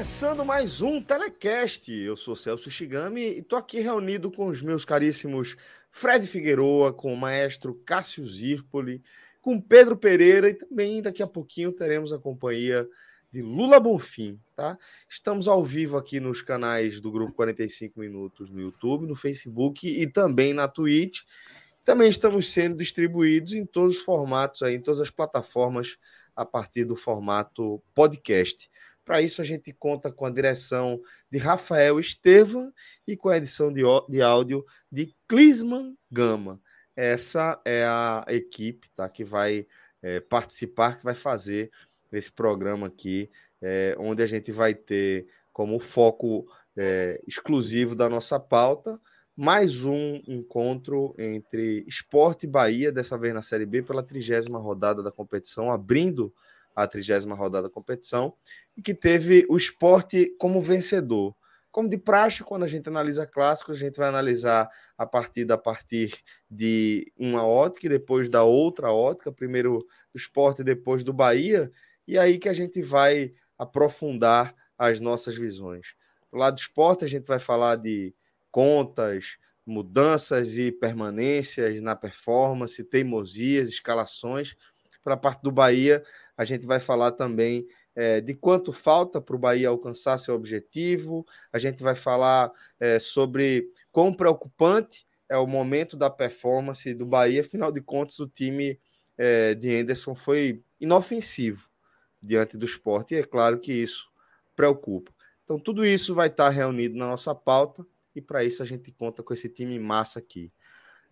Começando mais um Telecast. Eu sou Celso Shigami e estou aqui reunido com os meus caríssimos Fred Figueroa, com o maestro Cássio Zirpoli, com Pedro Pereira e também daqui a pouquinho teremos a companhia de Lula Bonfim, tá? Estamos ao vivo aqui nos canais do Grupo 45 Minutos no YouTube, no Facebook e também na Twitch. Também estamos sendo distribuídos em todos os formatos aí, em todas as plataformas a partir do formato podcast. Para isso, a gente conta com a direção de Rafael Estevam e com a edição de, de áudio de Clisman Gama. Essa é a equipe tá, que vai é, participar, que vai fazer esse programa aqui, é, onde a gente vai ter como foco é, exclusivo da nossa pauta mais um encontro entre Esporte e Bahia, dessa vez na Série B, pela trigésima rodada da competição, abrindo a trigésima rodada da competição, e que teve o esporte como vencedor. Como de praxe, quando a gente analisa clássicos, a gente vai analisar a partida a partir de uma ótica e depois da outra ótica, primeiro do esporte, depois do Bahia, e aí que a gente vai aprofundar as nossas visões. Do lado do esporte, a gente vai falar de contas, mudanças e permanências na performance, teimosias, escalações. Para a parte do Bahia, a gente vai falar também é, de quanto falta para o Bahia alcançar seu objetivo. A gente vai falar é, sobre quão preocupante é o momento da performance do Bahia. Afinal de contas, o time é, de Henderson foi inofensivo diante do esporte, e é claro que isso preocupa. Então, tudo isso vai estar reunido na nossa pauta, e para isso a gente conta com esse time massa aqui.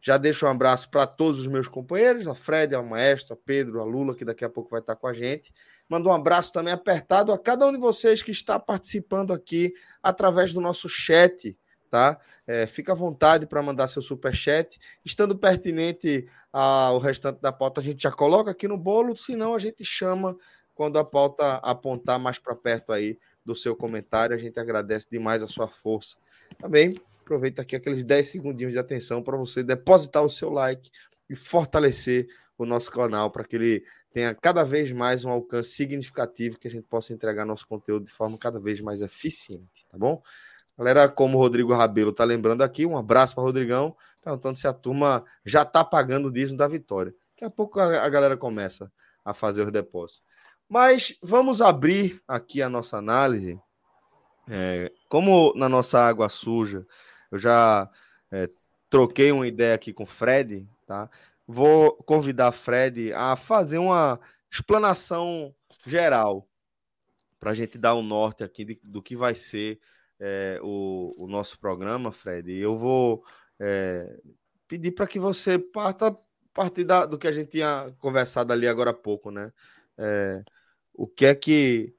Já deixo um abraço para todos os meus companheiros, a Fred, a Maestro, a Pedro, a Lula, que daqui a pouco vai estar com a gente. Mando um abraço também apertado a cada um de vocês que está participando aqui através do nosso chat, tá? É, fica à vontade para mandar seu super chat. Estando pertinente ao restante da pauta, a gente já coloca aqui no bolo, senão a gente chama quando a pauta apontar mais para perto aí do seu comentário. A gente agradece demais a sua força. Também aproveita aqui aqueles 10 segundinhos de atenção para você depositar o seu like e fortalecer o nosso canal para que ele tenha cada vez mais um alcance significativo que a gente possa entregar nosso conteúdo de forma cada vez mais eficiente, tá bom? Galera, como o Rodrigo Rabelo tá lembrando aqui, um abraço para Rodrigão, perguntando se a turma já tá pagando o dízimo da vitória. Daqui a pouco a, galera começa a fazer os depósitos. Mas vamos abrir aqui a nossa análise. É, como na nossa água suja eu já é, troquei uma ideia aqui com o Fred, tá? Vou convidar Fred a fazer uma explanação geral para a gente dar o um norte aqui de, do que vai ser é, o, o, nosso programa, Fred. E eu vou é, pedir para que você parta partir da, do que a gente tinha conversado ali agora há pouco, né? É, o que é que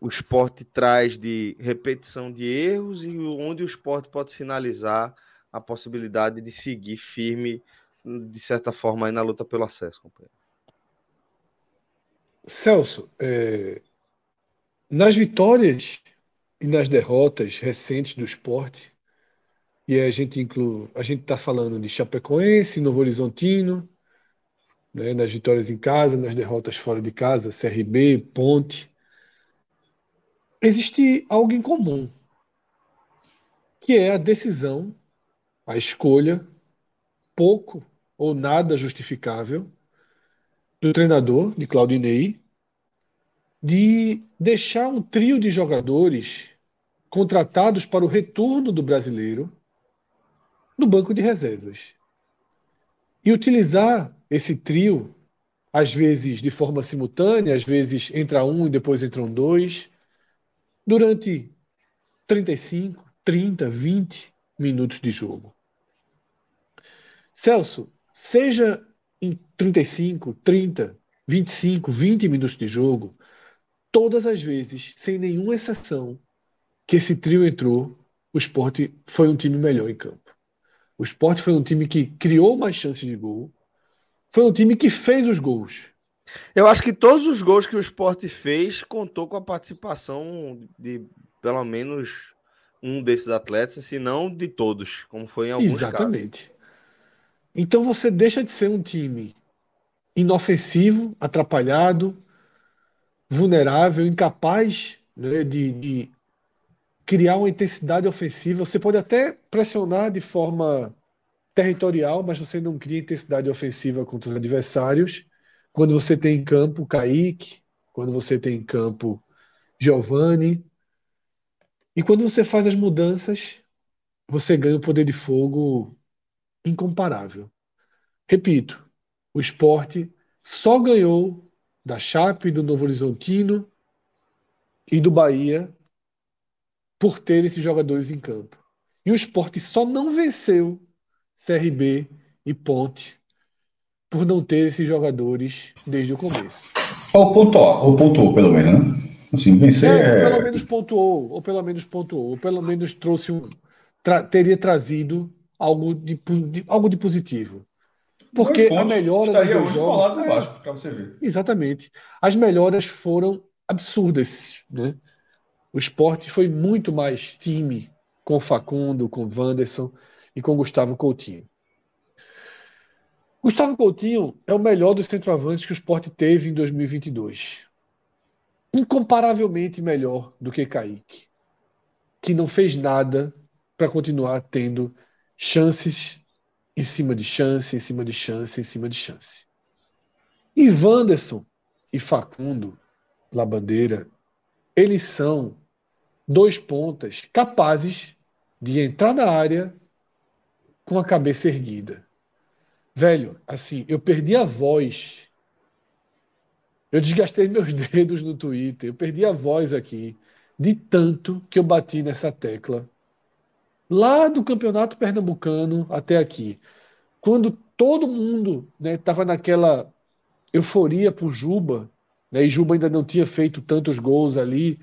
o esporte traz de repetição de erros e onde o esporte pode sinalizar a possibilidade de seguir firme, de certa forma, aí na luta pelo acesso, companheiro. Celso, é... nas vitórias e nas derrotas recentes do esporte, e a gente inclui, a gente está falando de Chapecoense, Novo Horizontino, né, nas vitórias em casa, nas derrotas fora de casa, CRB, Ponte, existe algo em comum, que é a decisão, a escolha, pouco ou nada justificável, do treinador, de Claudinei, de deixar um trio de jogadores contratados para o retorno do brasileiro no banco de reservas. e utilizar esse trio, às vezes de forma simultânea, às vezes entra um e depois entram dois, durante 35, 30, 20 minutos de jogo. Celso, seja em 35, 30, 25, 20 minutos de jogo, todas as vezes, sem nenhuma exceção, que esse trio entrou, o esporte foi um time melhor em campo. O esporte foi um time que criou mais chances de gol, foi um time que fez os gols. Eu acho que todos os gols que o esporte fez contou com a participação de pelo menos um desses atletas, se não de todos, como foi em alguns Exatamente. Casos. Então você deixa de ser um time inofensivo, atrapalhado, vulnerável, incapaz né, de, de criar uma intensidade ofensiva. Você pode até pressionar de forma territorial, mas você não cria intensidade ofensiva contra os adversários. Quando você tem em campo Kaique, quando você tem em campo Giovanni, e quando você faz as mudanças, você ganha um poder de fogo incomparável. Repito, o esporte só ganhou da Chape, do Novo Horizontino e do Bahia por ter esses jogadores em campo. E o esporte só não venceu CRB e Ponte por não ter esses jogadores desde o começo. Ou pontuou, ou pontuou pelo menos, né? Assim, vencer é, é... Pelo menos pontuou, ou pelo menos pontuou, ou pelo menos trouxe um. Tra teria trazido algo de, de, algo de positivo. Porque a melhora dos dois jogos. É, Vasco, você ver. Exatamente. As melhoras foram absurdas. Né? O esporte foi muito mais time com Facundo, com Wanderson e com Gustavo Coutinho. Gustavo Coutinho é o melhor dos centroavantes que o esporte teve em 2022. Incomparavelmente melhor do que Kaique, que não fez nada para continuar tendo chances em cima de chance, em cima de chance, em cima de chance. E Wanderson e Facundo, Labandeira, eles são dois pontas capazes de entrar na área com a cabeça erguida. Velho, assim, eu perdi a voz. Eu desgastei meus dedos no Twitter, eu perdi a voz aqui de tanto que eu bati nessa tecla lá do campeonato pernambucano até aqui, quando todo mundo estava né, naquela euforia por Juba, né, e Juba ainda não tinha feito tantos gols ali,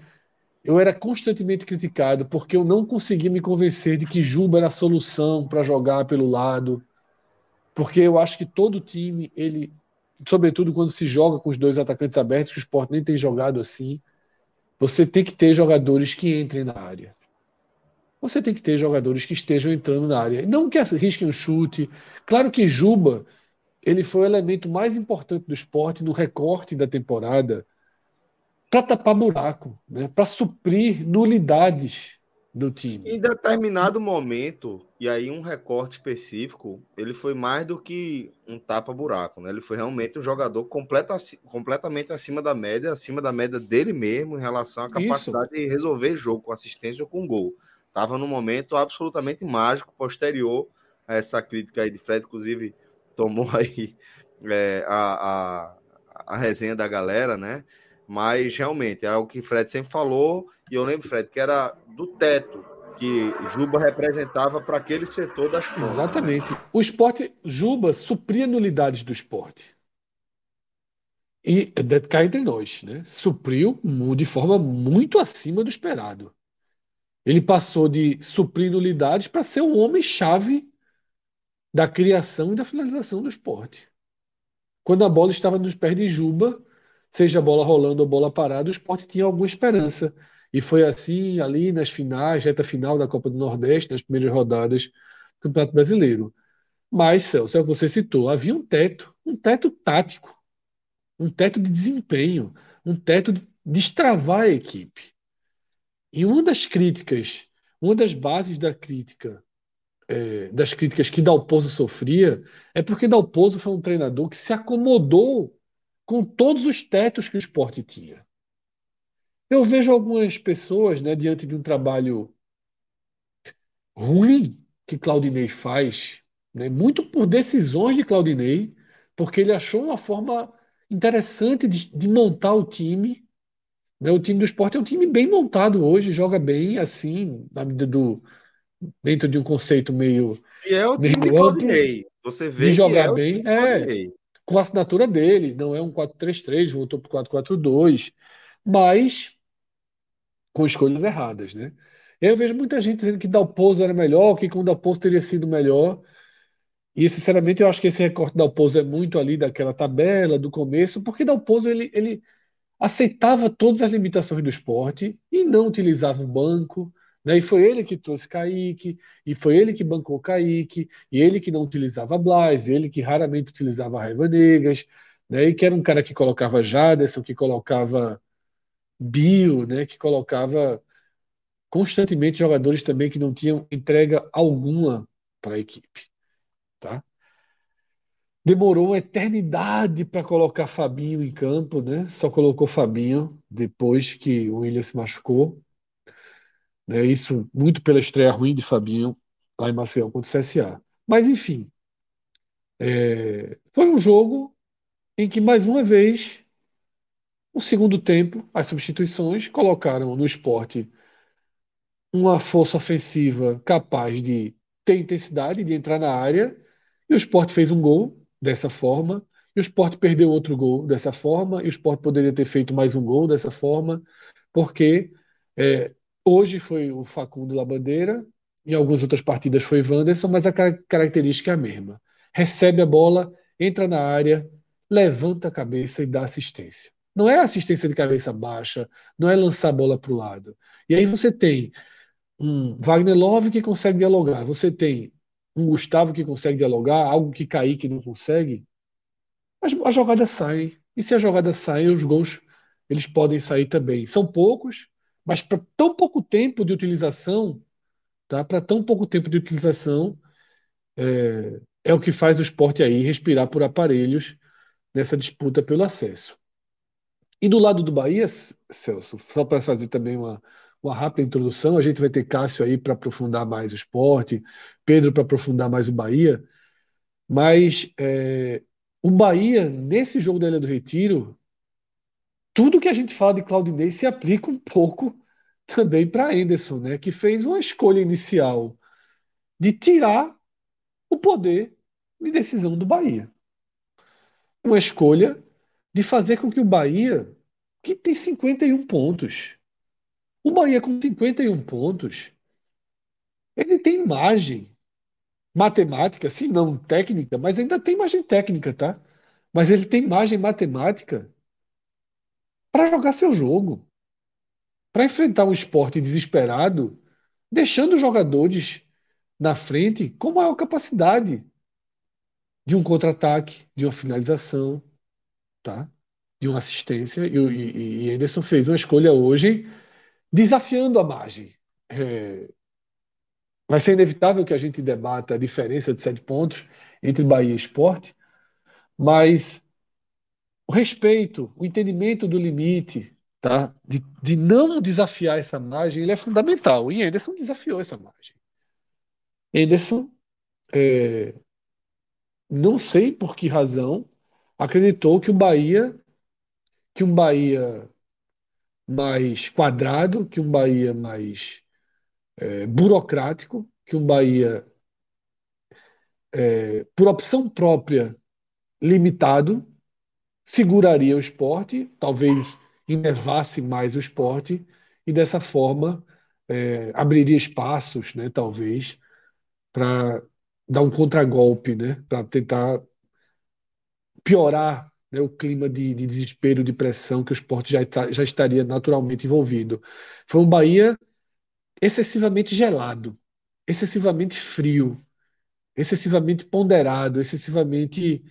eu era constantemente criticado porque eu não conseguia me convencer de que Juba era a solução para jogar pelo lado, porque eu acho que todo time, ele, sobretudo quando se joga com os dois atacantes abertos, que o Sport nem tem jogado assim, você tem que ter jogadores que entrem na área você tem que ter jogadores que estejam entrando na área. Não que arrisquem um chute. Claro que Juba ele foi o elemento mais importante do esporte no recorte da temporada para tapar buraco, né? para suprir nulidades do time. Em determinado momento, e aí um recorte específico, ele foi mais do que um tapa-buraco, né? Ele foi realmente um jogador completa, completamente acima da média, acima da média dele mesmo em relação à capacidade Isso. de resolver jogo com assistência ou com gol. Estava num momento absolutamente mágico, posterior a essa crítica aí de Fred, inclusive tomou aí é, a, a, a resenha da galera, né? Mas realmente é algo que Fred sempre falou, e eu lembro, Fred, que era do teto que Juba representava para aquele setor das pontas. Exatamente. O esporte, Juba supria nulidades do esporte. E cá entre nós, né? Supriu de forma muito acima do esperado. Ele passou de suprir nulidades para ser o homem-chave da criação e da finalização do esporte. Quando a bola estava nos pés de Juba, seja bola rolando ou bola parada, o esporte tinha alguma esperança. E foi assim ali nas finais, reta final da Copa do Nordeste, nas primeiras rodadas do Campeonato Brasileiro. Mas, Celso, é o que você citou, havia um teto, um teto tático, um teto de desempenho, um teto de destravar a equipe. E uma das críticas, uma das bases da crítica, é, das críticas que Dalpozo sofria, é porque Dalpozo foi um treinador que se acomodou com todos os tetos que o esporte tinha. Eu vejo algumas pessoas, né, diante de um trabalho ruim que Claudinei faz, né? muito por decisões de Claudinei, porque ele achou uma forma interessante de, de montar o time. Né? O time do esporte é um time bem montado hoje, joga bem, assim, na medida do, dentro de um conceito meio. E é o time de Claudinei. Você vê de jogar é bem, é, com a assinatura dele, não é um 4-3-3, voltou para 4-4-2, mas com escolhas erradas, né? Eu vejo muita gente dizendo que Dalpozo era melhor, que com Dalpozo teria sido melhor. E, sinceramente, eu acho que esse recorte da Dalpozo é muito ali daquela tabela, do começo, porque Dalpozo, ele, ele aceitava todas as limitações do esporte e não utilizava o banco, né? E foi ele que trouxe Kaique, e foi ele que bancou Kaique, e ele que não utilizava Blas, ele que raramente utilizava Raiva Negas, né? E que era um cara que colocava Jaderson, que colocava Bio, né? Que colocava constantemente jogadores também que não tinham entrega alguma para a equipe, tá? Demorou uma eternidade para colocar Fabinho em campo, né? Só colocou Fabinho depois que o William se machucou. Né? Isso muito pela estreia ruim de Fabinho lá em Maceió contra o CSA. Mas, enfim, é, foi um jogo em que, mais uma vez, no segundo tempo, as substituições colocaram no esporte uma força ofensiva capaz de ter intensidade, de entrar na área, e o esporte fez um gol dessa forma, e o esporte perdeu outro gol dessa forma, e o esporte poderia ter feito mais um gol dessa forma, porque é, Hoje foi o Facundo Labandeira, em algumas outras partidas foi Wanderson, mas a característica é a mesma. Recebe a bola, entra na área, levanta a cabeça e dá assistência. Não é assistência de cabeça baixa, não é lançar a bola para o lado. E aí você tem um Wagner Love que consegue dialogar, você tem um Gustavo que consegue dialogar, algo que Kaique não consegue, a jogada sai. E se a jogada sai, os gols eles podem sair também. São poucos, mas para tão pouco tempo de utilização, tá? Para tão pouco tempo de utilização, é, é o que faz o esporte aí respirar por aparelhos nessa disputa pelo acesso. E do lado do Bahia, Celso, só para fazer também uma, uma rápida introdução, a gente vai ter Cássio aí para aprofundar mais o esporte, Pedro para aprofundar mais o Bahia, mas é, o Bahia, nesse jogo da Ilha do Retiro, tudo que a gente fala de Claudinei se aplica um pouco também para Anderson, né, que fez uma escolha inicial de tirar o poder de decisão do Bahia. Uma escolha de fazer com que o Bahia, que tem 51 pontos, o Bahia com 51 pontos, ele tem margem matemática, se não técnica, mas ainda tem margem técnica, tá? Mas ele tem margem matemática para jogar seu jogo, para enfrentar um esporte desesperado, deixando os jogadores na frente com maior capacidade de um contra-ataque, de uma finalização, tá? de uma assistência. E, e, e Anderson fez uma escolha hoje desafiando a margem. É, vai ser inevitável que a gente debata a diferença de sete pontos entre Bahia e Esporte, mas o respeito, o entendimento do limite, tá? de, de não desafiar essa margem, ele é fundamental. E Anderson desafiou essa margem. Anderson, é, não sei por que razão, acreditou que o Bahia, que um Bahia mais quadrado, que um Bahia mais é, burocrático, que um Bahia, é, por opção própria, limitado, seguraria o esporte, talvez inervasse mais o esporte e dessa forma é, abriria espaços, né, talvez, para dar um contragolpe, né, para tentar piorar né, o clima de, de, desespero, de pressão que o esporte já, já estaria naturalmente envolvido. Foi um Bahia excessivamente gelado, excessivamente frio, excessivamente ponderado, excessivamente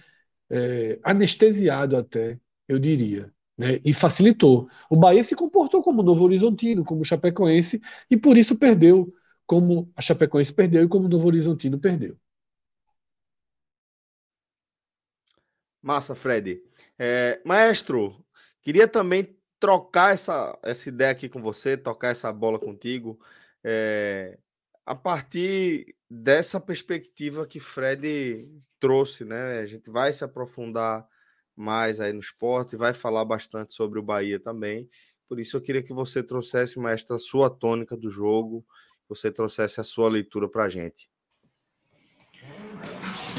é, anestesiado até, eu diria. Né? E facilitou. O Bahia se comportou como Novo Horizontino, como Chapecoense, e por isso perdeu, como a Chapecoense perdeu e como o Novo Horizontino perdeu. Massa, Fred. É, maestro, queria também trocar essa, essa ideia aqui com você, tocar essa bola contigo. É, a partir dessa perspectiva que Fred trouxe, né? A gente vai se aprofundar mais aí no esporte, vai falar bastante sobre o Bahia também. Por isso eu queria que você trouxesse mais esta sua tônica do jogo, você trouxesse a sua leitura para a gente.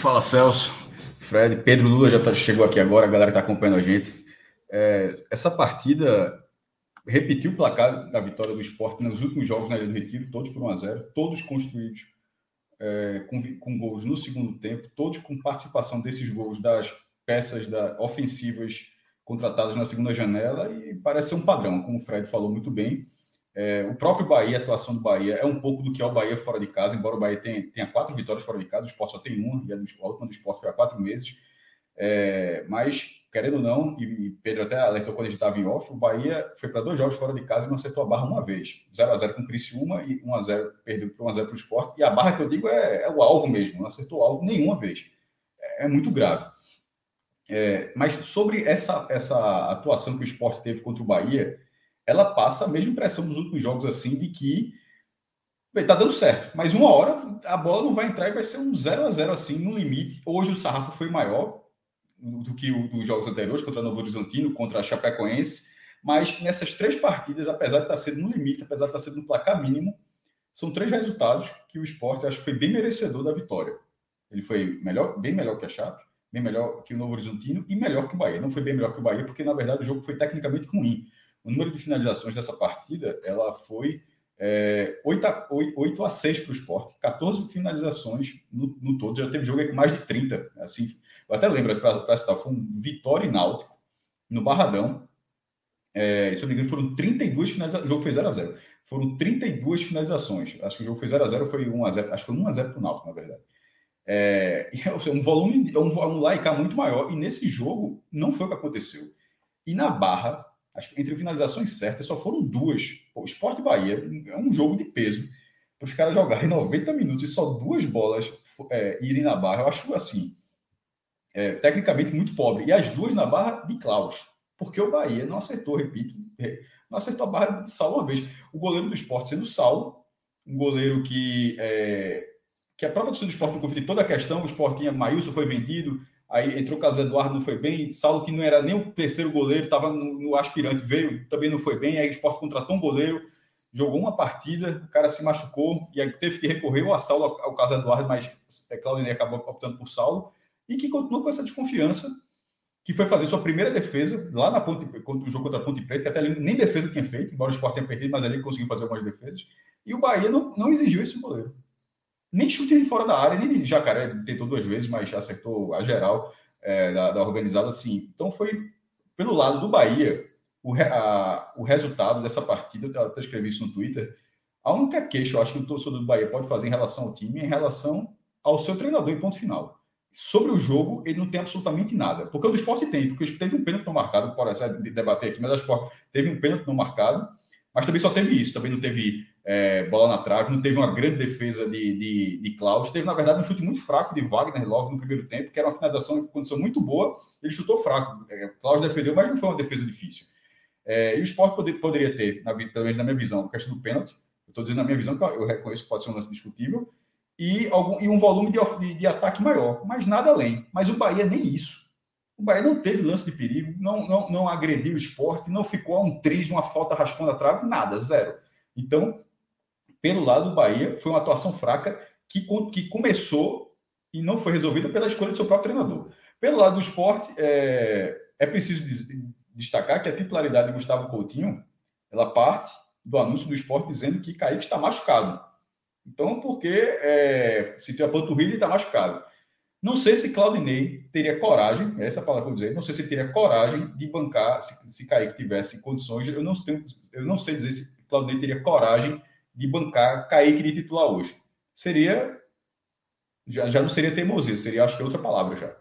Fala Celso, Fred, Pedro Lula já tá, chegou aqui agora, a galera está acompanhando a gente. É, essa partida repetiu o placar da vitória do esporte nos últimos jogos na Ilha do Retiro, todos por 1 a 0 todos construídos é, com, com, gols no segundo tempo, todos com participação desses gols das peças da, ofensivas contratadas na segunda janela, e parece ser um padrão, como o Fred falou muito bem. É, o próprio Bahia, a atuação do Bahia, é um pouco do que é o Bahia fora de casa, embora o Bahia tenha, tenha quatro vitórias fora de casa, o Sport só tem uma, e a, a última do Sport foi há quatro meses. É, mas querendo ou não, e Pedro até alertou quando a gente estava em off, o Bahia foi para dois jogos fora de casa e não acertou a barra uma vez. 0x0 com o Criciúma e 1x0 perdeu por 1x0 para o Sport. E a barra que eu digo é, é, o alvo mesmo, não acertou o alvo nenhuma vez. É, é muito grave. É, mas sobre essa, essa atuação que o Sport teve contra o Bahia, ela passa a mesma impressão dos últimos jogos assim, de que está dando certo, mas uma hora a bola não vai entrar e vai ser um 0 a 0 assim, no limite. Hoje o sarrafo foi maior, do que o dos jogos anteriores, contra Novo Horizontino, contra a Chapecoense. Mas nessas três partidas, apesar de estar sendo no limite, apesar de estar sendo no placar mínimo, são três resultados que o esporte acho que foi bem merecedor da vitória. Ele foi melhor, bem melhor que a Chape, bem melhor que o Novo Horizontino e melhor que o Bahia. Não foi bem melhor que o Bahia, porque na verdade o jogo foi tecnicamente ruim. O número de finalizações dessa partida ela foi é, 8, a, 8 a 6 para o esporte, 14 finalizações no, no, todo. Já teve jogo com mais de 30. Assim, eu até lembro, para citar, foi um Vitória e Náutico no Barradão. É, se eu não me engano, foram 32 finalizações. O jogo foi 0x0. Foram 32 finalizações. Acho que o jogo foi 0x0, foi 1x0. Acho que foi 1x0 para o Náutico, na verdade. É, um volume, um volume laica muito maior. E nesse jogo, não foi o que aconteceu. E na Barra, entre finalizações certas, só foram duas. o Sport Bahia é um jogo de peso. Para os caras jogarem 90 minutos e só duas bolas é, irem na barra, eu acho assim é, tecnicamente muito pobre. E as duas na barra de Klaus. Porque o Bahia não acertou, repito, é, não acertou a barra de Saulo uma vez. O goleiro do esporte sendo Saulo, um goleiro que, é, que a própria torcida do esporte não confia toda a questão. O esporte tinha Maílson foi vendido, aí entrou o Carlos Eduardo, não foi bem. Saulo, que não era nem o terceiro goleiro, estava no, no, aspirante, veio, também não foi bem. Aí o esporte contratou um goleiro, jogou uma partida, o cara se machucou, e aí teve que recorrer ou a Saulo ao Carlos Eduardo, mas é, Claudinei acabou optando por Saulo e que continuou com essa desconfiança, que foi fazer sua primeira defesa lá na Ponte, o jogo contra a Ponte Preta, que até nem defesa tinha feito, embora o Sport tenha perdido, mas ali conseguiu fazer algumas defesas. E o Bahia não, não exigiu esse goleiro. Nem chute de fora da área, nem de Jacaré tentou duas vezes, mas acertou a geral é, da, da, organizada assim. Então foi pelo lado do Bahia o, a, o resultado dessa partida, eu até escrevi isso no Twitter. A única queixa, eu acho que o torcedor do Bahia pode fazer em relação ao time é em relação ao seu treinador em ponto final sobre o jogo, ele não tem absolutamente nada. Porque o do esporte tem, porque teve um pênalti não marcado, pode debater aqui, mas o esporte teve um pênalti não marcado, mas também só teve isso, também não teve é, bola na trave, não teve uma grande defesa de, de, de Klaus, teve, na verdade, um chute muito fraco de Wagner Love no primeiro tempo, que era uma finalização em condição muito boa, ele chutou fraco. É, Klaus defendeu, mas não foi uma defesa difícil. É, e o esporte poder, poderia ter, na, pelo menos na minha visão, a questão do pênalti, eu estou dizendo na minha visão, que eu reconheço que pode ser um lance discutível, e, algum, e um volume de, de, de, ataque maior, mas nada além. Mas o Bahia nem isso. O Bahia não teve lance de perigo, não, não, não agrediu o esporte, não ficou a um triz, uma falta raspando a trave, nada, zero. Então, pelo lado do Bahia, foi uma atuação fraca que, que começou e não foi resolvida pela escolha do seu próprio treinador. Pelo lado do esporte, é, é preciso destacar que a titularidade de Gustavo Coutinho ela parte do anúncio do esporte dizendo que Kaique está machucado. Então, porque é, se tem a panturrilha, ele está machucado. Não sei se Claudinei teria coragem, essa é a palavra que eu vou dizer, não sei se teria coragem de bancar, se, se Kaique tivesse condições, eu não, tenho, eu não sei dizer se Claudinei teria coragem de bancar Kaique de titular hoje. Seria, já, já não seria teimosia, seria acho que é outra palavra já.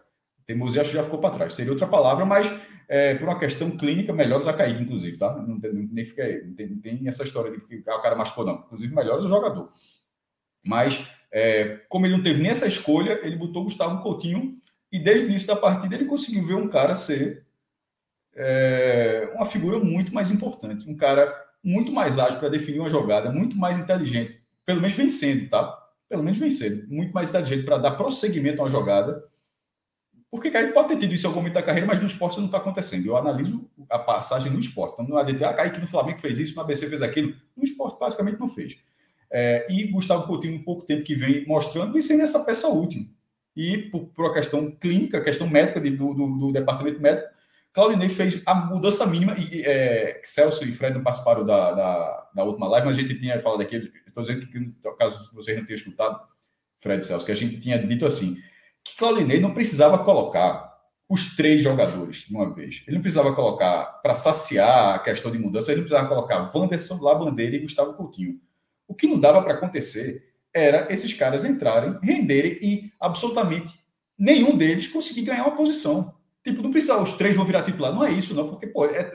Teimosia acho que já ficou para trás, seria outra palavra, mas é, por uma questão clínica, melhor usar Kaique, inclusive, tá? Não tem, nem fica, não tem, não tem essa história de que o cara machucou, não. Inclusive, melhor o jogador. Mas, é, como ele não teve nem essa escolha, ele botou Gustavo Coutinho e desde o início da partida ele conseguiu ver um cara ser é, uma figura muito mais importante, um cara muito mais ágil para definir uma jogada, muito mais inteligente, pelo menos vencendo, tá? pelo menos vencer. Muito mais inteligente para dar prosseguimento a uma jogada. Porque Kaique pode ter tido isso em algum momento da carreira, mas no esporte isso não está acontecendo. Eu analiso a passagem no esporte. Então, no ADT, ah, Kaique no Flamengo fez isso, no ABC fez aquilo. No esporte, basicamente, não fez. É, e Gustavo Coutinho, um pouco tempo que vem mostrando, vem sendo essa peça útil. E por, por uma questão clínica, questão médica de, do, do, do, departamento médico, Claudinei fez a mudança mínima. E é, Celso e Fred não participaram da, da, da, última live, mas a gente tinha falado aqui. Estou dizendo que, caso vocês não tenham escutado, Fred e Celso, que a gente tinha dito assim: que Claudinei não precisava colocar os três jogadores de uma vez. Ele não precisava colocar, para saciar a questão de mudança, ele não precisava colocar Wanderson, Labandeira e Gustavo Coutinho. O que não dava para acontecer era esses caras entrarem, renderem e absolutamente nenhum deles conseguir ganhar uma posição. Tipo, não precisa os três vão virar titular. Não é isso, não, porque, pô, é,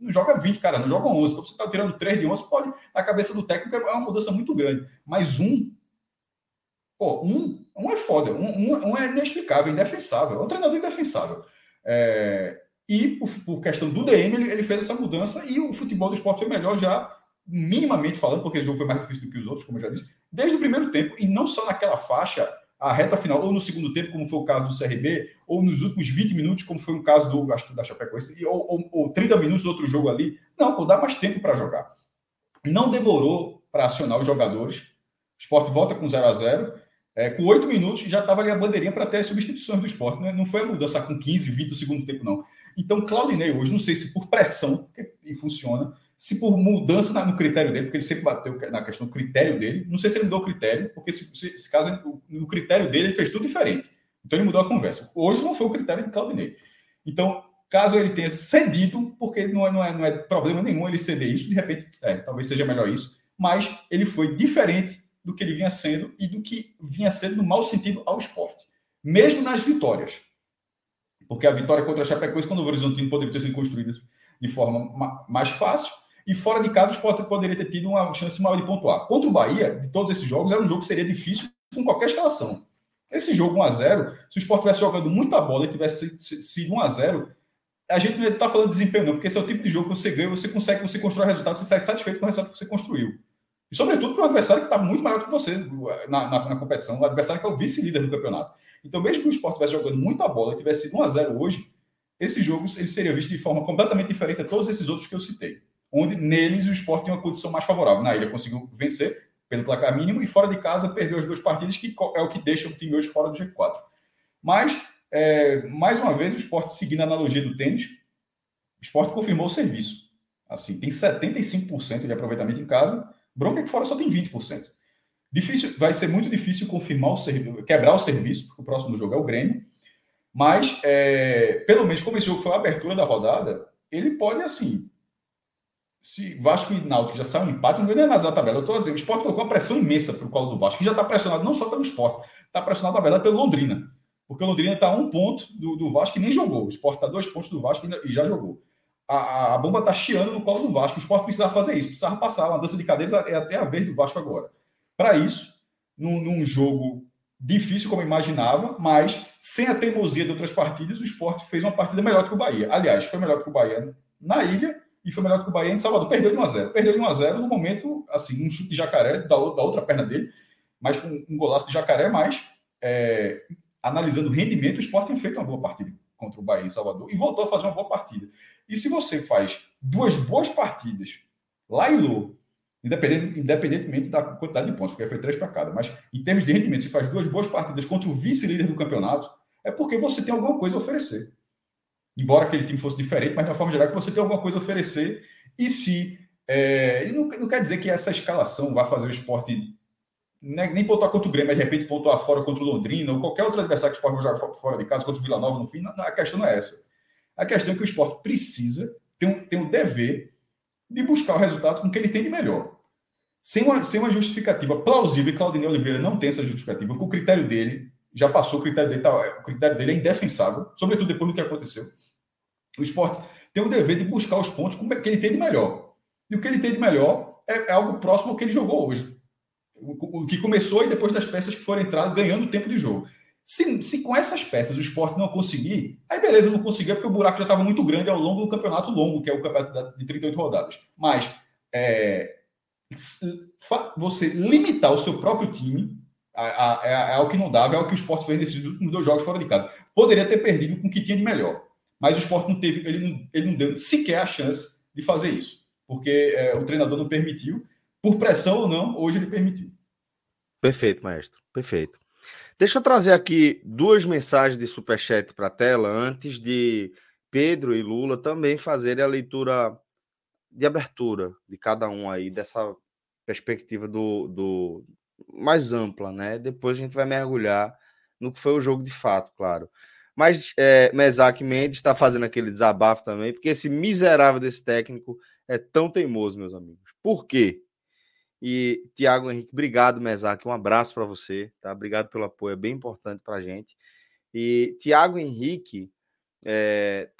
não joga 20, cara, não joga 11. Então, você está tirando 3 de 11, pode, na cabeça do técnico, é uma mudança muito grande. Mas um, pô, um, um é foda. Um, um, um é inexplicável, indefensável. É um treinador indefensável. É, e, por, por, questão do DM, ele, ele, fez essa mudança e o futebol do esporte foi melhor já, minimamente falando, porque o jogo foi mais difícil do que os outros, como eu já disse, desde o primeiro tempo, e não só naquela faixa a reta final, ou no segundo tempo, como foi o caso do CRB, ou nos últimos 20 minutos, como foi o caso do acho, da Chapecoense, ou, ou, ou 30 minutos do outro jogo ali. Não, pô, dá mais tempo para jogar. Não demorou para acionar os jogadores. O esporte volta com 0 a 0 é, Com 8 minutos já estava ali a bandeirinha para ter as substituições do esporte. Não, não foi a mudança com 15, 20 do segundo tempo, não. Então, Claudinei hoje, não sei se por pressão, que, e funciona, se por mudança no critério dele, porque ele sempre bateu na questão do critério dele, não sei se ele mudou o critério, porque se, se, se caso no critério dele ele fez tudo diferente. Então ele mudou a conversa. Hoje não foi o critério de Claudinei. Então, caso ele tenha cedido, porque não é, não é, não é problema nenhum ele ceder isso, de repente, é, talvez seja melhor isso, mas ele foi diferente do que ele vinha sendo e do que vinha sendo no mau sentido ao esporte. Mesmo nas vitórias. Porque a vitória contra a Chapecoense, quando o Horizontino poderia ter sido construída de forma mais fácil, e fora de casa, o Sport poderia ter tido uma chance maior de pontuar. Contra o Bahia, de todos esses jogos, era um jogo que seria difícil com qualquer escalação. Esse jogo 1x0, se o Sport tivesse jogando muita bola e tivesse sido 1x0, a gente não está falando de desempenho, não, porque esse é o tipo de jogo que você ganha, você consegue, você constrói resultado, você sai satisfeito com o resultado que você construiu. E, sobretudo, para um adversário que está muito maior do que você na, na, na competição, um adversário que é o vice-líder do campeonato. Então, mesmo que o Sport estivesse jogando muita bola e tivesse sido 1x0 hoje, esse jogo ele seria visto de forma completamente diferente a todos esses outros que eu citei onde neles o esporte tem uma condição mais favorável. Na ilha conseguiu vencer pelo placar mínimo e fora de casa perdeu as duas partidas, que é o que deixa o time hoje fora do G4. Mas, é, mais uma vez, o esporte seguindo a analogia do tênis, o esporte confirmou o serviço. Assim, tem 75% de aproveitamento em casa, bronca que fora só tem 20%. Difícil, vai ser muito difícil confirmar o serviço, quebrar o serviço, porque o próximo jogo é o Grêmio. Mas, é, pelo menos, como esse jogo foi a abertura da rodada, ele pode, assim, se Vasco e Náutico já saiu um empate, não ganha nada da tabela. Eu estou dizendo, o Sport colocou uma pressão imensa para o colo do Vasco, que já está pressionado não só pelo Sport, está pressionado, na verdade, pelo Londrina. Porque o Londrina está a um ponto do, do Vasco e nem jogou. O Sport está a dois pontos do Vasco e já jogou. A, a, bomba está chiando no colo do Vasco. O Sport precisava fazer isso, precisava passar. Uma dança de cadeiras é até a vez do Vasco agora. Para isso, num, num jogo difícil como imaginava, mas sem a teimosia de outras partidas, o Sport fez uma partida melhor que o Bahia. Aliás, foi melhor que o Bahia na ilha e foi melhor do que o Bahia em Salvador. Perdeu de 1x0. Perdeu de 1x0 no momento, assim, um chute de jacaré da, da outra perna dele, mas foi um, um golaço de jacaré, mas é, analisando o rendimento, o Sport tem feito uma boa partida contra o Bahia em Salvador e voltou a fazer uma boa partida. E se você faz duas boas partidas lá em Lô, independente, independentemente da quantidade de pontos, porque foi três para cada, mas em termos de rendimento, se faz duas boas partidas contra o vice-líder do campeonato, é porque você tem alguma coisa a oferecer embora aquele time fosse diferente, mas de uma forma geral, que você tem alguma coisa a oferecer. E se. É, não, não, quer dizer que essa escalação vai fazer o esporte nem, nem pontuar contra o Grêmio, mas de repente pontuar fora contra o Londrina, ou qualquer outro adversário que o esporte vai jogar fora de casa, contra o Vila Nova no fim. Não, a questão não é essa. A questão é que o esporte precisa, tem um, tem um dever de buscar o resultado com o que ele tem de melhor. Sem uma, sem uma justificativa plausível, e Claudinei Oliveira não tem essa justificativa, porque o critério dele já passou, o critério dele, tá, o critério dele é indefensável, sobretudo depois do que aconteceu. O esporte tem o dever de buscar os pontos com o que ele tem de melhor. E o que ele tem de melhor é, é algo próximo ao que ele jogou hoje. O, que começou e depois das peças que foram entradas ganhando tempo de jogo. Se, se com essas peças o esporte não conseguir, aí beleza, não conseguia porque o buraco já estava muito grande ao longo do campeonato longo, que é o campeonato de 38 rodadas. Mas é, você limitar o seu próprio time É, é algo que não dava, é o que o esporte fez nesses últimos dois jogos fora de casa. Poderia ter perdido com o que tinha de melhor, mas o esporte não teve, ele não, ele não deu sequer a chance de fazer isso, porque é, o treinador não permitiu, por pressão ou não, hoje ele permitiu. Perfeito, maestro, perfeito. Deixa eu trazer aqui duas mensagens de superchat para a tela antes de Pedro e Lula também fazerem a leitura de abertura de cada um aí, dessa perspectiva do, do mais ampla, né? Depois a gente vai mergulhar no que foi o jogo de fato, claro. Mas é, Mesaque Mendes está fazendo aquele desabafo também, porque esse miserável desse técnico é tão teimoso, meus amigos. Por quê? E Tiago Henrique, obrigado, Mesaque. Um abraço para você, tá? Obrigado pelo apoio, é bem importante para gente. E Tiago Henrique é,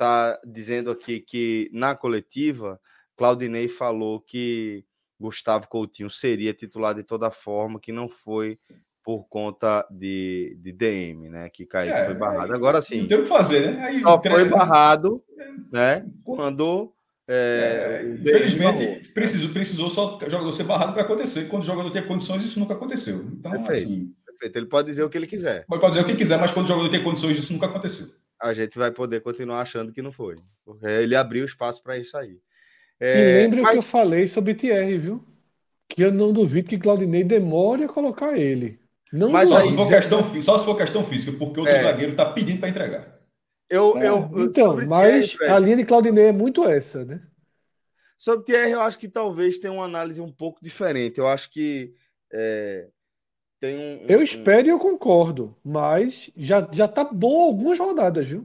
dizendo aqui que na coletiva, Claudinei falou que Gustavo Coutinho seria titular de toda forma, que não foi por conta de, de DM, né? Que Kaique é, foi barrado. Agora sim. Não tem o que fazer, né? Aí, só treino... foi barrado, né? Quando. É, é, infelizmente, precisou, precisou só o jogador ser barrado para acontecer. Quando o jogador tem condições, isso nunca aconteceu. Então, perfeito, assim. Perfeito. Ele pode dizer o que ele quiser. Pode dizer o que quiser, mas quando o jogador tem condições, isso nunca aconteceu. A gente vai poder continuar achando que não foi. Porque ele abriu espaço para isso aí. É, e lembre mas... o que eu falei sobre Thierry, viu? Que eu não duvido que Claudinei demore a colocar ele. Não mas só se, for questão, só se for questão física, porque o outro é. zagueiro está pedindo para entregar. Eu, é, eu, então, mas Thierry, a linha de Claudinei é muito essa, né? Sobre Thierry, eu acho que talvez tenha uma análise um pouco diferente. Eu acho que é, tem um. Eu espero e eu concordo, mas já, já tá bom algumas rodadas, viu?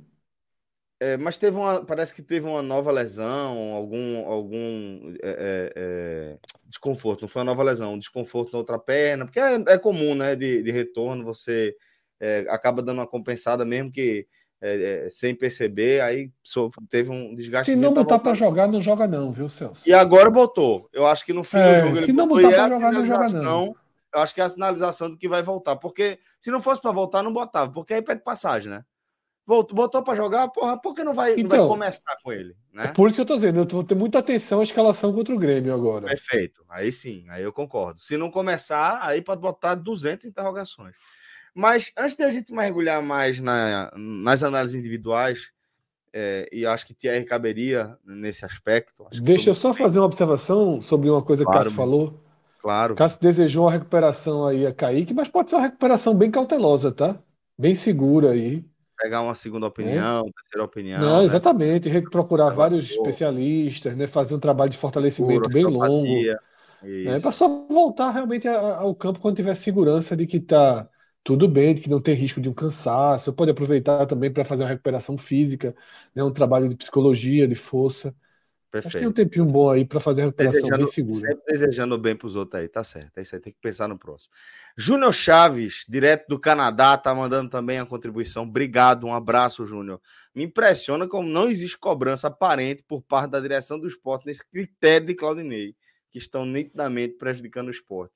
É, mas teve uma, parece que teve uma nova lesão, algum, algum é, é, é, desconforto. Não foi uma nova lesão, um desconforto na outra perna, porque é, é comum, né? De, de retorno, você é, acaba dando uma compensada mesmo que sem perceber, aí teve um desgaste. Se não botar para jogar, não joga não, viu, Celso? E agora botou. Eu acho que no fim do jogo ele Se não botar para jogar, não joga não. Eu acho que é a sinalização do que vai voltar, porque se não fosse para voltar, não botava, porque aí pede passagem, né? Botou, para jogar, porra, por que não vai, então, não vai então, começar com ele? Né? É por isso que eu tô dizendo, eu vou ter muita atenção à escalação contra o Grêmio agora. Perfeito, aí sim, aí eu concordo. Se não começar, aí pode botar 200 interrogações. Mas antes de a gente mergulhar mais na, nas análises individuais, é, e acho que Thierry caberia nesse aspecto. Deixa eu só fazer uma observação sobre uma coisa claro, que o Cássio falou. Claro. Cássio desejou uma recuperação aí a Kaique, mas pode ser uma recuperação bem cautelosa, tá? Bem segura aí pegar uma segunda é. opinião, é. terceira opinião. Não, né? exatamente. Procurar vários especialistas, né? fazer um trabalho de fortalecimento bem longo. Né? Para só voltar realmente ao campo quando tiver segurança de que está tudo bem, de que não tem risco de um cansaço. Pode aproveitar também para fazer uma recuperação física, né? um trabalho de psicologia, de força. Perfeito. Acho que tem um tempinho bom aí para fazer a recuperação desejando, bem segura. Sempre desejando bem para os outros aí, tá certo. É isso aí, tem que pensar no próximo. Júnior Chaves, direto do Canadá, tá mandando também a contribuição. Obrigado, um abraço, Júnior. Me impressiona como não existe cobrança aparente por parte da direção do esporte nesse critério de Claudinei, que estão nitidamente prejudicando o esporte.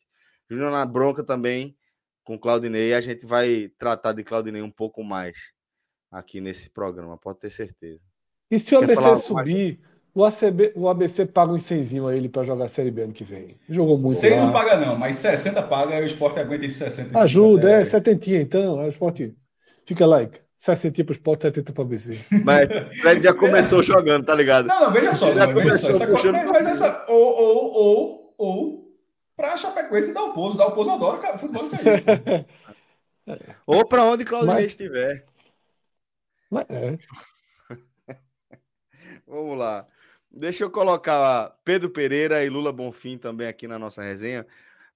Júnior na bronca também com Claudinei, a gente vai tratar de Claudinei um pouco mais aqui nesse programa, pode ter certeza. E se o ABC subir, mais? O, ACB, o ABC paga um 100 a ele para jogar a Série B ano que vem. Jogou muito. 100 não paga, não, mas 60 paga e o esporte aguenta esses 60. Ajuda, é, 70 então. O esporte fica like. 60 para o esporte, 70 para o ABC. Mas Fred já começou jogando, tá ligado? Não, não, veja só. Já não, veja só essa coisa, mas essa. Ou, ou, ou, ou para Chapecoense dar o pouso. Dar o pouso adora cara, futebol ou para onde Claudinei mas... estiver. Mas, é. Vamos lá. Deixa eu colocar Pedro Pereira e Lula Bonfim também aqui na nossa resenha,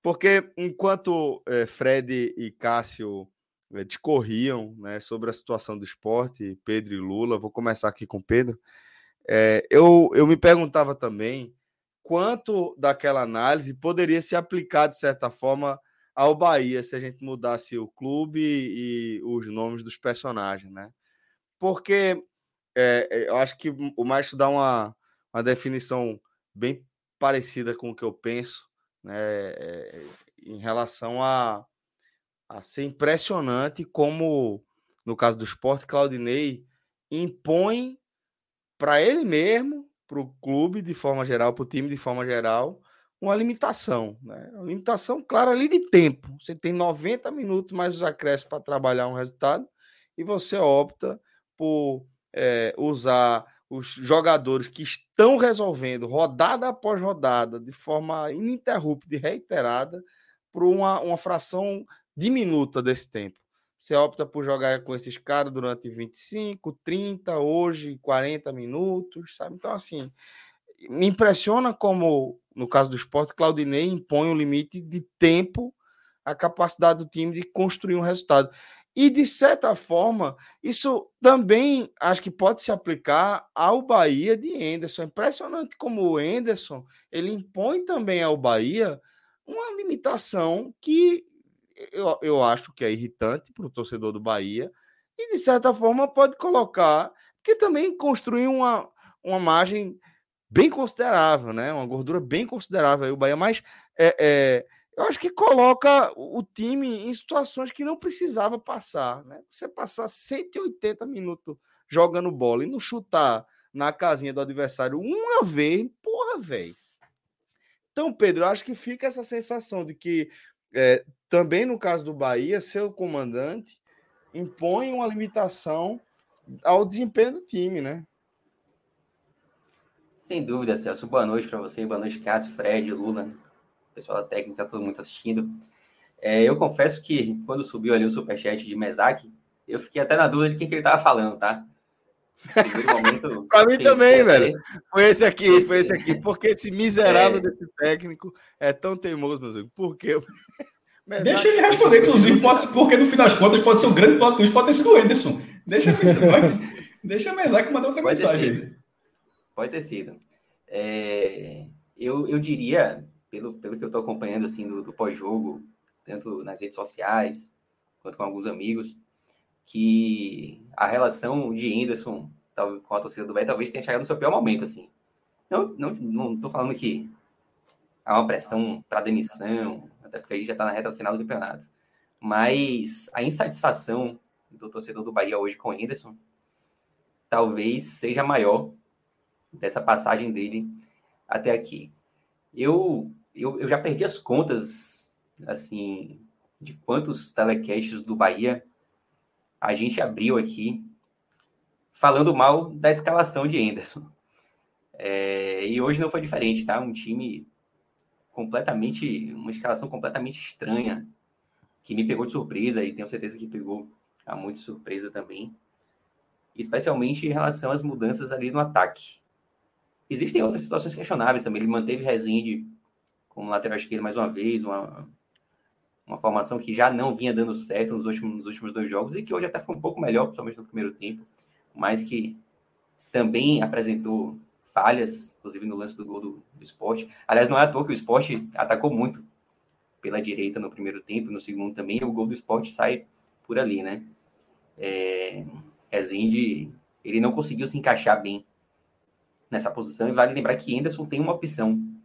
porque enquanto é, Fred e Cássio é, discorriam né, sobre a situação do esporte, Pedro e Lula, vou começar aqui com Pedro, é, eu, eu me perguntava também quanto daquela análise poderia se aplicar, de certa forma, ao Bahia, se a gente mudasse o clube e os nomes dos personagens, né? Porque é, eu acho que o Maestro dá uma uma definição bem parecida com o que eu penso, né, é, em relação a, a ser impressionante como, no caso do esporte, Claudinei impõe para ele mesmo, para o clube de forma geral, para o time de forma geral, uma limitação, né? Uma limitação clara ali de tempo. Você tem 90 minutos mais os acréscimos para trabalhar um resultado e você opta por é, usar os jogadores que estão resolvendo rodada após rodada de forma ininterrupta e reiterada por uma, uma fração diminuta desse tempo. Você opta por jogar com esses caras durante 25, 30, hoje 40 minutos, sabe? Então, assim, me impressiona como, no caso do esporte, Claudinei impõe um limite de tempo à capacidade do time de construir um resultado. E, de certa forma, isso também acho que pode se aplicar ao Bahia de Enderson. É impressionante como o Enderson ele impõe também ao Bahia uma limitação que eu, eu acho que é irritante para o torcedor do Bahia e, de certa forma, pode colocar, que também construir uma, uma margem bem considerável, né? Uma gordura bem considerável aí o Bahia, mas é, é, eu acho que coloca o time em situações que não precisava passar, né? Você passar 180 minutos jogando bola e não chutar na casinha do adversário uma vez, porra, velho. Então, Pedro, acho que fica essa sensação de que é, também no caso do Bahia, seu comandante impõe uma limitação ao desempenho do time, né? Sem dúvida, Celso. Boa noite para você, boa noite, Cássio, Fred, Lula, pessoal da técnica, todo mundo assistindo. É, eu confesso que quando subiu ali o superchat de Mesac, eu fiquei até na dúvida de quem que ele estava falando, tá? Para mim também, velho. Foi esse aqui, foi esse aqui. Porque esse miserável é... desse técnico é tão teimoso, meu amigo? Por quê? Deixa ele responder, inclusive, pode, porque no fim das contas pode ser um grande plot twist, pode ter sido o Anderson. Deixa, deixa a Mesac mandar outra pode mensagem. Pode ter sido. É, eu, eu diria, pelo, pelo que eu estou acompanhando assim, do, do pós-jogo, tanto nas redes sociais quanto com alguns amigos, que a relação de Anderson com a torcida do Bahia talvez tenha chegado no seu pior momento. Assim. Não não, não falando que há uma pressão para demissão, até porque aí já está na reta final do campeonato. Mas a insatisfação do torcedor do Bahia hoje com o Anderson talvez seja maior dessa passagem dele até aqui. Eu, eu, eu já perdi as contas, assim, de quantos telecasts do Bahia a gente abriu aqui falando mal da escalação de Anderson. É, e hoje não foi diferente, tá? Um time completamente, uma escalação completamente estranha, que me pegou de surpresa e tenho certeza que pegou a muito surpresa também, especialmente em relação às mudanças ali no ataque. Existem outras situações questionáveis também. Ele manteve Rezende como lateral esquerdo mais uma vez, uma, uma formação que já não vinha dando certo nos últimos, nos últimos dois jogos e que hoje até foi um pouco melhor, principalmente no primeiro tempo, mas que também apresentou falhas, inclusive no lance do gol do, do esporte. Aliás, não é à toa que o esporte atacou muito pela direita no primeiro tempo, no segundo também, e o gol do esporte sai por ali, né? É, Rezende, ele não conseguiu se encaixar bem nessa posição. E vale lembrar que Anderson tem uma opção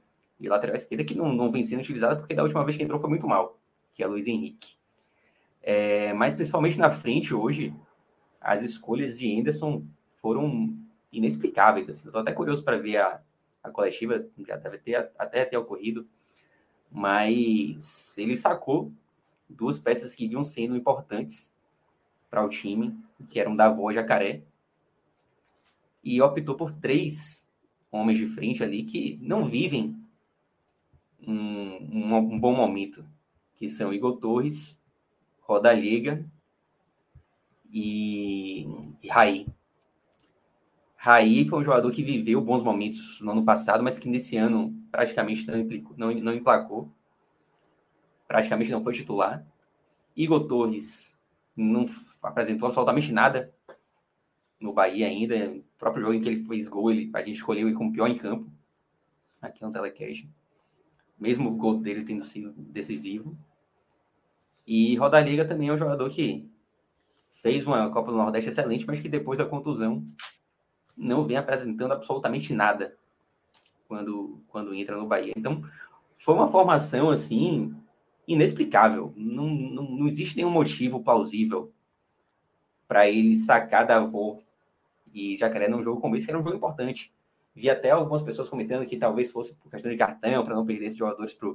de lateral esquerda que não, não vem sendo utilizada porque da última vez que entrou foi muito mal, que é Luiz Henrique. É, mas principalmente na frente hoje, as escolhas de Anderson foram inexplicáveis. Assim. Estou até curioso para ver a, a coletiva, já deve ter até ter ocorrido, mas ele sacou duas peças que iam sendo importantes para o time, que eram Davó e Jacaré, e optou por três homens de frente ali que não vivem um, um, um bom momento, que são Igor Torres, Roda Liga e, e Raí. Raí foi um jogador que viveu bons momentos no ano passado, mas que nesse ano praticamente não, implicou, não, não emplacou. Praticamente não foi titular. Igor Torres não apresentou absolutamente nada no Bahia ainda. O próprio jogo em que ele fez gol, ele, a gente escolheu ele como pior em campo, aqui no Telecast. Mesmo o gol dele tendo sido decisivo. E Rodaliga também é um jogador que fez uma Copa do Nordeste excelente, mas que depois da contusão não vem apresentando absolutamente nada quando, quando entra no Bahia. Então, foi uma formação assim inexplicável. Não, não, não existe nenhum motivo plausível para ele sacar da avó e Jacaré num jogo como esse, que era um jogo importante. Vi até algumas pessoas comentando que talvez fosse por questão de cartão, para não perder esses jogadores para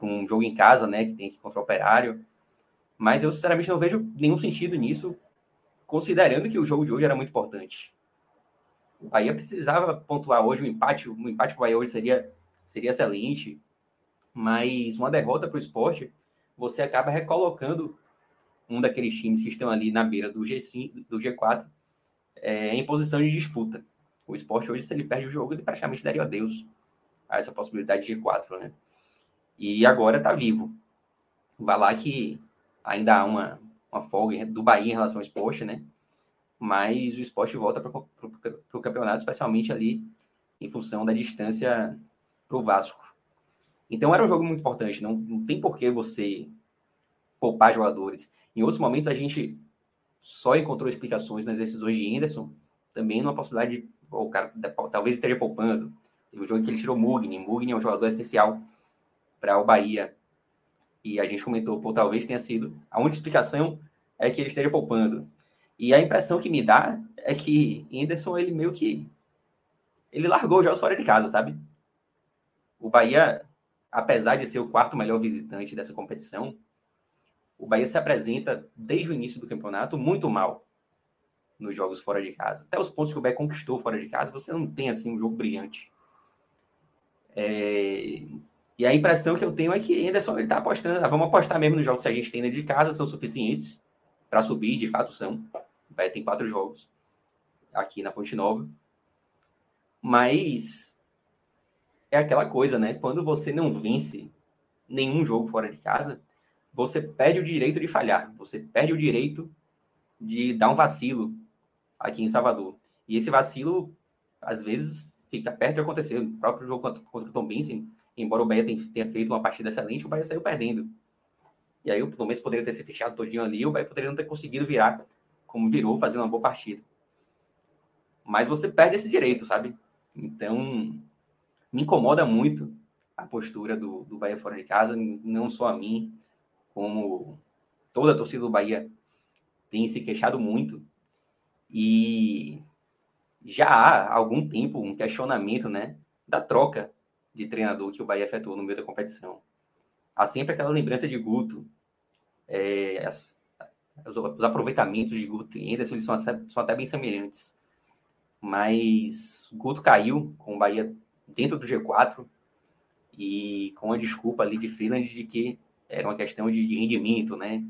um jogo em casa, né, que tem que ir contra o operário. Mas eu, sinceramente, não vejo nenhum sentido nisso, considerando que o jogo de hoje era muito importante. O Bahia precisava pontuar hoje, um empate, um empate com o Bahia hoje seria, seria excelente, mas uma derrota para o esporte, você acaba recolocando um daqueles times que estão ali na beira do, G5, do G4 é, em posição de disputa. O esporte hoje, se ele perde o jogo, ele praticamente daria adeus a essa possibilidade de G4, né? E agora está vivo. Vai lá que ainda há uma, uma folga do Bahia em relação ao esporte, né? Mas o esporte volta para o campeonato, especialmente ali em função da distância para o Vasco. Então era um jogo muito importante. Não, não tem por que você poupar jogadores. Em outros momentos a gente só encontrou explicações nas decisões de Henderson, também numa possibilidade de o cara talvez esteja poupando. Teve um jogo que ele tirou Mugni. Mugni é um jogador essencial para o Bahia. E a gente comentou, pô, talvez tenha sido. A única explicação é que ele esteja poupando. E a impressão que me dá é que Henderson, ele meio que. Ele largou já fora de casa, sabe? O Bahia, apesar de ser o quarto melhor visitante dessa competição, o Bahia se apresenta desde o início do campeonato muito mal nos jogos fora de casa. Até os pontos que o Bahia conquistou fora de casa, você não tem assim um jogo brilhante. É... E a impressão que eu tenho é que Anderson ele está apostando, ah, vamos apostar mesmo nos jogos que a gente tem dentro de casa, são suficientes para subir, de fato são. O Bahia tem quatro jogos aqui na Fonte Nova. Mas é aquela coisa, né? Quando você não vence nenhum jogo fora de casa, você perde o direito de falhar, você perde o direito de dar um vacilo aqui em Salvador. E esse vacilo, às vezes, fica perto de acontecer. O próprio jogo contra, contra o Tom Benson, embora o Bahia tenha feito uma partida excelente, o Bahia saiu perdendo. E aí o Tom Benson poderia ter se fechado todinho ali, o Bahia poderia não ter conseguido virar como virou, fazer uma boa partida. Mas você perde esse direito, sabe? Então, me incomoda muito a postura do, do Bahia fora de casa, não só a mim, como toda a torcida do Bahia tem se queixado muito e já há algum tempo um questionamento né, da troca de treinador que o Bahia efetuou no meio da competição. Há sempre aquela lembrança de Guto, é, as, os, os, aproveitamentos de Guto e Anderson são, são até bem semelhantes. Mas Guto caiu com o Bahia dentro do G4 e com a desculpa ali de Freeland de que era uma questão de, de rendimento, né?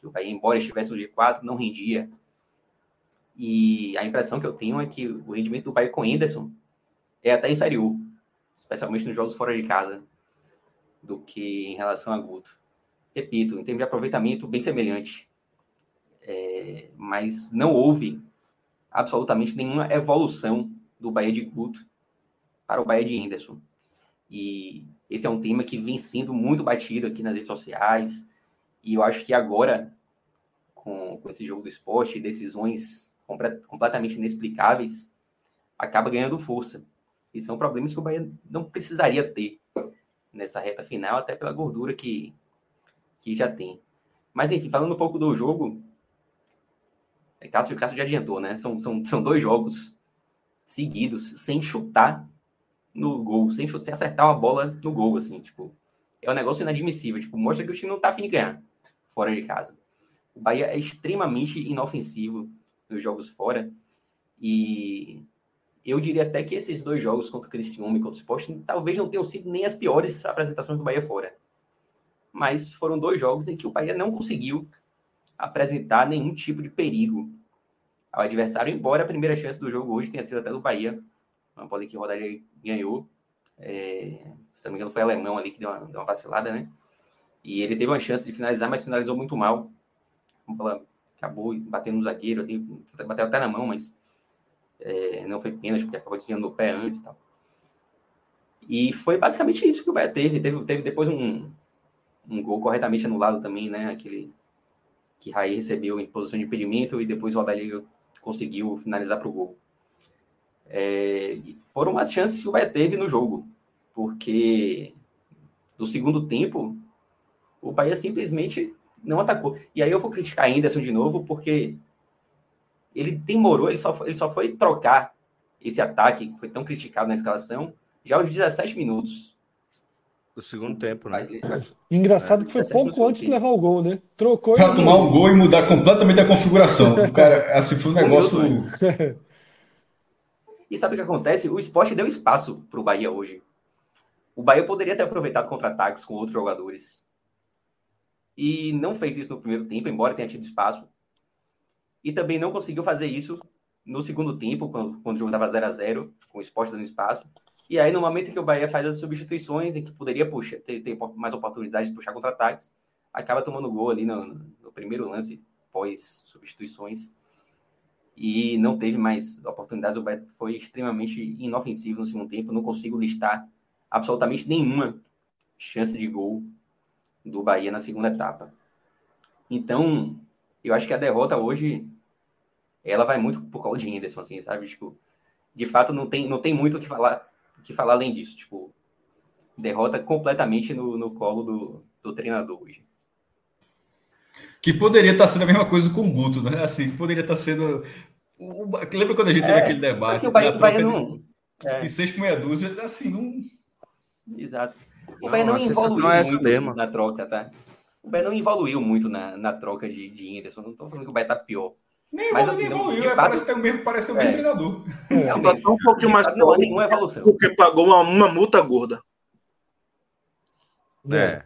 Que o Bahia, embora estivesse no G4, não rendia. E a impressão que eu tenho é que o rendimento do Bahia com Henderson é até inferior, especialmente nos jogos fora de casa, do que em relação a Guto. Repito, em termos de aproveitamento, bem semelhante. É, mas não houve absolutamente nenhuma evolução do Bahia de Guto para o Bahia de Henderson. E esse é um tema que vem sendo muito batido aqui nas redes sociais. E eu acho que agora, com, com esse jogo do esporte, decisões completamente inexplicáveis, acaba ganhando força. E são problemas que o Bahia não precisaria ter nessa reta final, até pela gordura que, que já tem. Mas, enfim, falando um pouco do jogo, é, Cássio, Cássio já adiantou, né? São, são, são dois jogos seguidos, sem chutar no gol, sem, chutar, sem acertar uma bola no gol, assim, tipo, é um negócio inadmissível, tipo, mostra que o time não tá afim de ganhar fora de casa. O Bahia é extremamente inofensivo, nos jogos fora. E eu diria até que esses dois jogos contra o Criciúma e contra o Sport talvez não tenham sido nem as piores apresentações do Bahia fora. Mas foram dois jogos em que o Bahia não conseguiu apresentar nenhum tipo de perigo ao adversário, embora a primeira chance do jogo hoje tenha sido até do Bahia. Uma bola que o Rodália ganhou. É, se não me engano, foi alemão ali que deu uma, deu uma vacilada, né? E ele teve uma chance de finalizar, mas finalizou muito mal. Uma bola acabou batendo no zagueiro, bateu até na mão, mas é, não foi pênalti, porque acabou desviando o pé antes e tal. E foi basicamente isso que o Bahia teve. Teve, teve depois um, um gol corretamente anulado também, né? Aquele que Raí recebeu em posição de impedimento e depois o Adalio conseguiu finalizar para o gol. É, foram as chances que o Bahia teve no jogo, porque no segundo tempo o Bahia simplesmente não atacou. E aí eu vou criticar Anderson de novo, porque ele demorou, ele só, foi, ele só foi trocar esse ataque que foi tão criticado na escalação já aos 17 minutos. Do segundo tempo, né? Engraçado que foi pouco antes de levar o gol, né? Trocou Pra tomar um gol e mudar completamente a configuração. O cara, assim, foi um negócio. E sabe o que acontece? O esporte deu espaço para o Bahia hoje. O Bahia poderia ter aproveitado contra-ataques com outros jogadores. E não fez isso no primeiro tempo, embora tenha tido espaço. E também não conseguiu fazer isso no segundo tempo, quando, quando o jogo estava 0 a 0 com o esporte dando espaço. E aí, no momento em que o Bahia faz as substituições, em que poderia puxar, ter, ter mais oportunidade de puxar contra-ataques, acaba tomando gol ali no, no primeiro lance, pós substituições. E não teve mais oportunidades. O Bahia foi extremamente inofensivo no segundo tempo. Não consigo listar absolutamente nenhuma chance de gol do Bahia na segunda etapa. Então, eu acho que a derrota hoje ela vai muito por causa de Henderson, assim, sabe? Tipo, de fato não tem, não tem muito o que falar, que falar além disso. Tipo, derrota completamente no, no colo do, do treinador hoje. Que poderia estar sendo a mesma coisa com o Guto, né? Assim, poderia estar sendo. O, lembra quando a gente é, teve aquele debate? Assim, o Bahia, o Bahia não. De, é. de seis por meia dúzia, assim, não. Exato. O Bahia não, evoluiu não é muito mesmo. na troca, tá? O Bahia não evoluiu muito na, na troca de, de Whindersson. Não estou falando que o Bahia tá pior. Nem mas, assim, evoluiu, é, fato, parece ter o mesmo, parece ter o mesmo é. treinador. É, tá um pouquinho mais não há nenhuma evolução. Porque pagou uma, uma multa gorda. É.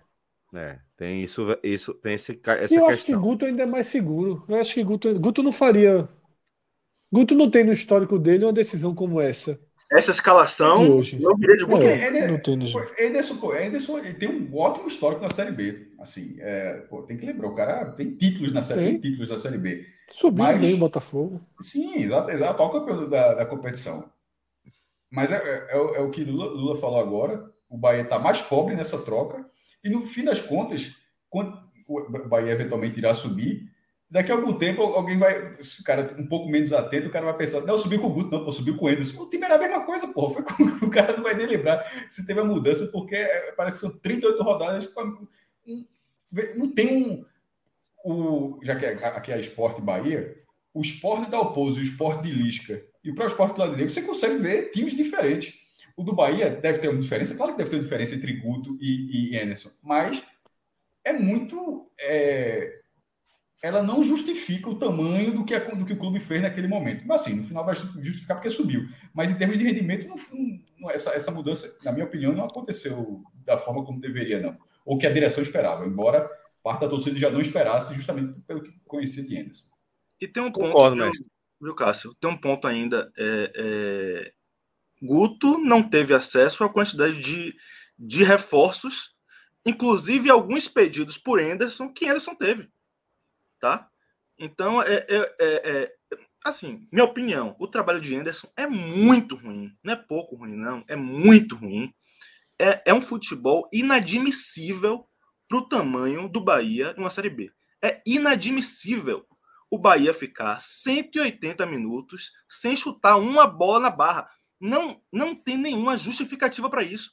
É. Tem isso, isso tem esse, essa eu questão. acho que Guto ainda é mais seguro. Eu acho que Guto, Guto não faria. Guto não tem no histórico dele uma decisão como essa essa escalação não viria de Guto. É, Ederson, pô, Ederson ele tem um ótimo histórico na Série B. Assim, é, pô, tem que lembrar, o cara tem títulos na Série, tem. títulos na série B. Subiu Mas, bem o Botafogo. Sim, exato, exato, o campeão da, da competição. Mas é, é, é, o que Lula, Lula falou agora, o Bahia está mais pobre nessa troca, e no fim das contas, quando o Bahia eventualmente irá subir, Daqui a algum tempo, alguém vai. O cara um pouco menos atento, o cara vai pensar: não, subiu com o Guto, não, pô, subiu com o Anderson. O time era a mesma coisa, pô. Foi com... O cara não vai nem lembrar se teve a mudança, porque é, parece que são 38 rodadas. Não tem um. O, já que é, aqui é Esporte Bahia, o Esporte da Alpozo e o Esporte de Lisca e o próprio Esporte do Lado Negro, você consegue ver times diferentes. O do Bahia deve ter uma diferença, claro que deve ter uma diferença entre Guto e, e Anderson, mas é muito. É, ela não justifica o tamanho do que, a, do que o clube fez naquele momento. Mas assim, no final vai justificar porque subiu. Mas em termos de rendimento, não, não, essa, essa mudança, na minha opinião, não aconteceu da forma como deveria, não. Ou que a direção esperava, embora parte da torcida já não esperasse, justamente pelo que conhecia de Anderson. E tem um ponto, Concordo, viu, viu, Cássio? Tem um ponto ainda. É, é... Guto não teve acesso à quantidade de, de reforços, inclusive alguns pedidos por Anderson, que Anderson teve tá? Então, é, é, é, é, assim, minha opinião, o trabalho de Anderson é muito ruim. Não é pouco ruim, não. É muito ruim. É, é um futebol inadmissível para o tamanho do Bahia em uma Série B. É inadmissível o Bahia ficar 180 minutos sem chutar uma bola na barra. Não, não tem nenhuma justificativa para isso.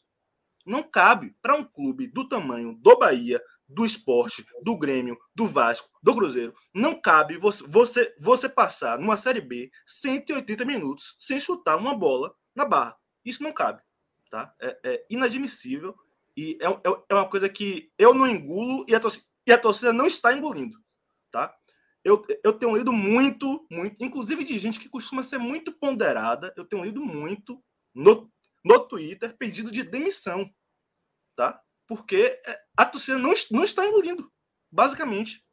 Não cabe para um clube do tamanho do Bahia, do esporte, do Grêmio, do Vasco, do Cruzeiro. Não cabe você, você, você passar numa Série B 180 minutos sem chutar uma bola na barra. Isso não cabe. Tá? É, é inadmissível e é, é, é, uma coisa que eu não engulo e a, torcida, e a torcida não está engolindo. Tá? Eu, eu tenho lido muito, muito, inclusive de gente que costuma ser muito ponderada, eu tenho lido muito no, no Twitter pedido de demissão. Tá? Porque é, a torcida não, não está engolindo. Basicamente,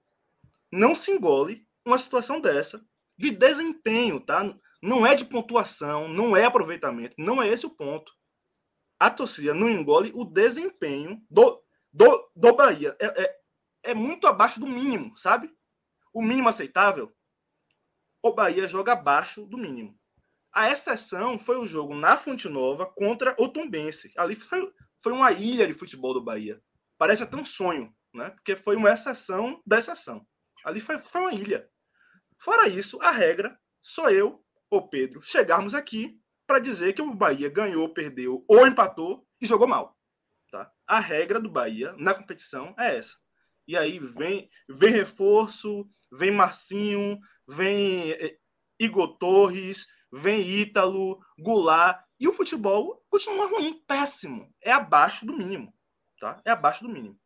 não se engole uma situação dessa de desempenho, tá? Não é de pontuação, não é aproveitamento, não é esse o ponto. A torcida não engole o desempenho do, do, do Bahia. É, é, é muito abaixo do mínimo, sabe? O mínimo aceitável. O Bahia joga abaixo do mínimo. A exceção foi o jogo na Fonte Nova contra o Tombense. Ali foi, foi uma ilha de futebol do Bahia. Parece até um sonho, né? Porque foi uma exceção da exceção. Ali foi, foi uma ilha. Fora isso, a regra só eu ou Pedro chegarmos aqui para dizer que o Bahia ganhou, perdeu ou empatou e jogou mal. Tá? A regra do Bahia na competição é essa. E aí vem, vem reforço, vem Marcinho, vem eh, Igor Torres, vem Ítalo, Goulart, e o futebol continua ruim, péssimo. É abaixo do mínimo. Tá? É abaixo do mínimo.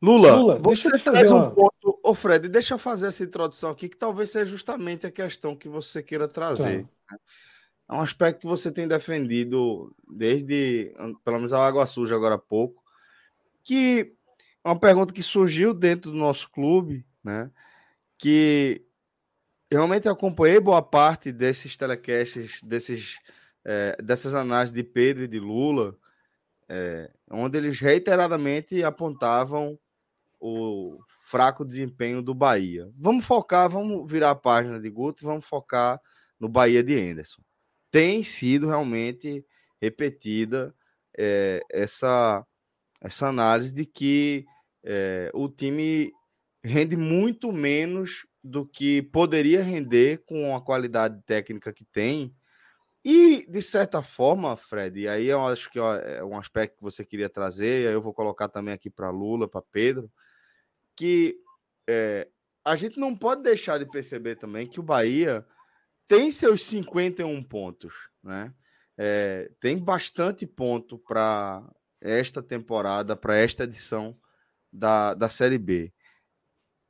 Lula, Lula você traz um ponto. Ô, Fred, deixa eu fazer essa introdução aqui, que talvez seja justamente a questão que você queira trazer. Tá. É um aspecto que você tem defendido desde, pelo menos, a Água Suja agora há pouco, que é uma pergunta que surgiu dentro do nosso clube, né? Que realmente acompanhei boa parte desses telecasts, desses, é, dessas análises de Pedro e de Lula, é, onde eles reiteradamente apontavam o fraco desempenho do Bahia. Vamos focar, vamos virar a página de Guto, vamos focar no Bahia de Anderson. Tem sido realmente repetida é, essa, essa análise de que é, o time rende muito menos do que poderia render com a qualidade técnica que tem. E, de certa forma, Fred, e aí eu acho que ó, é um aspecto que você queria trazer, aí eu vou colocar também aqui para Lula, para Pedro, que é, a gente não pode deixar de perceber também que o Bahia tem seus 51 pontos, né? É, tem bastante ponto para esta temporada, para esta edição da, da Série B.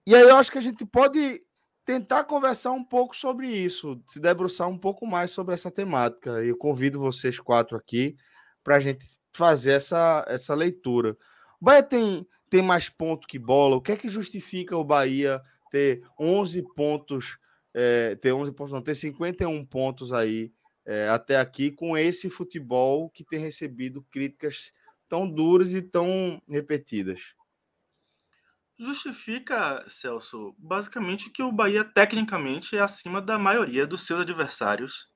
E aí eu acho que a gente pode tentar conversar um pouco sobre isso, se debruçar um pouco mais sobre essa temática. Eu convido vocês quatro aqui para a gente fazer essa, essa leitura. O Bahia tem, tem mais ponto que bola. O que é que justifica o Bahia ter 11 pontos, é, ter 11 pontos, não, ter 51 pontos aí é, até aqui com esse futebol que tem recebido críticas tão duras e tão repetidas? Justifica, Celso, basicamente que o Bahia tecnicamente é acima da maioria dos seus adversários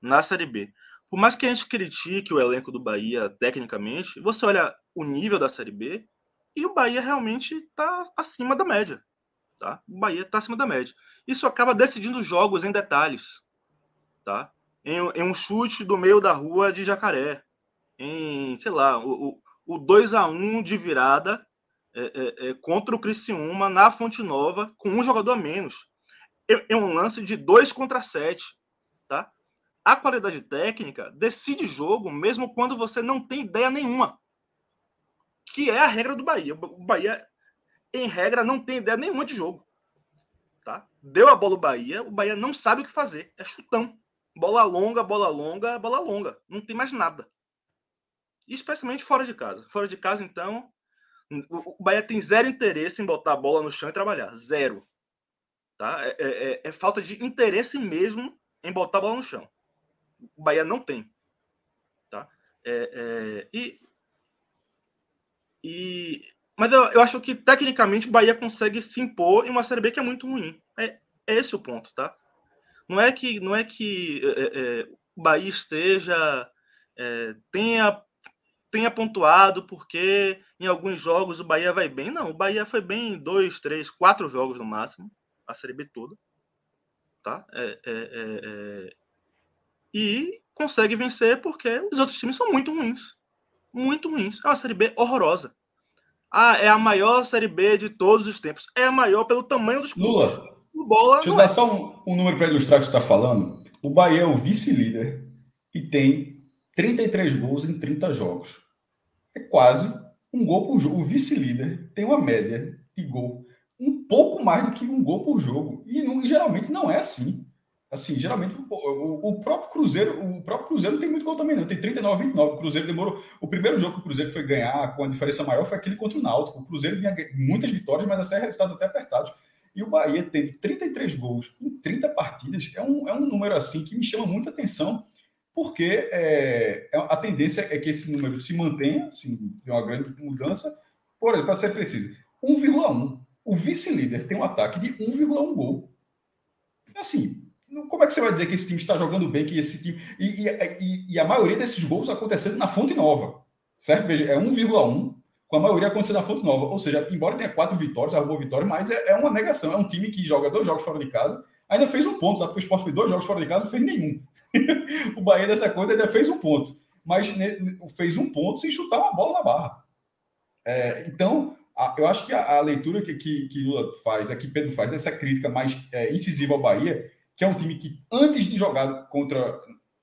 na Série B. Por mais que a gente critique o elenco do Bahia tecnicamente, você olha o nível da Série B e o Bahia realmente está acima da média. Tá? O Bahia está acima da média. Isso acaba decidindo jogos em detalhes. Tá? Em, em um chute do meio da rua de Jacaré. Em, sei lá, o, o, o 2 a 1 de virada é, é, é, contra o Criciúma na Fonte Nova com um jogador a menos. É, é, um lance de 2 contra 7. Tá? A qualidade técnica decide jogo mesmo quando você não tem ideia nenhuma. Que é a regra do Bahia. O Bahia, em regra, não tem ideia nenhuma de jogo. Tá? Deu a bola o Bahia, o Bahia não sabe o que fazer. É chutão. Bola longa, bola longa, bola longa. Não tem mais nada. Especialmente fora de casa. Fora de casa, então, o Bahia tem zero interesse em botar a bola no chão e trabalhar. Zero. Tá? É, é, é, é falta de interesse mesmo em botar a bola no chão. O Bahia não tem. Tá? É, é, e, e, mas eu, eu acho que tecnicamente o Bahia consegue se impor em uma Série B que é muito ruim. É, é esse o ponto, tá? Não é que, não é que o Bahia esteja tenha tenha pontuado porque em alguns jogos o Bahia vai bem. Não, o Bahia foi bem em dois, três, quatro jogos no máximo, a Série B toda. Tá? É, é, é, é, e consegue vencer porque os outros times são muito ruins. Muito ruins. É uma Série B horrorosa. Ah, é a maior Série B de todos os tempos. É a maior pelo tamanho dos clubes. Lula, o bola deixa eu dar é. só um, um número para ilustrar o que você está falando. O Bahia é o vice-líder e tem 33 gols em 30 jogos. É quase um gol por jogo. O vice-líder tem uma média de gol um pouco mais do que um gol por jogo. E, não, e geralmente não é assim. Assim, geralmente o, o, próprio Cruzeiro, o próprio Cruzeiro não tem muito gol também, não. Tem 39 29. O Cruzeiro demorou. O primeiro jogo que o Cruzeiro foi ganhar com a diferença maior foi aquele contra o Náutico. O Cruzeiro vinha muitas vitórias, mas a série resultados até apertados. E o Bahia teve 33 gols em 30 partidas. É um, é um número assim que me chama muita atenção porque é, é, a tendência é que esse número se mantenha, assim, tem uma grande mudança. Por exemplo, para ser preciso, 1,1. O vice-líder tem um ataque de 1,1 gol. Assim, como é que você vai dizer que esse time está jogando bem, que esse time... E, e, e a maioria desses gols acontecendo na fonte nova, certo? Veja, é 1,1, com a maioria acontecendo na fonte nova. Ou seja, embora tenha quatro vitórias, arrumou vitória, mas é, é uma negação. É um time que joga dois jogos fora de casa ainda fez um ponto, sabe? Porque o Sport fez dois jogos fora de casa não fez nenhum. o Bahia dessa coisa ainda fez um ponto. Mas fez um ponto sem chutar uma bola na barra. É, então, a, eu acho que a, a leitura que, que, que, Lula faz, aqui Pedro faz, essa crítica mais é, incisiva ao Bahia, que é um time que antes de jogar contra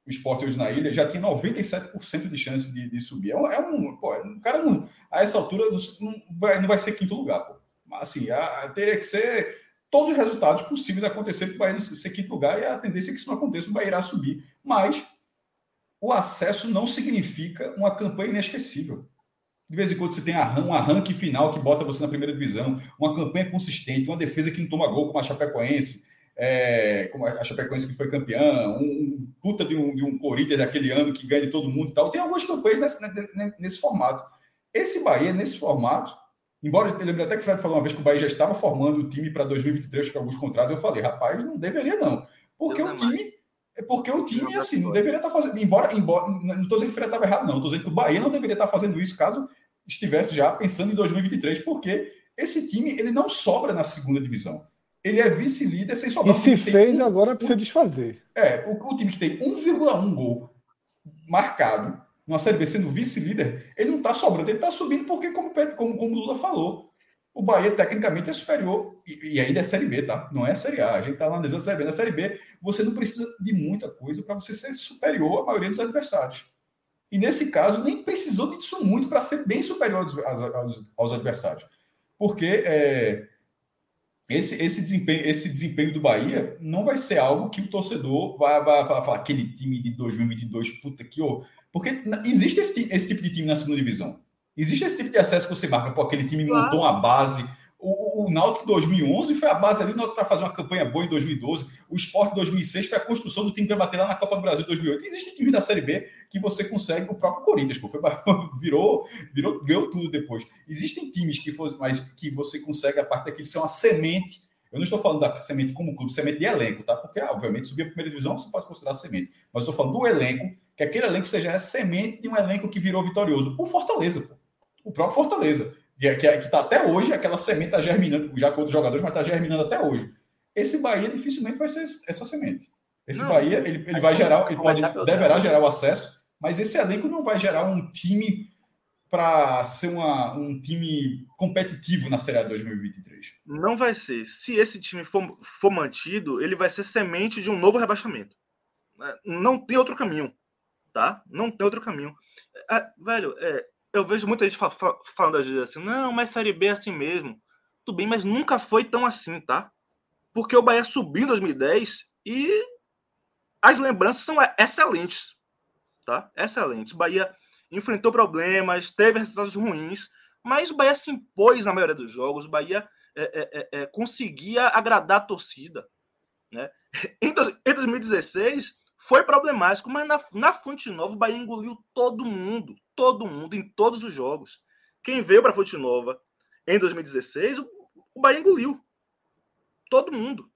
o esporte hoje na ilha já tinha 97% de chance de, de subir. É um, é um pô, o cara não, a essa altura não vai, não vai ser quinto lugar, pô. Mas assim, a, teria que ser todos os resultados possíveis acontecer para o Bahia ser quinto lugar e a tendência é que isso não aconteça, o Bahia irá subir. Mas o acesso não significa uma campanha inesquecível. De vez em quando você tem um arranque final que bota você na primeira divisão, uma campanha consistente, uma defesa que não toma gol, como a Chapecoense, é, como a Chapecoense que foi campeã, um, um puta de um, de um Corinthians daquele ano que ganha de todo mundo e tal. Tem algumas campanhas nesse, nesse formato. Esse Bahia, nesse formato, embora eu lembre até que o Fred falou uma vez que o Bahia já estava formando o time para 2023 com alguns contratos, eu falei, rapaz, não deveria não. Porque o time. É porque o time, assim, não deveria estar tá fazendo. Embora, embora não estou dizendo que o Fred estava errado, não. Estou dizendo que o Bahia não deveria estar tá fazendo isso caso estivesse já pensando em 2023, porque esse time ele não sobra na segunda divisão. Ele é vice-líder sem sobrar. E se fez, um, agora precisa desfazer. É, o, o time que tem 1,1 gol marcado numa Série B sendo vice-líder, ele não está sobrando, ele está subindo porque, como, como, como o Lula falou, o Bahia tecnicamente é superior e, e, ainda é Série B, tá? Não é Série A. A gente está analisando a Série B. Na Série B, você não precisa de muita coisa para você ser superior à maioria dos adversários. E nesse caso, nem precisou disso muito para ser bem superior aos, aos, aos adversários. Porque é, esse, esse, desempenho, esse desempenho do Bahia não vai ser algo que o torcedor vai, vai, vai falar, aquele time de 2022, puta que. Oh. Porque existe esse, esse tipo de time na segunda divisão. Existe esse tipo de acesso que você marca, pô, aquele time claro. montou uma base, o, o, Náutico 2011 foi a base ali para fazer uma campanha boa em 2012. O Sport 2006 foi a construção do time para bater lá na Copa do Brasil 2008. Existe time da Série B que você consegue, o próprio Corinthians, pô, foi, virou, virou, ganhou tudo depois. Existem times que, mas que você consegue, a parte daquilo ser uma semente. Eu não estou falando da semente como clube, semente de elenco, tá? Porque, ah, obviamente, subir a primeira divisão você pode considerar semente. Mas eu estou falando do elenco, que aquele elenco seja a semente de um elenco que virou vitorioso. O Fortaleza, pô. O próprio Fortaleza que está até hoje, aquela semente está germinando, já com outros jogadores, mas está germinando até hoje. Esse Bahia dificilmente vai ser essa semente. Esse não, Bahia, ele, ele vai gerar, ele pode, deverá gerar o acesso, mas esse elenco não vai gerar um time para ser uma, um time competitivo na Série A 2023. Não vai ser. Se esse time for, for mantido, ele vai ser semente de um novo rebaixamento. É, não tem outro caminho, tá? Não tem outro caminho. É, velho, é, eu vejo muita gente falando às vezes assim, não, mas Série B é assim mesmo. Tudo bem, mas nunca foi tão assim, tá? Porque o Bahia subiu em 2010 e as lembranças são excelentes, tá? Excelentes. O Bahia enfrentou problemas, teve resultados ruins, mas o Bahia se impôs na maioria dos jogos, o Bahia é, é, é, é conseguia agradar a torcida, né? Em, em 2016 foi problemático, mas na, na Fonte Nova o Bahia engoliu todo mundo, todo mundo, em todos os jogos. Quem veio para a Fonte Nova em 2016, o, o Bahia engoliu. Todo mundo.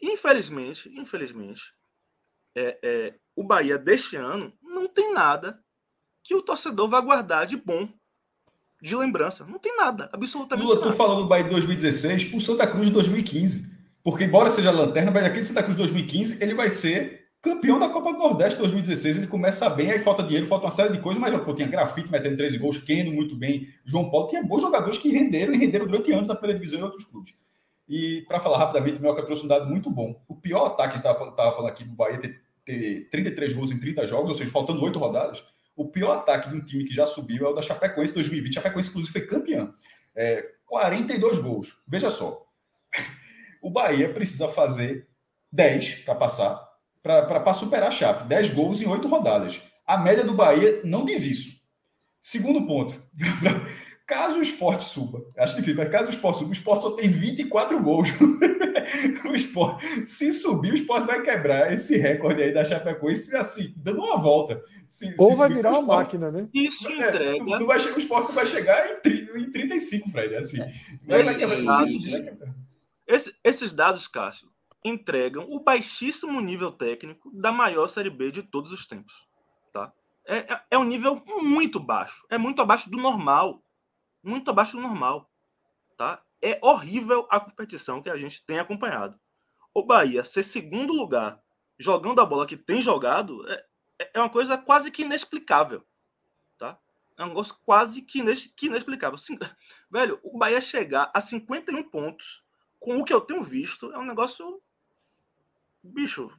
Infelizmente, infelizmente, é, é, o Bahia deste ano não tem nada que o torcedor vá guardar de bom, de lembrança. Não tem nada, absolutamente Lula, nada. tu falando do Bahia de 2016 pro Santa Cruz de 2015. Porque, embora seja lanterna, mas aquele Santa Cruz de 2015, ele vai ser campeão da Copa do Nordeste 2016. Ele começa bem, aí falta dinheiro, falta uma série de coisas, mas pô, tinha grafite metendo 13 gols, Keno muito bem, João Paulo, tinha bons jogadores que renderam e renderam durante anos na primeira divisão em outros clubes. E para falar rapidamente, Melca trouxe um dado muito bom. O pior ataque que estava falando aqui do Bahia ter, ter 33 gols em 30 jogos, ou seja, faltando 8 rodadas. O pior ataque de um time que já subiu é o da Chapecoense 2020. A Chapecoense, inclusive, foi campeã. É, 42 gols. Veja só. O Bahia precisa fazer 10 para passar para superar a Chape. 10 gols em 8 rodadas. A média do Bahia não diz isso. Segundo ponto. caso o esporte suba, acho difícil, mas caso o esporte suba, o esporte só tem 24 gols. o esporte, se subir, o esporte vai quebrar esse recorde aí da Chapecoense, assim, dando uma volta. Se, Ou se vai virar uma esporte, máquina, né? Isso é, entrega. Não vai, o esporte vai chegar em, em 35, Fred. Assim. É. Esses, dados, esse, esses dados, Cássio, entregam o baixíssimo nível técnico da maior Série B de todos os tempos. Tá? É, é, é um nível muito baixo. É muito abaixo do normal. Muito abaixo do normal. Tá? É horrível a competição que a gente tem acompanhado. O Bahia ser segundo lugar jogando a bola que tem jogado é, é uma coisa quase que inexplicável. Tá? É um negócio quase que, inexplicável. Sim, velho, o Bahia chegar a 51 pontos com o que eu tenho visto é um negócio bicho,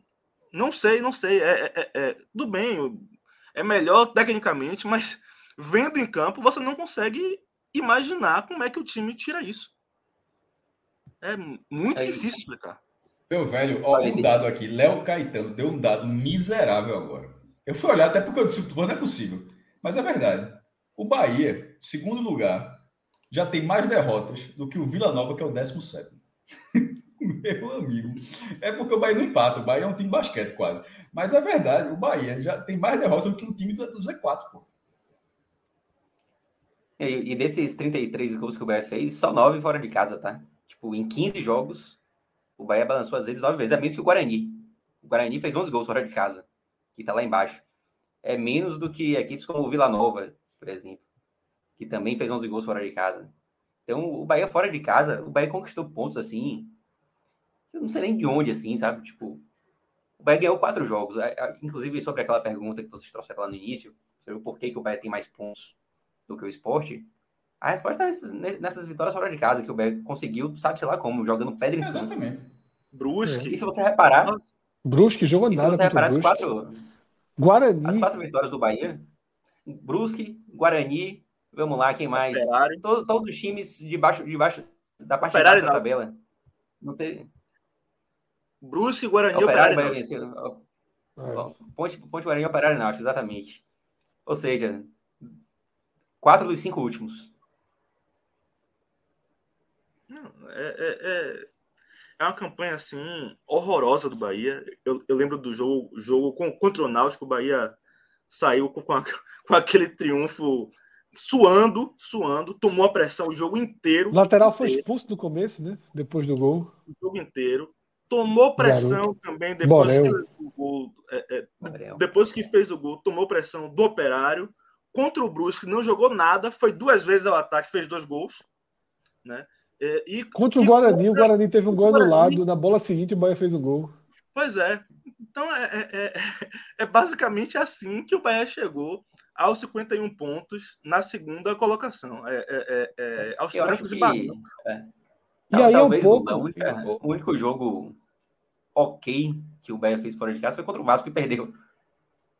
não sei, não sei. É, é, é, é tudo bem, é melhor tecnicamente, mas vendo em campo, você não consegue imaginar como é que o time tira isso. É muito é difícil explicar. Meu velho, ó, um dado aqui. Léo Caetano deu um dado miserável agora. Eu fui olhar até porque eu disse, não é possível. Mas é verdade. O Bahia, segundo lugar, já tem mais derrotas do que o Vila Nova, que é o 17. Meu amigo. É porque o Bahia não empata. O Bahia é um time de basquete quase. Mas é verdade, o Bahia já tem mais derrotas do que o time do Z4, pô. E, e desses 33 gols que o Bahia fez, só 9 fora de casa, tá? Tipo, em 15 jogos, o Bahia balançou às vezes 9 vezes. É menos que o Guarani. O Guarani fez 11 gols fora de casa, que tá lá embaixo. É menos do que equipes como o Vila Nova, por exemplo, que também fez 11 gols fora de casa. Então, o Bahia fora de casa, o Bahia conquistou pontos assim. Eu não sei nem de onde, assim, sabe? Tipo, o Bahia ganhou quatro jogos. Inclusive, sobre aquela pergunta que vocês trouxeram lá no início, sobre o porquê que o Bahia tem mais pontos do que o esporte, a resposta é nessas, nessas vitórias fora de casa que o Bahia conseguiu, sabe, sei lá como, jogando pedra em cima. Brusque. E se você reparar. Brusque jogou nada. Se você reparar, as quatro. Guarani. As quatro vitórias do Bahia. Brusque, Guarani, vamos lá, quem mais? Todo, todos os times debaixo, debaixo da parte Operário da tabela. Não tem. Brusque, Guarani, Operário. Operário não. Ponte, Ponte Guarani Operário não, acho, exatamente. Ou seja, Quatro dos cinco últimos. É, é, é, é, uma campanha assim horrorosa do Bahia. Eu, eu lembro do jogo, jogo contra o Náutico, o Bahia saiu com, a, com aquele triunfo suando, suando, tomou a pressão o jogo inteiro. O lateral inteiro. foi expulso no começo, né? Depois do gol. O jogo inteiro. Tomou pressão Garoto. também depois que, o gol, é, é, depois que fez o gol, tomou pressão do operário contra o Brusque não jogou nada, foi duas vezes ao ataque, fez dois gols, né? E, contra o Guarani, contra... o Guarani teve um gol anulado, na bola seguinte o Bahia fez o gol. Pois é. Então é, é, é, é basicamente assim que o Bahia chegou aos 51 pontos na segunda colocação. É, é, é, aos trancos e barrancos. E aí é um pouco... Única, o único jogo ok que o Bahia fez fora de casa foi contra o Vasco e perdeu.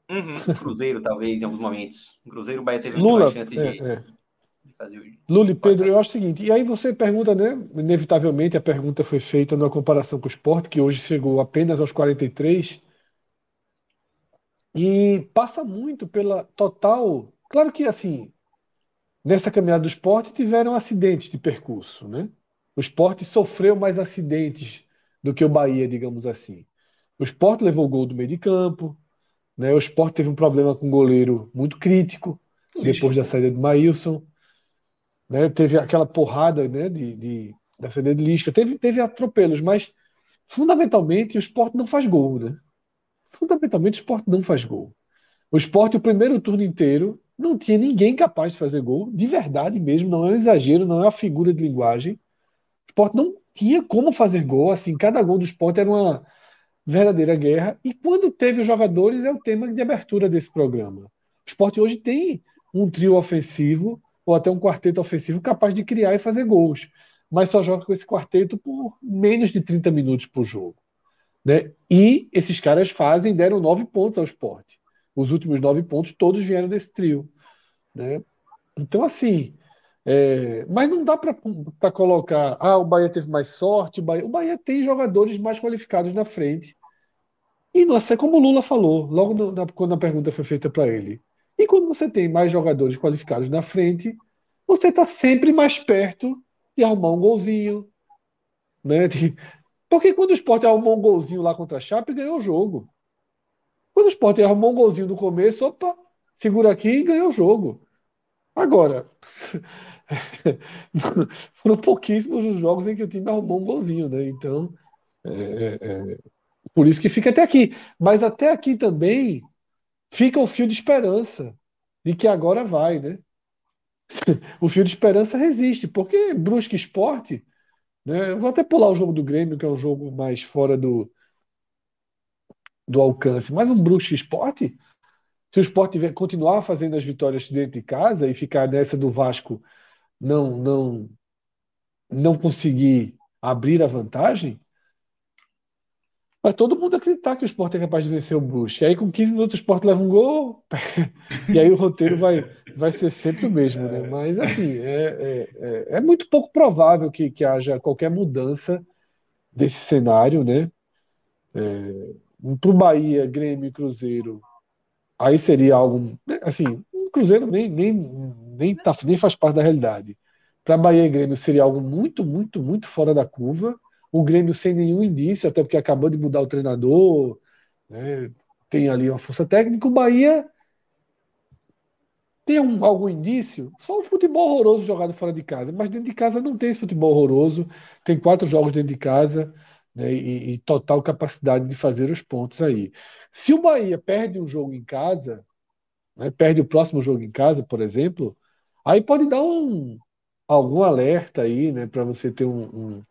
Uhum. Cruzeiro, talvez, em alguns momentos. O Cruzeiro, o Bahia teve Lula, chance é, de, é. de, fazer o. Lula e Pedro, eu acho o seguinte, e aí você pergunta, né? Inevitavelmente a pergunta foi feita na comparação com o esporte, que hoje chegou apenas aos 43. E passa muito pela total. Claro que assim, nessa caminhada do esporte tiveram acidentes de percurso, né? O esporte sofreu mais acidentes do que o Bahia, digamos assim. O esporte levou o gol do meio de campo, né? O Sport teve um problema com o goleiro muito crítico depois da saída do Maílson. Né? Teve aquela porrada né, de, de, da saída de Lisca. Teve, teve atropelos, mas fundamentalmente o Sport não faz gol. Né? Fundamentalmente o Sport não faz gol. O Sport, o primeiro turno inteiro, não tinha ninguém capaz de fazer gol, de verdade mesmo, não é um exagero, não é uma figura de linguagem. Sport não tinha como fazer gol, assim, cada gol do Sport era uma, verdadeira guerra. E quando teve os jogadores, é o tema de abertura desse programa. O esporte hoje tem um trio ofensivo, ou até um quarteto ofensivo, capaz de criar e fazer gols. Mas só joga com esse quarteto por menos de 30 minutos por jogo. Né? E esses caras fazem, deram nove pontos ao esporte. Os últimos nove pontos todos vieram desse trio. Né? Então, assim, é, mas não dá para colocar, ah, o Bahia teve mais sorte, o Bahia, o Bahia tem jogadores mais qualificados na frente. E nossa, é como o Lula falou, logo no, na, quando a pergunta foi feita para ele. E quando você tem mais jogadores qualificados na frente, você está sempre mais perto de arrumar um golzinho. Né? Porque quando o Sport arrumou um golzinho lá contra a Chape, ganhou o jogo. Quando o Sport arrumou um golzinho no começo, opa, segura aqui e ganhou o jogo. Agora, foram pouquíssimos os jogos em que o time arrumou um golzinho, né? Então, é, é, é, por isso que fica até aqui. Mas até aqui também fica o fio de esperança de que agora vai, né? o fio de esperança resiste, porque Brusque Esporte, né? Eu vou até pular o jogo do Grêmio, que é um jogo mais fora do, do alcance, mas um Brusque Esporte, se o Sport continuar fazendo as vitórias dentro de casa e ficar nessa do Vasco não não não conseguir abrir a vantagem, Vai todo mundo acreditar que o Sport é capaz de vencer o Brusque. Aí com 15 minutos o Sport leva um gol, e aí o roteiro vai, vai ser sempre o mesmo, né? Mas assim, é, é, é, é muito pouco provável que, que haja qualquer mudança desse cenário, né? É, para o Bahia, Grêmio e Cruzeiro, aí seria algo. Assim, o Cruzeiro nem, nem, nem, tá, nem faz parte da realidade. Para Bahia e Grêmio seria algo muito, muito, muito fora da curva. O Grêmio sem nenhum indício, até porque acabou de mudar o treinador, né, tem ali uma força técnica. O Bahia tem um, algum indício? Só um futebol horroroso jogado fora de casa. Mas dentro de casa não tem esse futebol horroroso. Tem quatro jogos dentro de casa né, e, e, total capacidade de fazer os pontos aí. Se o Bahia perde um jogo em casa, né, perde o próximo jogo em casa, por exemplo, aí pode dar um algum alerta aí, né, para você ter um, um,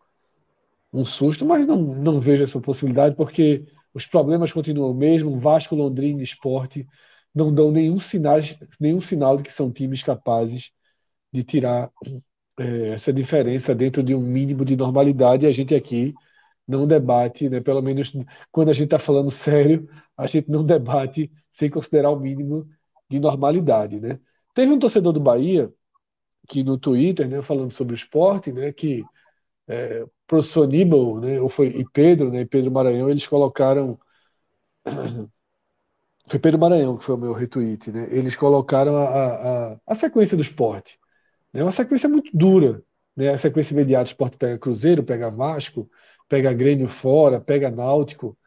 um, susto, mas não, não vejo essa possibilidade porque os problemas continuam o mesmo. Vasco, Londrina, Esporte não dão nenhum sinal, nenhum sinal de que são times capazes de tirar é, essa diferença dentro de um mínimo de normalidade. E a gente aqui não debate, né? Pelo menos quando a gente está falando sério, a gente não debate sem considerar o mínimo de normalidade, né? Teve um torcedor do Bahia que no Twitter, né, falando sobre o esporte, né, que é, o professor Aníbal, né, ou foi, e Pedro, né, e Pedro Maranhão, eles colocaram foi Pedro Maranhão que foi o meu retweet, né? Eles colocaram a, a, a sequência do esporte, né? Uma sequência muito dura, né? A sequência imediata, o esporte pega Cruzeiro, pega Vasco, pega Grêmio fora, pega Náutico.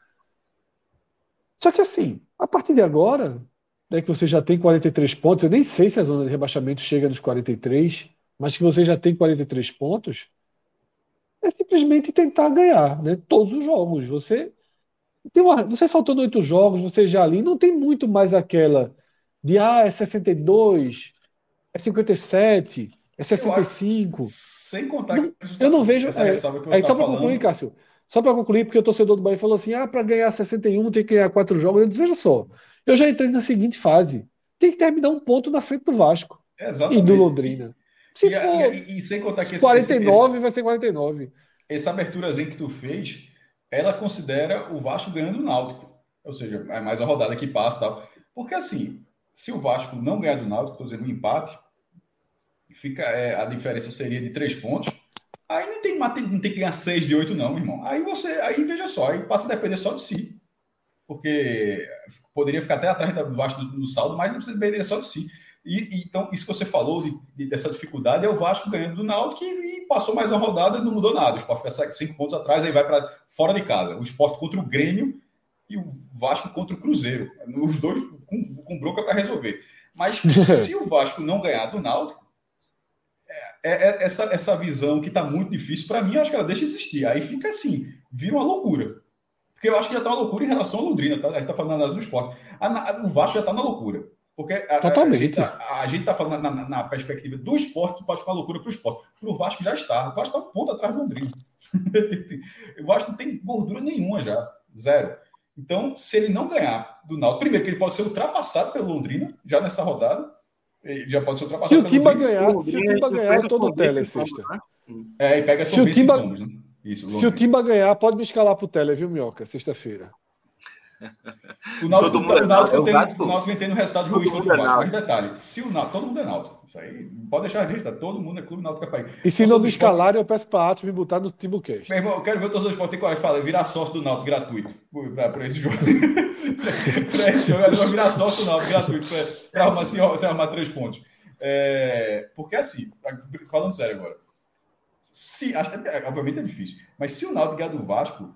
Só que assim, a partir de agora, né, que você já tem 43 pontos, eu nem sei se a zona de rebaixamento chega nos 43, mas que você já tem 43 pontos, é simplesmente tentar ganhar né, todos os jogos. Você tem uma, você faltando oito jogos, você já ali não tem muito mais aquela de ah, é 62, é 57, é 65. Acho, sem contar não, que eu não vejo. É, aí tá só para concluir, Cássio. Só para concluir, porque o torcedor do Bahia falou assim: ah, para ganhar 61 tem que ganhar quatro jogos. Eu disse, veja só, eu já entrei na seguinte fase. Tem que terminar um ponto na frente do Vasco Exatamente. e do Londrina. Se e, for e, e, sem contar que esse, 49 esse, vai ser 49. Essa aberturazinha que tu fez, ela considera o Vasco ganhando o Náutico. Ou seja, é mais a rodada que passa e tal. Porque assim, se o Vasco não ganhar do Náutico, estou dizendo um empate, fica, é, a diferença seria de três pontos. Aí não tem, não tem que ganhar seis de oito, não, irmão. Aí você, aí veja só, aí passa a depender só de si. Porque poderia ficar até atrás do Vasco no saldo, mas você dependeria só de si. E, e, então, isso que você falou de, de, dessa dificuldade é o Vasco ganhando do Náutico e, e passou mais uma rodada e não mudou nada. O Sport fica cinco pontos atrás, aí vai para fora de casa. O Sport contra o Grêmio e o Vasco contra o Cruzeiro. Os dois com, com bronca para resolver. Mas se o Vasco não ganhar do Náutico, é, é, essa, essa visão que está muito difícil, para mim, acho que ela deixa de existir. Aí fica assim, vira uma loucura. Porque eu acho que já está uma loucura em relação a Londrina, tá? A gente está falando nas do esporte. A, o Vasco já está na loucura. Porque a, Totalmente. a, gente está tá falando na, na, na, perspectiva do esporte, que pode ficar loucura para o esporte. Para o Vasco já está. O Vasco está um ponto atrás do Londrina. o Vasco não tem gordura nenhuma já. Zero. Então, se ele não ganhar do Náutico, primeiro que ele pode ser ultrapassado pelo Londrina, já nessa rodada, ele já pode ser ultrapassado. Se o Timba ganhar, se o Timba ganhar, estou no tele sexta. É, e pega se o Timba, né? Isso, se o Timba ganhar, pode me escalar pro tele, viu, Minhoca? Sexta-feira. O Náutico, todo mundo o Náutico, é tem, o Náutico tem no resultado ruim contra o Vasco. Mas detalhe, se o Náutico, todo mundo é Náutico. Isso aí, pode deixar a gente, tá? todo mundo é clube Náutico é país. E se não me escalar, eu peço para Atos me botar no Timbucast. Meu irmão, eu quero ver o torcedor do esporte tem coragem de falar, virar sócio do Náutico gratuito para esse jogo. para esse jogo, vai virar sócio do Náutico gratuito para arrumar, se, se arrumar três pontos. É, porque assim, falando sério agora, se, acho, é, obviamente é difícil, mas se o Náutico ganhar do Vasco,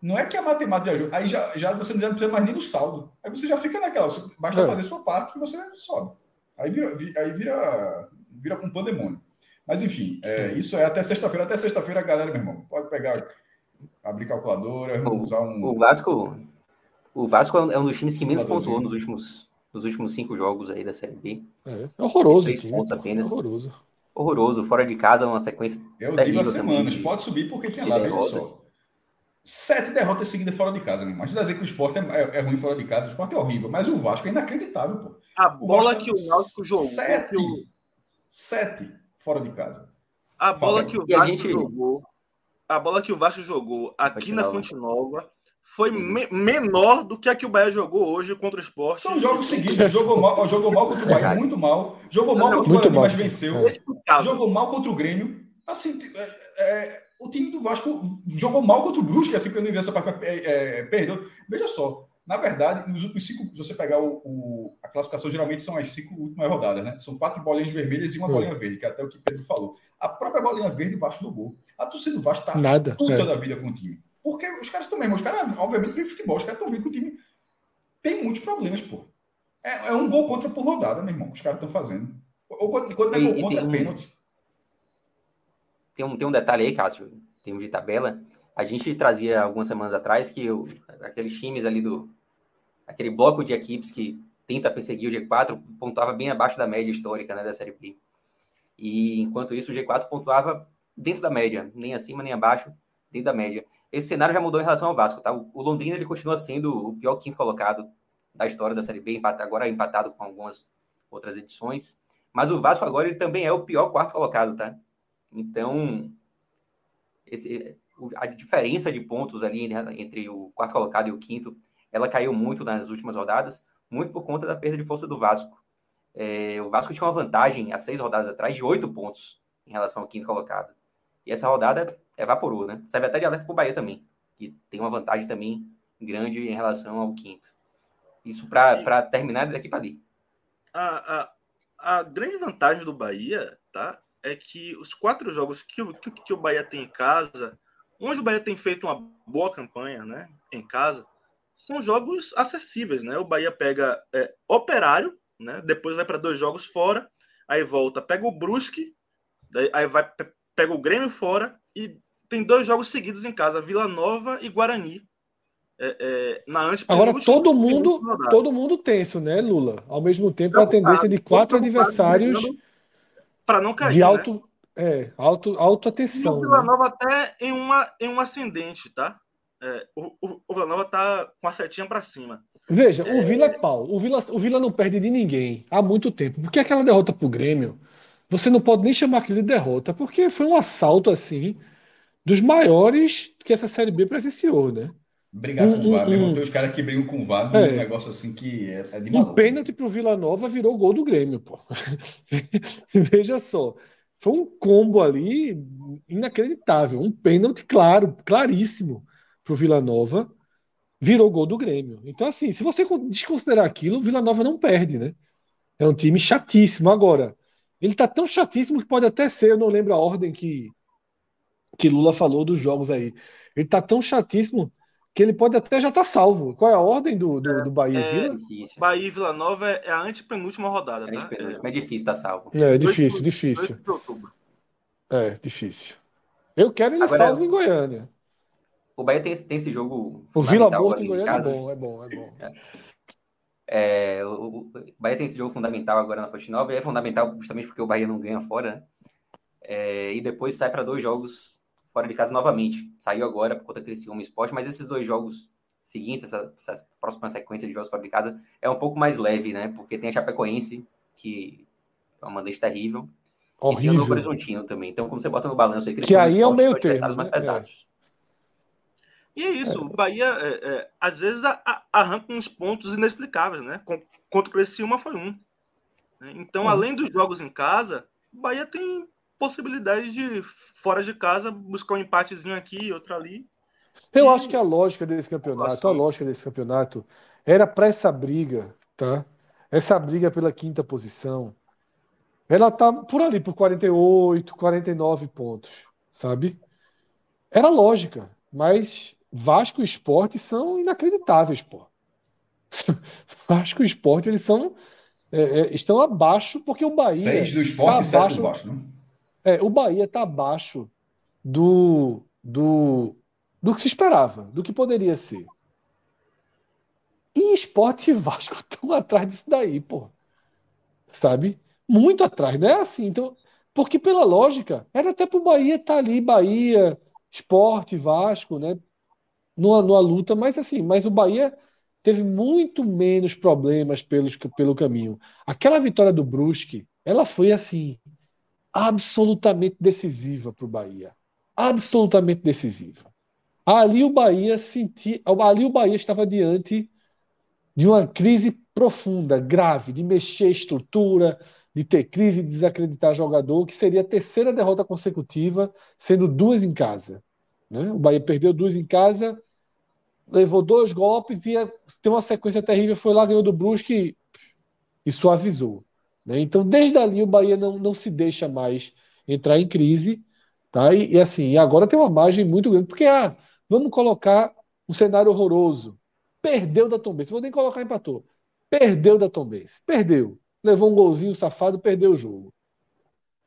não é que a matemática ajuda. Aí já, já você não precisa mais nem do saldo. Aí você já fica naquela. basta é. fazer sua parte que você sobe. Aí vira, aí vira, vira um pandemônio. Mas enfim, é, isso é até sexta-feira. Até sexta-feira, galera, meu irmão, pode pegar, abrir calculadora, o, usar um. O Vasco, o Vasco é um dos times que menos pontuou nos últimos, nos últimos cinco jogos aí da Série B. É, é horroroso. Três pontos apenas. É horroroso. Horroroso. Fora de casa, uma sequência. Eu digo a semanas. Pode subir porque tem lá, veja só. Sete derrotas seguidas fora de casa, meu Mas dizer que o esporte é, é, é, ruim fora de casa, o esporte é horrível, mas o Vasco é inacreditável, pô. A bola o que o Náutico jogou. Sete, o... sete fora de casa. A bola que o Vasco gente... jogou. A bola que o Vasco jogou aqui na Fonte Nova foi me menor do que a que o Bahia jogou hoje contra o Sport. São jogos seguidos. Jogou mal, jogou mal contra o Bahia, muito mal. Jogou mal contra o Guarani, mas venceu. É. Jogou mal contra o Grêmio. Assim, é, é, o time do Vasco jogou mal contra o Brusque, assim, que eu não vi essa parte, é, é, perdeu. Veja só, na verdade, nos últimos cinco, se você pegar o, o, a classificação, geralmente são as cinco últimas rodadas, né? São quatro bolinhas vermelhas e uma bolinha verde, que é até o que Pedro falou. A própria bolinha verde o Vasco jogou. A torcida do Vasco tá Nada, puta é. da vida com o time. Porque os caras também, os caras, obviamente, vêm futebol, os caras estão vendo que o time tem muitos problemas, pô. É, é, um gol contra por rodada, meu irmão, que os caras estão fazendo. Ou quando, quando é gol contra, é pênalti. Tem um, tem um detalhe aí, Cássio, tem um de tabela. A gente trazia algumas semanas atrás que o, aqueles times ali do. aquele bloco de equipes que tenta perseguir o G4 pontuava bem abaixo da média histórica né, da Série B. E enquanto isso, o G4 pontuava dentro da média, nem acima nem abaixo, dentro da média. Esse cenário já mudou em relação ao Vasco, tá? O Londrina ele continua sendo o pior quinto colocado da história da Série B, agora empatado com algumas outras edições. Mas o Vasco agora ele também é o pior quarto colocado, tá? Então, esse, a diferença de pontos ali entre o quarto colocado e o quinto, ela caiu muito nas últimas rodadas, muito por conta da perda de força do Vasco. É, o Vasco tinha uma vantagem há seis rodadas atrás de oito pontos em relação ao quinto colocado. E essa rodada evaporou, né? Serve até de alerta para o Bahia também, que tem uma vantagem também grande em relação ao quinto. Isso para terminar daqui para ali. A, a, a grande vantagem do Bahia, tá? É que os quatro jogos que, que, que o Bahia tem em casa, onde o Bahia tem feito uma boa campanha, né? Em casa, são jogos acessíveis, né? O Bahia pega é, Operário, né? Depois vai para dois jogos fora, aí volta, pega o Brusque, aí vai pega o Grêmio fora e tem dois jogos seguidos em casa, Vila Nova e Guarani. É, é, na Agora todo mundo, todo mundo tenso, né, Lula? Ao mesmo tempo, a tendência de quatro adversários para não cair, de alto, né? é, alto, alto atenção. o Vila né? Nova até em uma em um ascendente, tá? É, o, o, o Vila Nova tá com a setinha para cima. Veja, é... o Vila é pau. O Vila, o Vila não perde de ninguém há muito tempo. Porque aquela derrota pro Grêmio, você não pode nem chamar aquilo de derrota, porque foi um assalto assim dos maiores que essa Série B presenciou, né? Obrigado, um, VAR. Os caras que brigam com o VAR é, um negócio assim que é, é de maluco. Um pênalti pro Vila Nova virou gol do Grêmio, pô. Veja só. Foi um combo ali inacreditável. Um pênalti claro, claríssimo pro Vila Nova. Virou gol do Grêmio. Então, assim, se você desconsiderar aquilo, o Vila Nova não perde, né? É um time chatíssimo. Agora, ele tá tão chatíssimo que pode até ser, eu não lembro a ordem que, que Lula falou dos jogos aí. Ele tá tão chatíssimo que ele pode até já estar tá salvo. Qual é a ordem do, do, do Bahia é, Vila? Difícil. Bahia e Vila Nova é, a antepenúltima rodada, é tá? É, é difícil estar tá salvo. É, difícil, difícil. É, difícil. Eu quero ele Agora, salvo em Goiânia. O Bahia tem, tem esse jogo. O Vila Morto em Goiânia é bom, é bom, é bom. É. É, o, Bahia tem esse jogo fundamental agora na Fonte Nova, e é fundamental justamente porque o Bahia não ganha fora, né? É, e depois sai para dois jogos fora de casa novamente. Saiu agora por conta do Criciúma Esporte, mas esses dois jogos seguintes, essa, essa, próxima sequência de jogos fora de casa, é um pouco mais leve, né? Porque tem a Chapecoense, que é uma mandante terrível. Horrível. E tem o Novo Horizontino também. Então, como você bota no balanço aí, que aí é o meio termo. Mais né? pesados. É. E é isso, o Bahia é, é, às vezes a, a, arranca uns pontos inexplicáveis, né? Contra o Criciúma foi um. Né? Então, uhum. além dos jogos em casa, o Bahia tem possibilidade de, fora de casa, buscar um empatezinho aqui, outro ali. Eu e... acho que a lógica desse campeonato, a lógica desse campeonato era para essa briga, tá? Essa briga pela quinta posição, ela tá por ali, por 48, 49 pontos, sabe? Era lógica, mas Vasco e Esporte são inacreditáveis, pô. Vasco e Esporte, eles são. É, é, estão abaixo, porque o Bahia. Seis do esporte tá e sete do Vasco, né? É, o Bahia está abaixo do, do, do que se esperava, do que poderia ser. E esporte e Vasco estão atrás disso daí, pô. Sabe? Muito atrás, não é assim. Então, porque pela lógica, era até para o Bahia estar tá ali, Bahia, esporte, Vasco, né? numa, numa luta, mas assim, mas o Bahia teve muito menos problemas pelos, pelo caminho. Aquela vitória do Brusque, ela foi assim, absolutamente decisiva para o Bahia. Absolutamente decisiva. Ali o Bahia sentia, ali o Bahia estava diante de uma crise profunda, grave, de mexer estrutura, de ter crise, de desacreditar jogador, que seria a terceira derrota consecutiva, sendo duas em casa. Né? O Bahia perdeu duas em casa, levou dois golpes e tem uma sequência terrível, foi lá, ganhou do Brusque e suavizou. Né? Então, desde ali, o Bahia não, não se deixa mais entrar em crise. Tá? E, e assim, agora tem uma margem muito grande, porque ah, vamos colocar um cenário horroroso. Perdeu da Tombense, vou nem colocar empatou. Perdeu da Tombense, perdeu. Levou um golzinho safado, perdeu o jogo.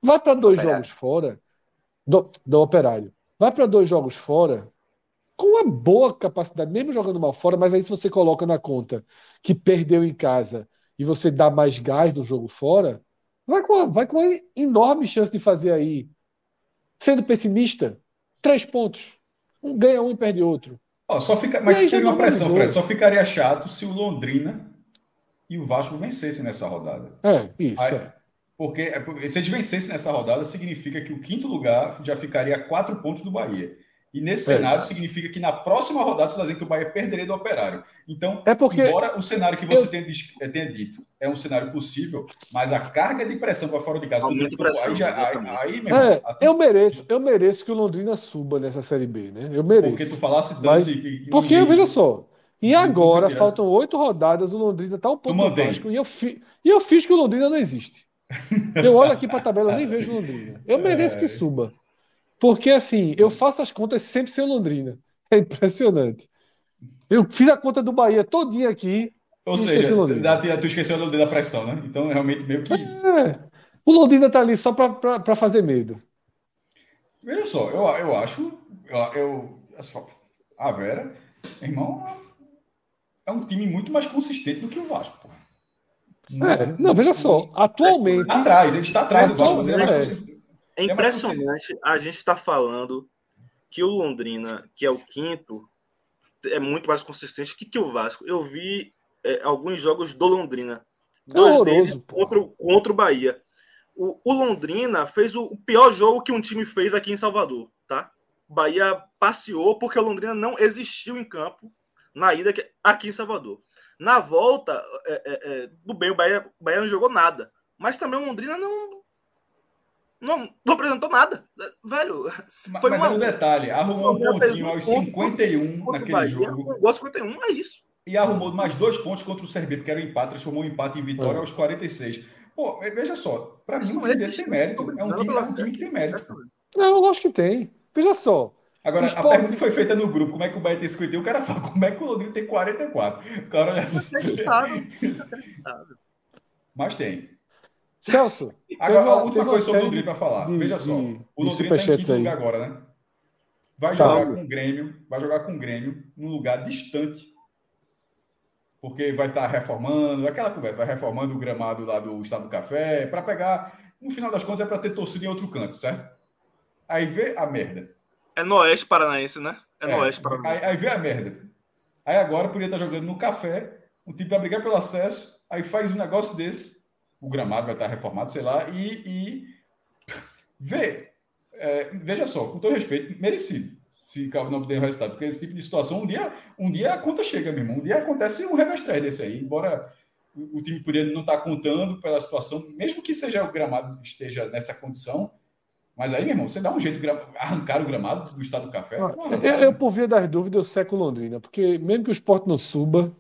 Vai para dois operário. jogos fora do, do operário. Vai para dois jogos fora com uma boa capacidade, mesmo jogando mal fora, mas aí se você coloca na conta que perdeu em casa e você dá mais gás no jogo fora, vai com, uma, vai com uma enorme chance de fazer aí, sendo pessimista, três pontos. Um ganha um e perde outro. Oh, só fica, mas teria uma pressão, Fred. Só ficaria chato se o Londrina e o Vasco vencessem nessa rodada. É, isso. Aí, é. Porque, se eles vencessem nessa rodada, significa que o quinto lugar já ficaria a quatro pontos do Bahia. E nesse é. cenário significa que na próxima rodada você está dizendo que o Bahia perderia do operário. Então, é porque embora o cenário que você eu... tenha, eh, tenha, dito é um cenário possível, mas a carga de pressão para fora de casa. pressão, aí, já, aí, aí mesmo, é, a... eu mereço, eu mereço que o Londrina suba nessa série B, né? Eu mereço. Porque tu falasse tanto mas... que, Porque, ninguém... veja só. E agora, faltam oito rodadas, o Londrina está um pouco Vasco, e eu, fi... e eu fiz que o Londrina não existe. Eu olho aqui para a tabela, nem vejo o Londrina. Eu mereço que é. suba. Porque assim, eu faço as contas sempre sem Londrina. É impressionante. Eu fiz a conta do Bahia todinha aqui. Ou seja, da, tu esqueceu o Londrina da pressão, né? Então, realmente, meio que. É. O Londrina tá ali só para fazer medo. Veja só, eu, eu acho. Eu, eu, a Vera, irmão, é um time muito mais consistente do que o Vasco, pô. É, não, veja só, atualmente. Atrás, a gente está atrás do Vasco, mas é mais consistente. É impressionante a gente estar tá falando que o Londrina, que é o quinto, é muito mais consistente que, que o Vasco. Eu vi é, alguns jogos do Londrina. Dois deles contra, contra o Bahia. O, o Londrina fez o, o, pior jogo que um time fez aqui em Salvador, tá? Bahia passeou porque o Londrina não existiu em campo na ida aqui em Salvador. Na volta, é, é, é, do bem, o Bahia, o Bahia não jogou nada. Mas também o Londrina não, não, não apresentou nada. Velho. Foi mas uma... é um detalhe: arrumou um pontinho aos 51 naquele Bahia, jogo. Arrumou 51, é isso. E arrumou mais dois pontos contra o CRB, porque era um empate, transformou um empate em vitória é. aos 46. Pô, veja só, para mim, um time desse tem mérito. É um time, é um time que tem mérito. Não, lógico que tem. Veja só. Agora, a pergunta foi feita no grupo: como é que o Bahia tem 51? O cara fala: como é que o Londrina tem 44? O cara olha só. Mas tem. Celso. Agora, a última coisa sobre o Londrina para falar. De, Veja só. De, o Londrina está em quinto aí. lugar agora, né? Vai tá. jogar com o Grêmio, vai jogar com o Grêmio num lugar distante. Porque vai estar tá reformando, aquela conversa, vai reformando o gramado lá do Estado do Café, para pegar. No final das contas, é para ter torcida em outro canto, certo? Aí vê a merda. É no Oeste Paranaense, né? É, é no Oeste Paranaense. Aí, aí vê a merda. Aí agora podia estar tá jogando no café, um time para brigar pelo acesso, aí faz um negócio desse o gramado vai estar reformado, sei lá, e, e vê, é, veja só, com todo respeito, merecido se Calvo não obter o resultado, porque esse tipo de situação, um dia, um dia a conta chega, meu irmão, um dia acontece um revestrez desse aí, embora o, o time poderia não estar contando pela situação, mesmo que seja o gramado esteja nessa condição, mas aí, meu irmão, você dá um jeito de arrancar o gramado do estado do café. Ah, eu, eu, por via das dúvidas, eu seco Londrina, porque mesmo que o esporte não suba,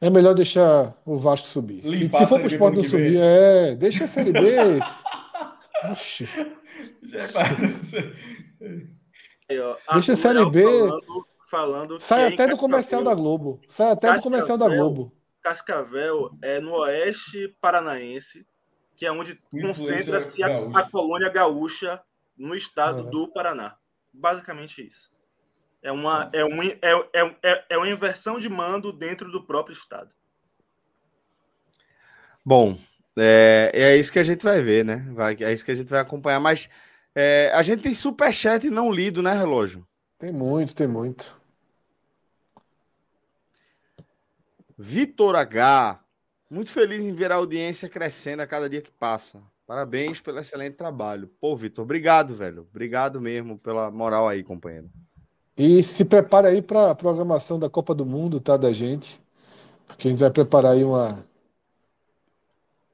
é melhor deixar o Vasco subir. se, se for para o esporte não subir, é. Deixa a Série B. Oxi. deixa a Série B. Falando, falando sai até do comercial da Globo. Sai até Cascavel, do comercial da Globo. Cascavel é no oeste paranaense, que é onde concentra-se a, a, colônia gaúcha no estado do Paraná. Basicamente isso. É uma, é, um, é, é, é, é uma inversão de mando dentro do próprio Estado. Bom, é, é isso que a gente vai ver, né? Vai, é isso que a gente vai acompanhar. Mas é, a gente tem superchat não lido, né, relógio? Tem muito, tem muito. Vitor H. Muito feliz em ver a audiência crescendo a cada dia que passa. Parabéns pelo excelente trabalho. Pô, Vitor, obrigado, velho. Obrigado mesmo pela moral aí, companheiro. E se prepare aí para a programação da Copa do Mundo, tá, da gente. Porque a gente vai preparar aí uma,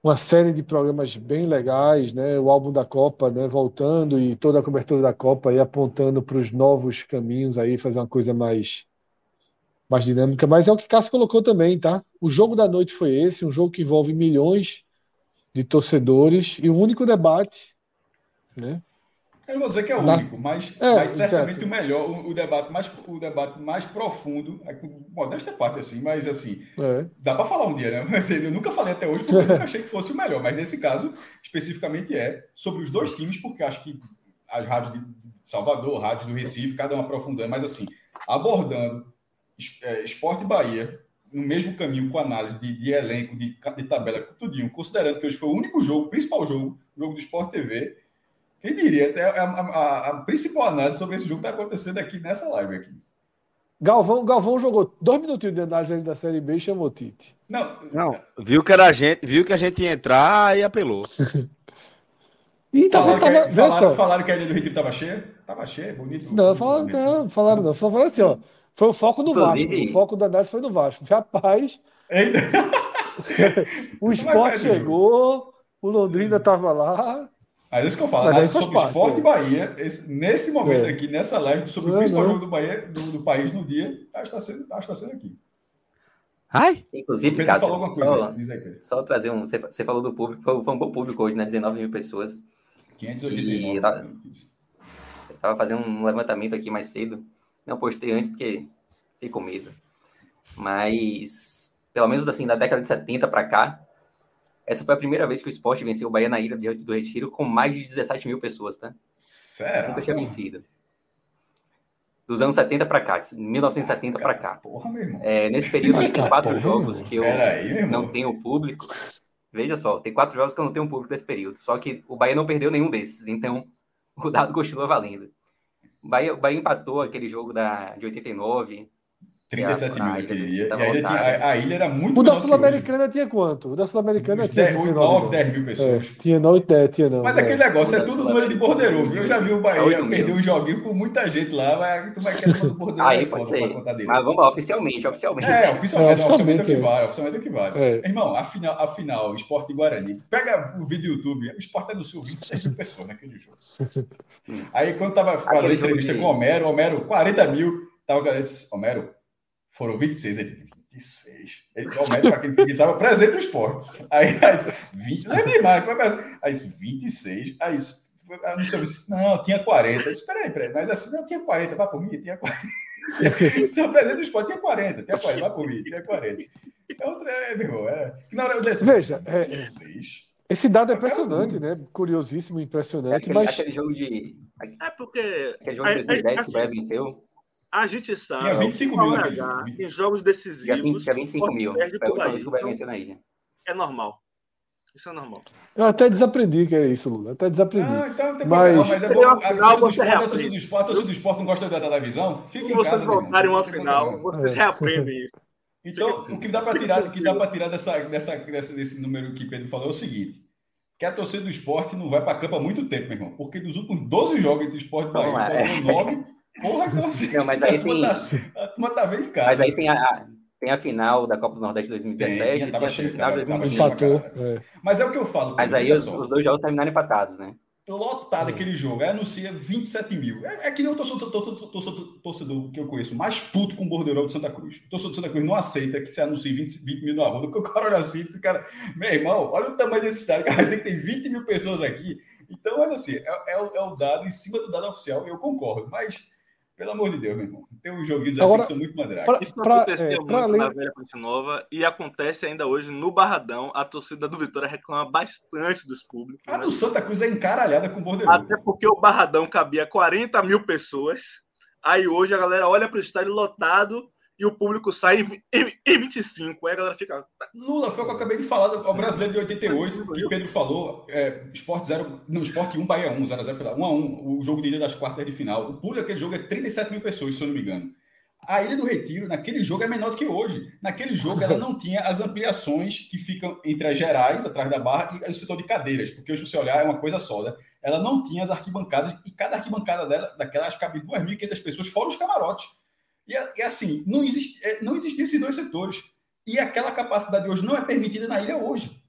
uma série de programas bem legais, né? O álbum da Copa, né? Voltando e toda a cobertura da Copa e apontando para os novos caminhos aí, fazer uma coisa mais mais dinâmica. Mas é o que Cássio colocou também, tá? O jogo da noite foi esse, um jogo que envolve milhões de torcedores e o único debate, né? Eu não vou dizer que é o único, mas, É, mas certamente certo. o melhor, o, o debate mais, o debate mais profundo, é com modesta parte assim, mas assim, É. Dá para falar um dia, né? Mas eu nunca falei até hoje porque eu nunca achei que fosse o melhor. Mas nesse caso, especificamente é sobre os dois times, porque acho que as rádios de Salvador, rádios do Recife, cada uma aprofundando, mas assim, abordando es- é, Esporte e Bahia no mesmo caminho com análise de, de elenco, de, de tabela, tudinho, considerando que hoje foi o único jogo, principal jogo, jogo do Sport TV. Quem diria? Até a, a- a- a principal análise sobre esse jogo está acontecendo aqui nessa live aqui. Galvão, Galvão jogou dois minutinhos de análise da Série B e chamou Tite. Não, Não, viu que era a gente, viu que a gente ia entrar e apelou. E falaram, também que, tava. a- Vê falaram, falaram que a ilha do Retiro estava cheia? Estava cheia, bonito. Não, bonito, falaram, bonito. não, falaram não. Só falaram assim, ó. Foi o foco no Vasco. O foco da análise foi no Vasco. Rapaz, o Mas esporte chegou, o Londrina tava lá. Mas é isso que eu falo, Mas análise aí faz sobre parte, esporte é. e Bahia, esse- nesse momento É. aqui, nessa live, sobre o Não, principal não. jogo do, Bahia, do, do país no dia, acho que está sendo, acho que tá sendo aqui. Ai, O Inclusive, Pedro Cássio, falou alguma coisa só, aí, aí, só trazer um. Você, você falou do público, foi, foi um bom público hoje, né? 19 mil pessoas. 589. E tá- Eu tava fazendo um levantamento aqui mais cedo. Não postei antes porque fiquei com medo. Mas, pelo menos assim, da década de 70 para cá, essa foi a primeira vez que o esporte venceu o Bahia na Ilha do Retiro com mais de 17 mil pessoas, tá? Será? Nunca tinha vencido. Dos anos 70 para cá, de 1970 para cá. Porra, meu irmão. É, nesse período tem Porra, quatro meu jogos irmão. que eu aí, não tenho público. Veja só, tem quatro jogos que eu não tenho público desse período. Só que o Bahia não perdeu nenhum desses, então o dado continua valendo. O Bahia, o Bahia empatou aquele jogo da, de 89. 37 mil a naquele dia. E tava a ilha, tinha- a, a ilha era muito O da. Sul-Americana tinha quanto? O da Sul-Americana tinha 10, 29. 9, não. 10 mil É, pessoas. tinha 9, 10, tinha não. Mas é. aquele negócio é tudo número de bordeiro, viu? Eu já vi o É Bahia perder um joguinho com muita gente lá, mas tu vai querer do bordeiro Aí é pode ser. contar direito. Mas vamos lá, oficialmente, oficialmente. É, oficialmente, É, é, oficialmente é o que oficialmente, vale, oficialmente é o que vale. É. Irmão, afinal, afinal, Esporte e Guarani. Pega o vídeo do YouTube, o Esporte é do Sul, 26 mil pessoas naquele jogo. Aí quando tava fazendo entrevista com o Homero, Homero, 40 mil, tava com esse, Homero, foram 26, ele 26. Ele, o Homero, para quem não sabe, presente do esporte. Aí, aí disse, 20, não é demais, aí disse, 26, aí disse, aí não, sei, não, tinha 40. Eu disse, peraí, peraí, mas assim, não, tinha 40, vai por mim, tinha 40. Seu presidente do esporte tinha 40, tinha 40, vai por mim, tinha 40. É outra, é, meu irmão, é. que Na hora eu disse, Veja, é, é. 26. Esse dado é impressionante, né? Curiosíssimo, impressionante, Aquele, mas aquele jogo de. É porque Aquele jogo de a- a- 2010 que o assim, Bahia venceu, a gente sabe Tinha 25 que mil jogo. em jogos tinha, 20, decisivos tinha 25 mil. A perde pro Bahia na ilha. é normal. Isso é normal. eu até desaprendi que era isso, Lula. Até desaprendi. Ah, então não tem Mas- problema, mas é bom. A Afinal, torcida do você esporte, a torcida do esporte, a torcida do esporte não gosta da televisão, fica Quando em vocês casa. voltarem não uma final, vocês É. reaprendem isso. Então, o que dá para tirar, o que dá para tirar dessa, dessa, dessa, desse número que Pedro falou é o seguinte: que a torcida do esporte não vai para campo há muito tempo, meu irmão. Porque dos últimos 12 jogos entre esporte e Bahia, é. foram 9. Porra, então assim. Não, mas aí a, turma tem- tá, a turma tá vendo em casa. Mas aí tem a, tem a final da Copa do Nordeste de 2017 Tem, e tem tava a cheio, semifinal de tava- tava 2020. cheio. Empatou. é. Mas é o que eu falo. Mas aí os, os dois jogos terminaram empatados, né? lotado aquele jogo. Aí anuncia 27 mil. É, é que nem o torcedor, torcedor, torcedor, torcedor que eu conheço, mais puto com o bordeirão de Santa Cruz. O torcedor de Santa Cruz não aceita que você anuncie 20, 20 mil na rua. Porque o cara olha assim e diz, cara, meu irmão, olha o tamanho desse estádio. O cara vai dizer que tem 20 mil pessoas aqui. Então, olha assim, é, é o, é o dado em cima do dado oficial, eu concordo. Mas, pelo amor de Deus, meu irmão, tem uns joguinhos assim Agora, que são muito mandrake. pra- Isso pra- acontecia é, muito além- na Velha Ponte Nova e acontece ainda hoje no Barradão. A torcida do Vitória reclama bastante dos públicos. A né? do Santa Cruz é encaralhada com o bordeirão. Até porque o Barradão cabia 40 mil pessoas. Aí hoje a galera olha para o estádio lotado e o público sai em, em, em 25. Aí a galera fica. Lula, foi o que eu acabei de falar, o brasileiro de 88, que Pedro falou, é, Esporte 0, não, Esporte 1, Bahia 1, 0 a 0 foi lá, 1 a 1, o jogo de ida das quartas de final. O público daquele jogo é 37 mil pessoas, se eu não me engano. A Ilha do Retiro, naquele jogo, é menor do que hoje. Naquele jogo, ela não tinha as ampliações que ficam entre as gerais, atrás da barra, e o setor de cadeiras, porque hoje, se você olhar, é uma coisa só. Né? Ela não tinha as arquibancadas, e cada arquibancada dela, daquela, acho que cabe 2.500 pessoas, fora os camarotes. E, e assim, não, existe, é, não existiam esses dois setores. E aquela capacidade hoje não é permitida na ilha hoje.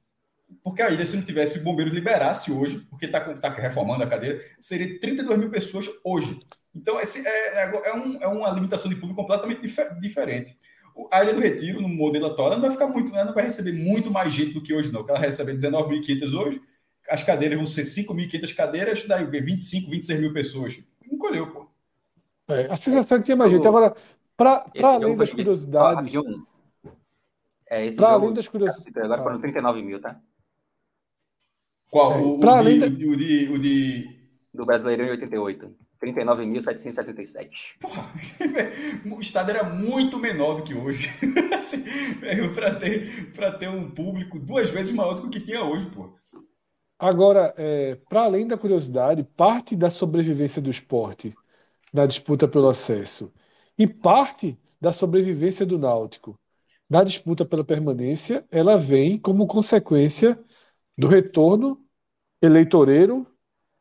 Porque a ilha, se não tivesse o bombeiro liberasse hoje, porque está tá reformando a cadeira, seria 32 mil pessoas hoje. Então, esse é, é, é, um, é uma limitação de público completamente dif diferente. A Ilha do Retiro, no modelo atual, não vai ficar muito, não vai receber muito mais gente do que hoje, não. Ela recebe 19.500 hoje, as cadeiras vão ser 5.500 cadeiras, daí 25, 26 mil pessoas. Encolheu, pô. É, a sensação é que tinha mais gente. Agora, para além das curiosidades. É, para além das curiosidades. Agora foram 39 mil, tá? Qual? É, o, o, além de, da... o, de, o de. Do Brasileirão em 88. 39.767. Porra, o estado era muito menor do que hoje. assim, para ter, ter um público duas vezes maior do que o que tinha hoje, pô. Agora, é, para além da curiosidade, parte da sobrevivência do esporte na disputa pelo acesso e parte da sobrevivência do Náutico na disputa pela permanência, ela vem como consequência do retorno eleitoreiro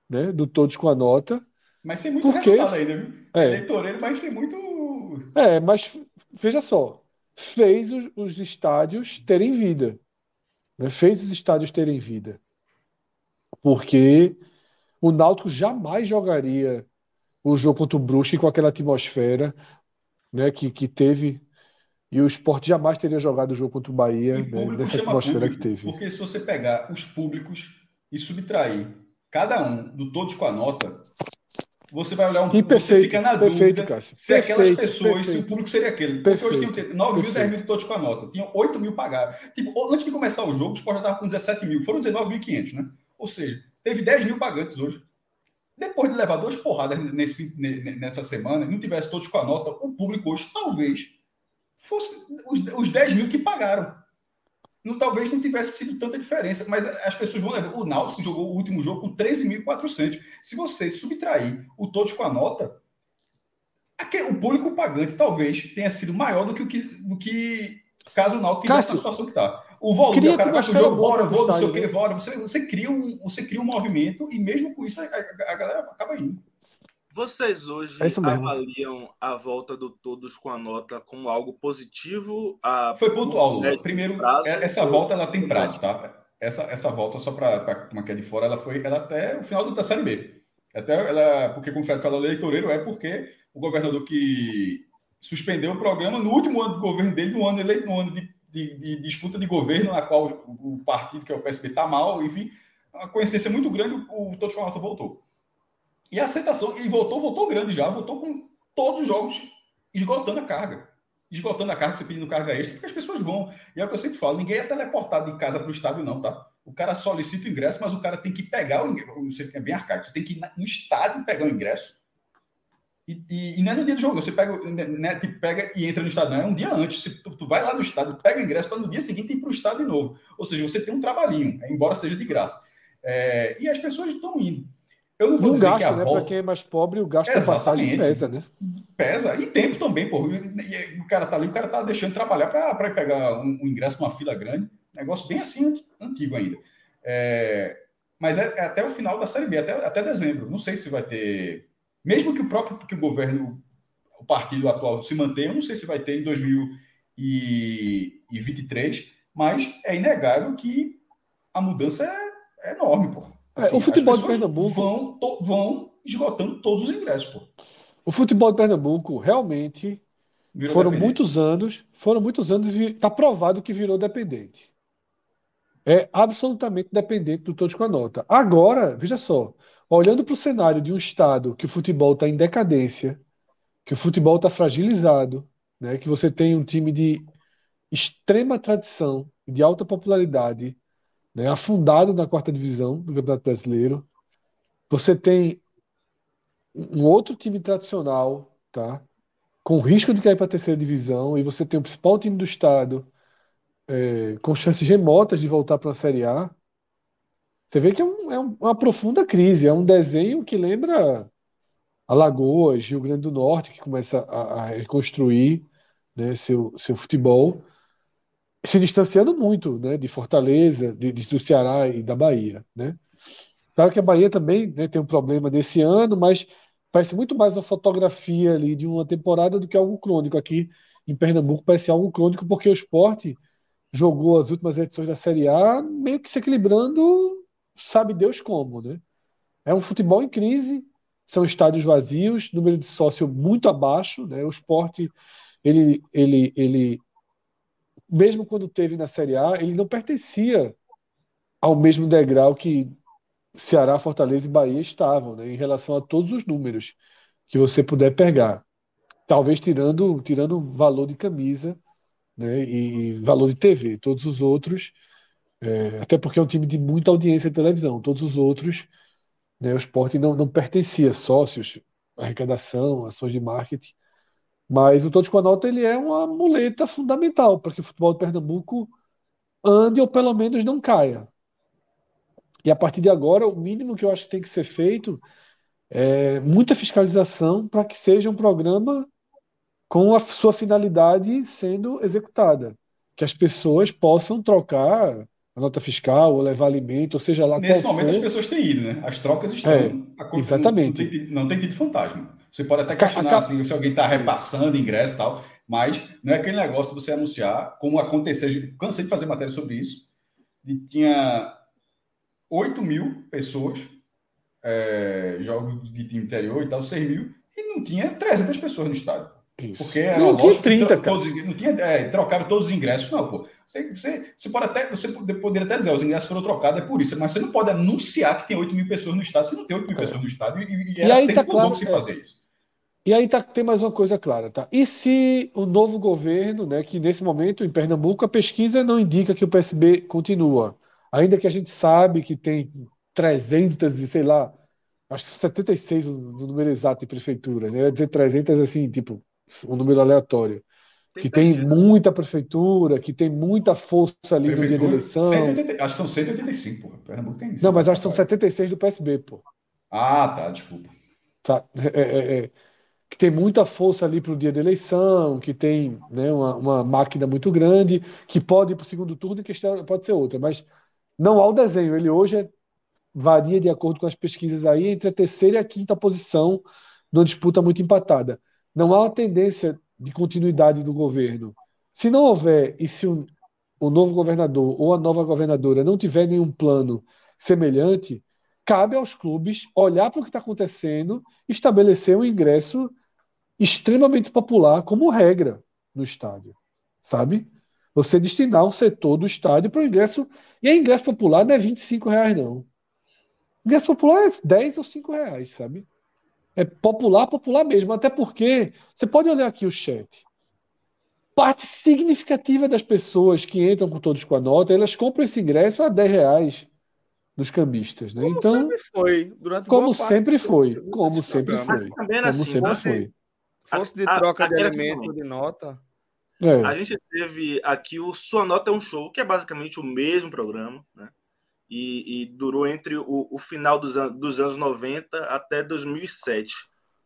né, do Todos com a Nota. Mas sem muito porque... resultado ainda, viu? É. Eleitoreiro, mas sem muito. É, mas veja só, fez os, os estádios terem vida. Né? Fez os estádios terem vida. Porque o Náutico jamais jogaria o jogo contra o Brusque com aquela atmosfera né, que, que teve e o esporte jamais teria jogado o jogo contra o Bahia né, nessa atmosfera público, que teve. Porque se você pegar os públicos e subtrair cada um do todos com a nota, você vai olhar um público, você fica na perfeito, dúvida Cássio. se perfeito, aquelas pessoas, perfeito, se o público seria aquele. Porque hoje tinham 9 mil, 10 mil todos com a nota. Tinham 8 mil pagados. Tipo, antes de começar o jogo, o esporte já estava com 17 mil. Foram 19.500, né? Ou seja, teve 10 mil pagantes hoje. Depois de levar duas porradas nesse, nessa semana, não tivesse todos com a nota, o público hoje talvez fosse os, os 10 mil que pagaram. Não, talvez não tivesse sido tanta diferença, mas as pessoas vão levar. O Náutico jogou o último jogo com 13.400. Se você subtrair o todos com a nota, o público pagante talvez tenha sido maior do que o que, do que caso o Náutico tivesse na situação que está. O volume, o cara vai pro jogo, bora, vou, não sei o que, bora. Você, você, cria um, você cria um movimento e mesmo com isso a, a, a galera acaba indo. Vocês hoje é avaliam a volta do Todos com a Nota como algo positivo? A... Foi pontual, Lula. Primeiro, prazo, é, essa volta ela tem prazo, tá? Essa, essa volta, só para uma que é de fora, ela foi ela até o final da Série B. Até ela, porque, como o Fred falou, eleitoreiro é porque o governador que suspendeu o programa no último ano do governo dele, no ano eleito, no ano de, de, de disputa de governo, na qual o partido, que é o PSB, está mal, enfim, uma coincidência muito grande, o a Nota voltou. E a aceitação, e voltou, voltou grande já, voltou com todos os jogos esgotando a carga. Esgotando a carga, você pedindo carga extra, porque as pessoas vão. E é o que eu sempre falo: ninguém é teleportado de casa para o estádio, não, tá? O cara solicita o ingresso, mas o cara tem que pegar o ingresso. É bem arcaico, você tem que ir no estádio pegar o ingresso. E, e, e, não é no dia do jogo, você pega, né, tipo, pega e entra no estádio, não, é um dia antes. Você, tu, tu vai lá no estádio, pega o ingresso para no dia seguinte ir para o estádio de novo. Ou seja, você tem um trabalhinho, embora seja de graça. É, e as pessoas estão indo. Eu não vou dizer gasto, que a né? volta... Para quem é mais pobre, o gasto Exatamente. da passagem pesa, né? Pesa. E tempo também, pô. O cara tá ali, o cara tá deixando de trabalhar para pegar um, um ingresso com uma fila grande. Negócio bem assim, antigo ainda. É... Mas é, é, até o final da Série B, até, até dezembro. Não sei se vai ter... Mesmo que o próprio que o governo, o partido atual se mantenha, eu não sei se vai ter em 2023, mas é inegável que a mudança é, é enorme, pô. Assim, é, o futebol de Pernambuco. Vão, to, vão esgotando todos os ingressos, pô. O futebol de Pernambuco realmente virou foram muitos anos, foram muitos anos e está provado que virou dependente. É absolutamente dependente do todos com a nota. Agora, veja só, olhando para o cenário de um estado que o futebol está em decadência, que o futebol está fragilizado, né, que você tem um time de extrema tradição, de alta popularidade, né, afundado na quarta divisão do Campeonato Brasileiro. Você tem um outro time tradicional, tá? Com risco de cair para a terceira divisão, e você tem o principal time do estado é, com chances remotas de voltar para a Série A. Você vê que é, um, é, uma profunda crise, é um desenho que lembra Alagoas, Rio Grande do Norte, que começa a, a reconstruir né, seu, seu futebol, se distanciando muito né, de Fortaleza, de, de, do Ceará e da Bahia. Né? Claro que a Bahia também né, tem um problema desse ano, mas parece muito mais uma fotografia ali de uma temporada do que algo crônico. Aqui em Pernambuco parece algo crônico porque o esporte jogou as últimas edições da Série A meio que se equilibrando, sabe Deus como, né? É um futebol em crise, são estádios vazios, número de sócio muito abaixo, né? O esporte, ele, ele, ele, mesmo quando teve na Série A, ele não pertencia ao mesmo degrau que Ceará, Fortaleza e Bahia estavam, né? Em relação a todos os números que você puder pegar. Talvez tirando, tirando valor de camisa, né? E valor de TV. Todos os outros, é, até porque é um time de muita audiência de televisão, todos os outros né? O esporte não, não pertencia sócios, arrecadação, ações de marketing. Mas o Todos com a Nota ele é uma muleta fundamental para que o futebol de Pernambuco ande ou pelo menos não caia. E a partir de agora, o mínimo que eu acho que tem que ser feito é muita fiscalização para que seja um programa com a sua finalidade sendo executada. Que as pessoas possam trocar a nota fiscal, ou levar alimento, ou seja lá Nesse momento for. as pessoas têm ido, né? As trocas estão é, Exatamente. Não, tem, não tem tido fantasma. Você pode até questionar a, assim, se alguém está repassando ingresso e tal, mas não é aquele negócio de você anunciar, como aconteceu, cansei de fazer matéria sobre isso, e tinha 8 mil pessoas, é, jogos de time interior e tal, 6 mil, e não tinha 300 pessoas no estádio. Isso. Porque era não tinha 30, cara. Todos, não tinha, é, trocaram todos os ingressos, não, pô. Você, você, você, pode até, você poderia até dizer, os ingressos foram trocados, é por isso, mas você não pode anunciar que tem 8 mil pessoas no estádio, você não tem 8 mil é. pessoas no estádio, e, e era e aí sempre tá claro, se é. fazer isso. E aí tá, tem mais uma coisa clara, tá? E se o novo governo, né, que nesse momento em Pernambuco a pesquisa não indica que o PSB continua, ainda que a gente sabe que tem 300 e sei lá, acho que 76 o número exato de prefeitura, né? Dizer 300 assim, tipo, um número aleatório. Tem que tem muita prefeitura, que tem muita força ali prefeitura, no dia da eleição. 180, acho que são 185, pô. Pernambuco tem isso. Não, mas acho que são 76 do PSB, pô. Ah, tá, desculpa. Tá, é, é, é, que tem muita força ali para o dia da eleição, que tem né, uma, uma, máquina muito grande, que pode ir para o segundo turno e que pode ser outra. Mas não há o desenho. Ele hoje é, varia, de acordo com as pesquisas aí, entre a terceira e a quinta posição, numa disputa muito empatada não há uma tendência de continuidade do governo. Se não houver, e se o, o novo governador ou a nova governadora não tiver nenhum plano semelhante, cabe aos clubes olhar para o que está acontecendo e estabelecer um ingresso extremamente popular como regra no estádio, sabe? Você destinar um setor do estádio para o ingresso. E a ingresso popular não é 25 reais, não. Ingresso popular é 10 ou 5 reais, sabe? É popular, popular mesmo. Até porque você pode olhar aqui o chat. Parte significativa das pessoas que entram com todos com a nota, elas compram esse ingresso a 10 reais dos cambistas, né? Como então, sempre foi, durante como sempre foi, como sempre foi, como assim, sempre foi. Fosse de troca a, a, de elemento de nota. É. A gente teve aqui o Sua Nota é um Show, que é basicamente o mesmo programa, né? E, e durou entre o, o final dos, an dos, anos 90 até 2007.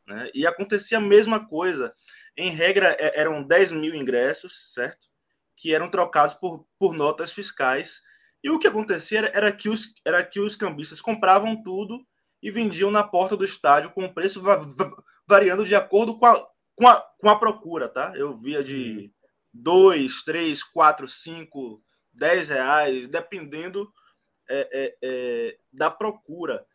Né? E acontecia a mesma coisa. Em regra, é, eram 10 mil ingressos, certo? Que eram trocados por, por notas fiscais. E o que acontecia era, era, que os, era que os cambistas compravam tudo e vendiam na porta do estádio com o preço va variando de acordo com a, com a, com a procura, tá? Eu via de 2, 3, 4, 5, 10 reais, dependendo é, é, é, da procura.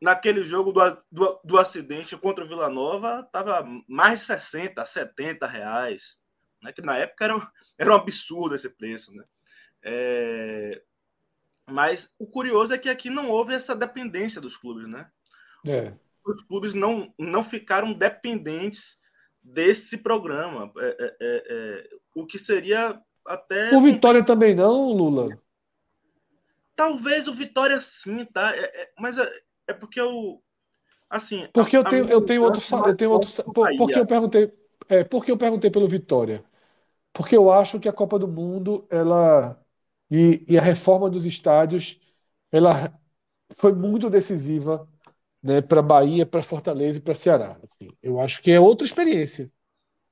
Naquele jogo do, do, do, acidente contra o Vila Nova, estava mais de 60, 70 reais. Né? Que na época era, era um absurdo esse preço. Né? É... Mas o curioso é que aqui não houve essa dependência dos clubes. Né? É. Os clubes não, não ficaram dependentes desse programa. É, é, é, o que seria até. O Vitória também não, Lula? Talvez o Vitória sim, tá? É, é, mas é, é, porque eu. Assim. Porque a, eu tenho, eu tenho outro. Eu tenho outro por, porque eu perguntei. É, porque eu perguntei pelo Vitória. Porque eu acho que a Copa do Mundo, ela. E, e a reforma dos estádios, ela foi muito decisiva né, para Bahia, para Fortaleza e para Ceará. Assim, eu acho que é outra experiência.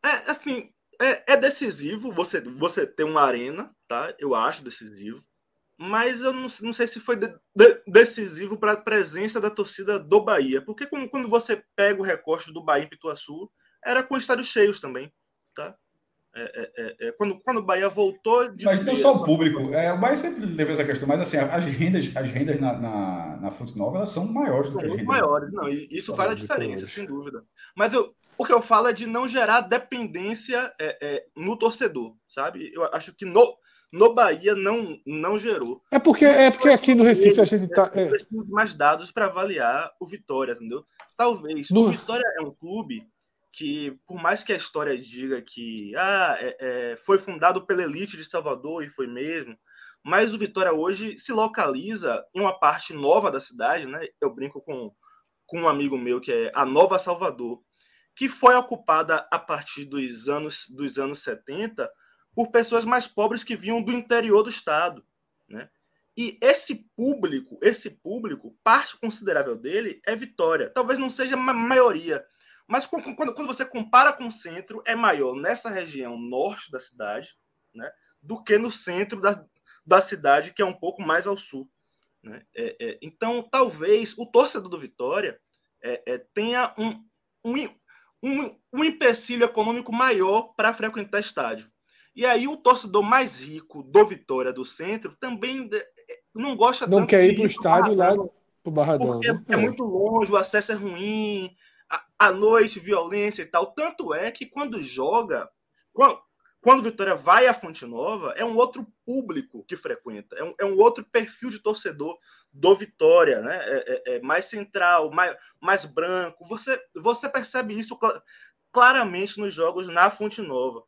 É, assim, é, é, decisivo você, você ter uma arena, tá? Eu acho decisivo. Mas eu não, não sei se foi de, de, decisivo para a presença da torcida do Bahia. Porque quando, quando você pega o recorte do Bahia em Pituaçu, era com estádios cheios também, tá? É, é, é, é, quando, quando o Bahia voltou Mas não só o público. É, o Bahia sempre levou essa questão, mas assim, as rendas, as rendas na, na, na Fonte Nova elas são maiores do que muito maiores, não. isso faz a diferença, sem dúvida. Mas eu, o que eu falo é de não gerar dependência é, é, no torcedor, sabe? Eu acho que no, no Bahia não, não gerou. É porque, é porque aqui no Recife a gente tá. É. mais dados para avaliar o Vitória, entendeu? Talvez. No... O Vitória é um clube que, por mais que a história diga que ah, é, é, foi fundado pela elite de Salvador, e foi mesmo, mas o Vitória hoje se localiza em uma parte nova da cidade, né? Eu brinco com, com um amigo meu que é a Nova Salvador, que foi ocupada a partir dos anos, dos anos 70 por pessoas mais pobres que vinham do interior do estado, né? E esse público, esse público, parte considerável dele é Vitória. Talvez não seja a maioria, mas quando, você compara com o centro, é maior nessa região norte da cidade né, do que no centro da, da cidade, que é um pouco mais ao sul. Né? É, é, então, talvez o torcedor do Vitória é, é tenha um, um, um, um empecilho econômico maior para frequentar estádio. E aí o torcedor mais rico do Vitória do centro também é, não gosta não tanto quer ir para o estádio lá pro Barradão. Porque né? é, é, muito longe, o acesso é ruim, à noite, violência e tal. Tanto é que quando joga, quando, quando o Vitória vai à Fonte Nova, é um outro público que frequenta, é um, é um outro perfil de torcedor do Vitória, né? É, é, é mais central, mais, mais branco. Você, você percebe isso cl claramente nos jogos na Fonte Nova.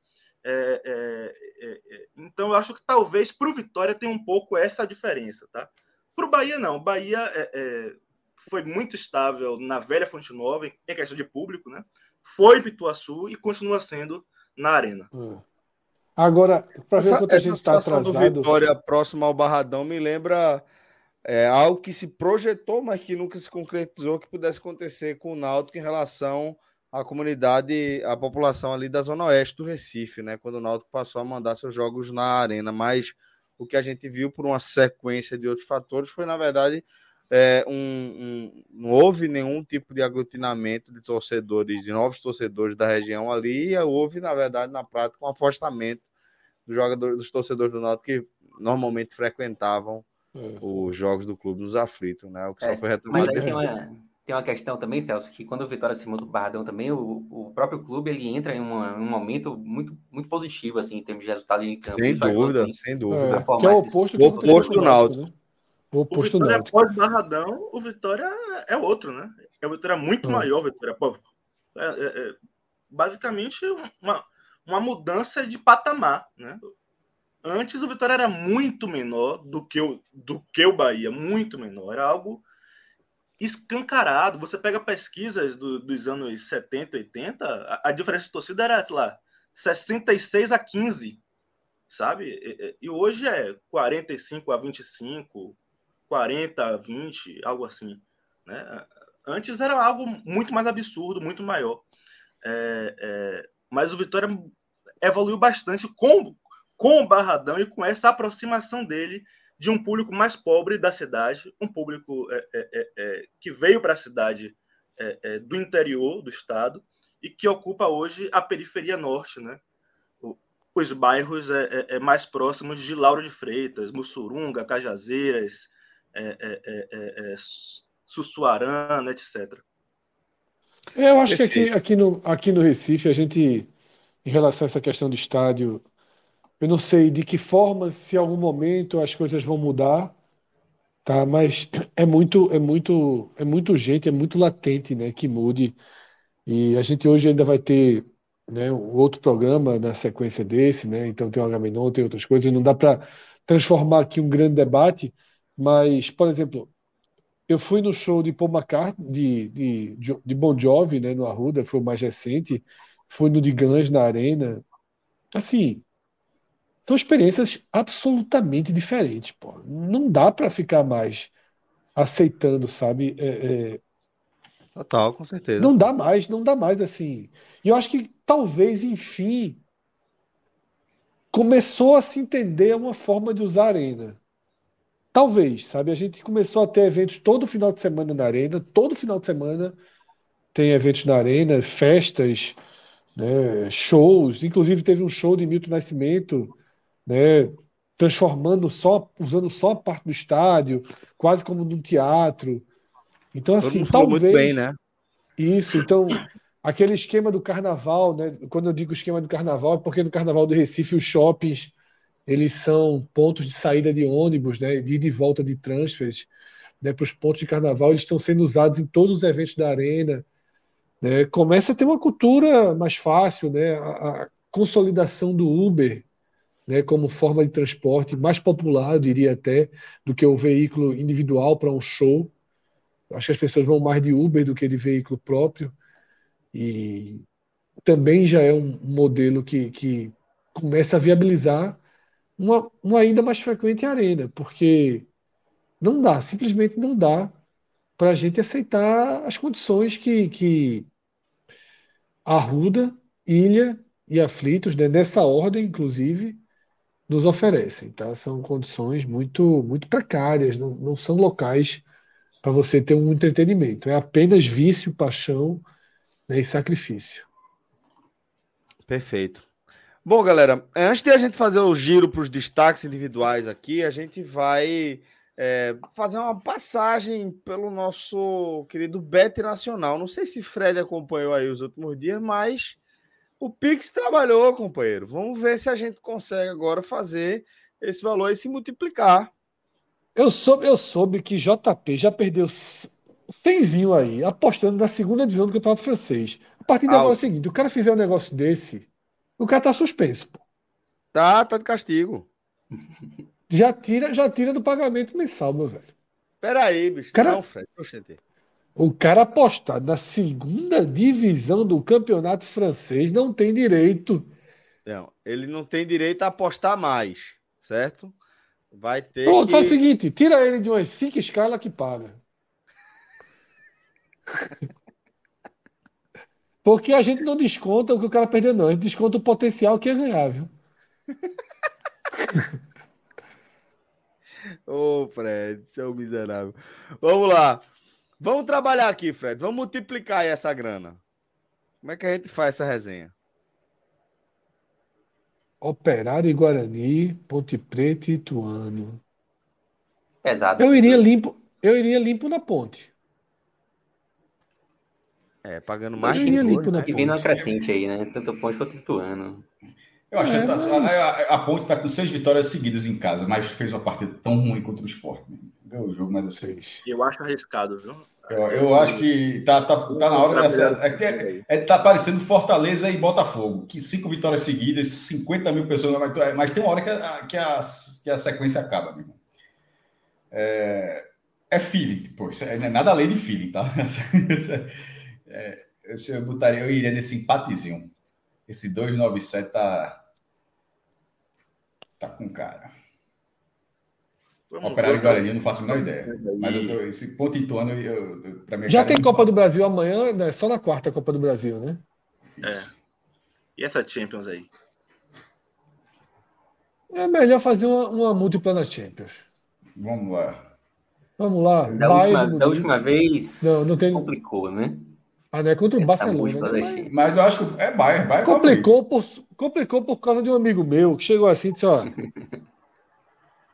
É, é, é, então, eu acho que talvez para o Vitória tem um pouco essa diferença, tá? Para o Bahia, não. O Bahia foi muito estável na velha Fonte Nova, em questão de público, né? Foi Pituaçu e continua sendo na Arena. Hum. Agora, para ver quanto a gente está atrasado... do Vitória próximo ao Barradão me lembra é, algo que se projetou, mas que nunca se concretizou que pudesse acontecer com o Náutico em relação à comunidade, à população ali da zona oeste do Recife, né? Quando o Náutico passou a mandar seus jogos na arena, mas o que a gente viu por uma sequência de outros fatores foi, na verdade, é, um, um, não houve nenhum tipo de aglutinamento de torcedores, de novos torcedores da região ali, houve, na verdade, na prática, um afastamento dos jogadores, dos torcedores do Náutico que normalmente frequentavam é. os jogos do clube nos aflitos, né? O que é, só foi retomado. Mas tem uma, tem uma questão também, Celso, que quando o Vitória se muda o Barradão também, o, o próprio clube ele entra em uma, um momento muito, muito positivo, assim, em termos de resultado em campo. Sem dúvida, sem dúvida. É, que é o oposto, o oposto do Náutico. Né? O, o Vitória após Barradão, o Vitória é outro, né? É o Vitória muito hum. maior, Vitória. Pô, é, é, é, basicamente uma, uma mudança de patamar, né? Antes o Vitória era muito menor do que o, do que o Bahia, muito menor. Era algo escancarado. Você pega pesquisas do, dos anos 70, 80, a, a, diferença de torcida era, sei lá, 66 a 15, sabe? E, e hoje é 45 a 25, 40, 20, algo assim. Né? Antes era algo muito mais absurdo, muito maior. É, é, mas o Vitória evoluiu bastante com, com o Barradão e com essa aproximação dele de um público mais pobre da cidade, um público é, é, é, é que veio para a cidade do interior do estado e que ocupa hoje a periferia norte, né? os bairros mais próximos de Lauro de Freitas, Mussurunga, Cajazeiras, é é, é, é, é, Sussuarana, etc. Eu acho que aqui, aqui, no, aqui no Recife, a gente, em relação a essa questão do estádio, eu não sei de que forma, se em algum momento as coisas vão mudar, tá? Mas é muito, é muito, é muito urgente, é muito latente, né, que mude. E a gente hoje ainda vai ter, né, outro programa na sequência desse, né? Então tem o Agamenon, tem outras coisas, não dá para transformar aqui um grande debate mas, por exemplo, eu fui no show de Paul McCartney, de, de, de Bon Jovi, né, no Arruda, foi o mais recente. Fui no de Guns na Arena. Assim, são experiências absolutamente diferentes, pô. Não dá para ficar mais aceitando, sabe, é, é, Total, com certeza. Não dá mais, não dá mais assim. E eu acho que talvez, enfim, começou a se entender uma forma de usar a arena. Talvez, sabe? A gente começou a ter eventos todo final de semana na arena, todo final de semana tem eventos na arena, festas, né, shows. Inclusive teve um show de Milton Nascimento, né, transformando só, usando só a parte do estádio, quase como num teatro. Então, assim, talvez. Muito bem, né? Isso, então, aquele esquema do carnaval, né? Quando eu digo esquema do carnaval, é porque no carnaval do Recife os shoppings eles são pontos de saída de ônibus, né? De ida e volta de transfers, né? Para os pontos de carnaval, eles estão sendo usados em todos os eventos da arena. Né? Começa a ter uma cultura mais fácil, né? A, a consolidação do Uber, né? Como forma de transporte mais popular, eu diria até, do que o veículo individual para um show. Acho que as pessoas vão mais de Uber do que de veículo próprio. E também já é um modelo que, que começa a viabilizar uma, uma ida mais frequente arena, porque não dá, simplesmente não dá para a gente aceitar as condições que, que Arruda, Ilha e Aflitos, né, nessa ordem, inclusive, nos oferecem. Tá? São condições muito, muito precárias, não, não são locais para você ter um entretenimento. É apenas vício, paixão né, e sacrifício. Perfeito. Bom, galera, antes de a gente fazer o giro para os destaques individuais aqui, a gente vai é, fazer uma passagem pelo nosso querido Bet Nacional. Não sei se Fred acompanhou aí os últimos dias, mas o Pix trabalhou, companheiro. Vamos ver se a gente consegue agora fazer esse valor e se multiplicar. Eu soube, eu soube que JP já perdeu cenzinho aí, apostando na segunda divisão do Campeonato Francês. A partir de agora é o seguinte: o cara fizer um negócio desse, o cara tá suspenso. Pô. Tá, tá de castigo. Já tira, já tira do pagamento mensal, meu velho. Peraí, bicho. Cara, não, Fred. O cara apostar na segunda divisão do campeonato francês não tem direito. Não, ele não tem direito a apostar mais, certo? Vai ter. Pronto, que... faz o seguinte: tira ele de umas cinco escalas que paga. Porque a gente não desconta o que o cara perdeu, não. A gente desconta o potencial que é ganhar, viu? Ô, oh, Fred, seu miserável. Vamos lá. Vamos trabalhar aqui, Fred. Vamos multiplicar essa grana. Como é que a gente faz essa resenha? Operário e Guarani, Ponte Preta e Ituano. Exato. Eu iria limpo, eu iria limpo na ponte. É, pagando mais. Eu iria limpo na ponte. E vindo uma crescente aí, né? Tanto ponte quanto Ituano. Eu acho é, que tá, a, a, Ponte está com seis vitórias seguidas em casa, mas fez uma partida tão ruim contra o Sport. Ganhou o jogo, mas assim. Eu acho arriscado, viu? Eu, eu acho que tá, tá, tá na hora dessa. É, é, é, tá parecendo Fortaleza e Botafogo, que cinco vitórias seguidas, 50 mil pessoas, mas tem uma hora que a, que a, que a sequência acaba, meu irmão. É, é feeling, pô, isso é, nada além de feeling, tá? é, eu, botaria, eu iria nesse empatezinho. Esse 297 tá. Tá com cara. Operário Guarani, eu não faço a menor ideia. Mas eu, esse ponto Ituano, eu, eu, pra mim. Já tem Copa do Brasil amanhã, né? só na quarta Copa do Brasil, né? É. E essa Champions aí? É melhor fazer uma, uma múltipla na Champions. Vamos lá. Vamos lá. Da, última, da última, vez não, não tem... complicou, né? Ah, não é contra o Essa Barcelona. Né? Mas eu acho que é Bayern. Bayern complicou, por, complicou por causa de um amigo meu que chegou assim e disse: ó.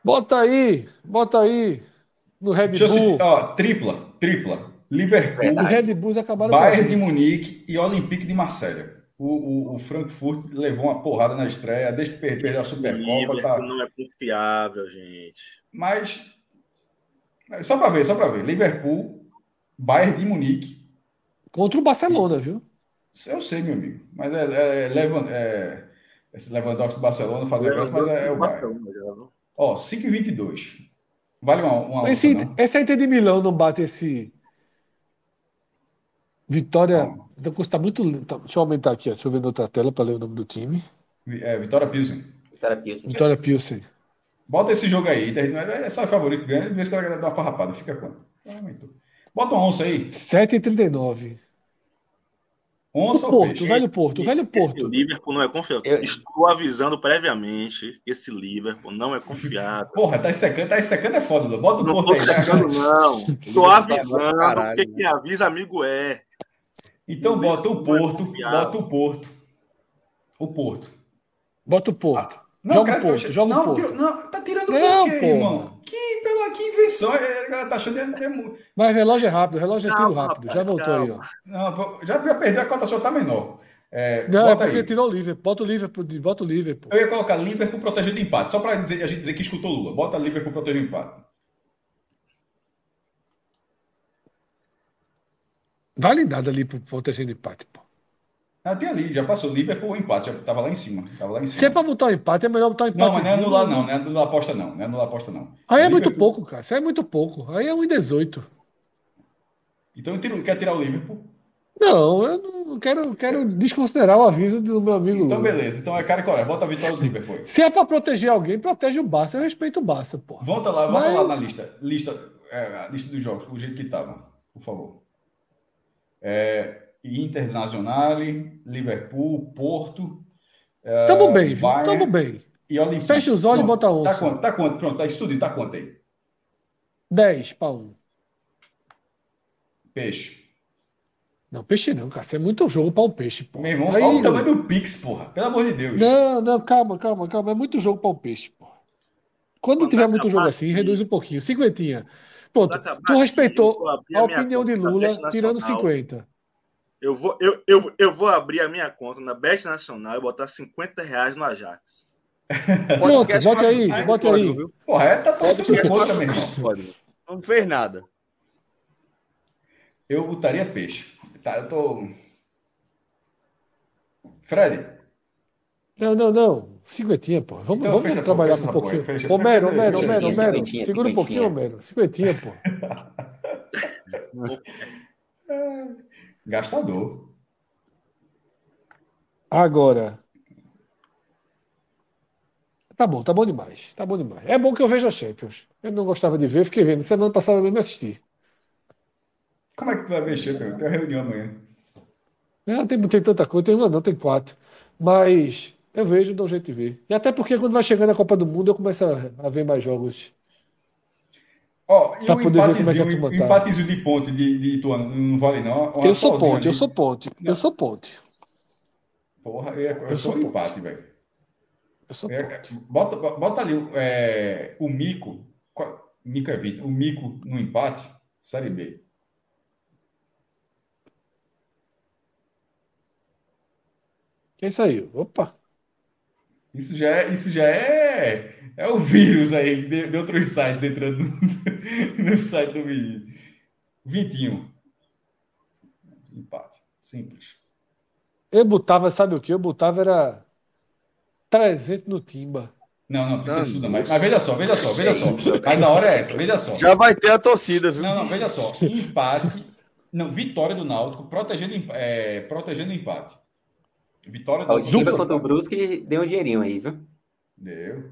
bota aí, bota aí no Red Bull. Citar, ó, tripla, tripla. Liverpool, Os Red Bulls acabaram Bayern de Munique e Olympique de Marselha. O, o, o, Frankfurt levou uma porrada na estreia, desde que perdeu a Supercopa. Tá... Não é confiável, gente. Mas, só para ver, só para ver. Liverpool, Bayern de Munique Contra o Barcelona, viu? Eu sei, meu amigo. Mas é, é, é, é esse Lewandowski do Barcelona fazer o próximo, mas é, é o Bayern. Ó, 5,22. Vale uma, uma esse, onça, esse Inter de Milão não bate esse. Vitória. Não. Então custa muito. Tá, deixa eu aumentar aqui, ó. deixa eu ver na outra tela para ler o nome do time. É, Vitória Pilsen. Vitória Pilsen. Vitória Pilsen. Bota esse jogo aí. É só favorito ganha, de vez que ela dá uma farrapada. Fica quanto? Ah, aumentou. Bota uma onça aí. 7,39. Onça o ou Porto, peixe? o velho Porto, o velho Esse Porto. Liverpool não é confiável. Eu- Estou avisando previamente que esse Liverpool não é confiável. Porra, tá secando, tá secando é foda, Lula. Bota o Não Porto tô aí. secando, não. Tô Liverpool tá avisando, caralho, porque né? quem avisa amigo é. Então O bota o é Porto, confiável. bota o Porto. O Porto. Bota o Porto. Não, Joga o Porto, joga o não, Porto. tira- não, tá tirando Não, por quê, porra. irmão? Que, pela, que invenção. é, A galera tá achando que é, é mu- Mas relógio é rápido, relógio é tiro Calma, rápido. Já voltou aí, ó. Não, já, já perdeu a cota, só tá menor. É, Não, é bota porque aí. tirou o Liverpool. Bota o Liverpool, bota o Liverpool. Eu ia colocar Liverpool protegendo empate, só pra dizer, a gente dizer que escutou o Lula. Bota Liverpool protegendo empate. Vale nada ali pro proteger de empate, pô. Ah, tem ali, já passou. Liverpool o empate, já tava lá em cima. Tava lá em cima. Se é pra botar um empate, é melhor botar um empate. Não, mas não é anular, não. Não é anular aposta, não. Não é anular aposta, não. Aí é muito Liverpool- pouco, cara. Isso aí é muito pouco. Aí é 1,18. Então, tira- quer tirar o Liverpool? Não, eu não quero, quero desconsiderar o aviso do meu amigo Então, Lula. beleza. Então é cara e coragem. Bota a vitória do Liverpool. Se é pra proteger alguém, protege o Barça. Eu respeito o Barça, pô. Volta lá, volta Mas- lá na lista. Lista, é, a lista dos jogos, o jeito que tava, por favor. É, Internacional, Liverpool, Porto. é, Tamo bem, viu? Bayern Tamo bem. E Olympique. Fecha os olhos e Pronto. bota a onça. Tá quanto? Tá quanto? Pronto, tá isso tudo, tá quanto aí? 10 pra 1. Peixe. Não, peixe não, cara. Isso é muito jogo pra um peixe, pô. Meu irmão, Aí- olha o tamanho do Pix, porra. Pelo amor de Deus. Não, não, calma, calma, calma. É muito jogo pra um peixe, pô. Quando tiver muito jogo assim, aqui- reduz um pouquinho. Cinquentinha. Pronto. Tu respeitou a opinião de Lula, tirando Nacional. 50. Eu vou, eu, eu, eu vou abrir a minha conta na Bet Nacional e botar 50 reais no Ajax. Pronto, bote aí, bote código, aí. viu? Porra, é, tá torcendo contra, meu irmão. patrocínio código. Não fez nada. Eu botaria peixe. Tá, eu tô. Fred, Não, não, não. Cinquentinha, pô. Vamos, Então, vamos trabalhar com um pouquinho. fecha- Homero, Homero, Homero, Homero. Segura um pouquinho. Homero. Cinquentinha, pô. gastador. Agora. Tá bom, tá bom demais. Tá bom demais. É bom que eu veja a Champions. Eu não gostava de ver, fiquei vendo. Semana passada eu mesmo assisti. Como é que tu vai mexer, meu? Tem uma reunião amanhã. Não, tem, tem tanta coisa, tem uma não, tem quatro. Mas eu vejo, dou um jeito de ver. E até porque quando vai chegando a Copa do Mundo, eu começo a, a ver mais jogos. Ó, e Pra o é empatezinho, turma o empatezinho de ponte de, de Ituano não vale, não? Uma Eu sou ponte, eu ali. sou ponte, eu Não. sou ponte. Porra, eu, eu, Eu sou sou um empate, velho. Eu sou É, ponte. Bota, bota ali é, o Mico. qual- Mico é 20. O Mico no empate, Série B. Quem saiu? Opa! Isso já é, isso já é, é o vírus aí de, de outros sites entrando no, no site do menino. Vitinho. Empate. Simples. Eu botava, sabe o que? Eu botava era 300 no Timba. Não, não, precisa Ah, disso não. Mas, veja só, veja só, veja só. Mas a hora é essa, veja só. Já vai ter a torcida, viu? Não, não, veja só. Empate. Não, vitória do Náutico, protegendo, é, protegendo o empate. Vitória do Náutico. contra o Brusque deu um dinheirinho aí, viu? Deu.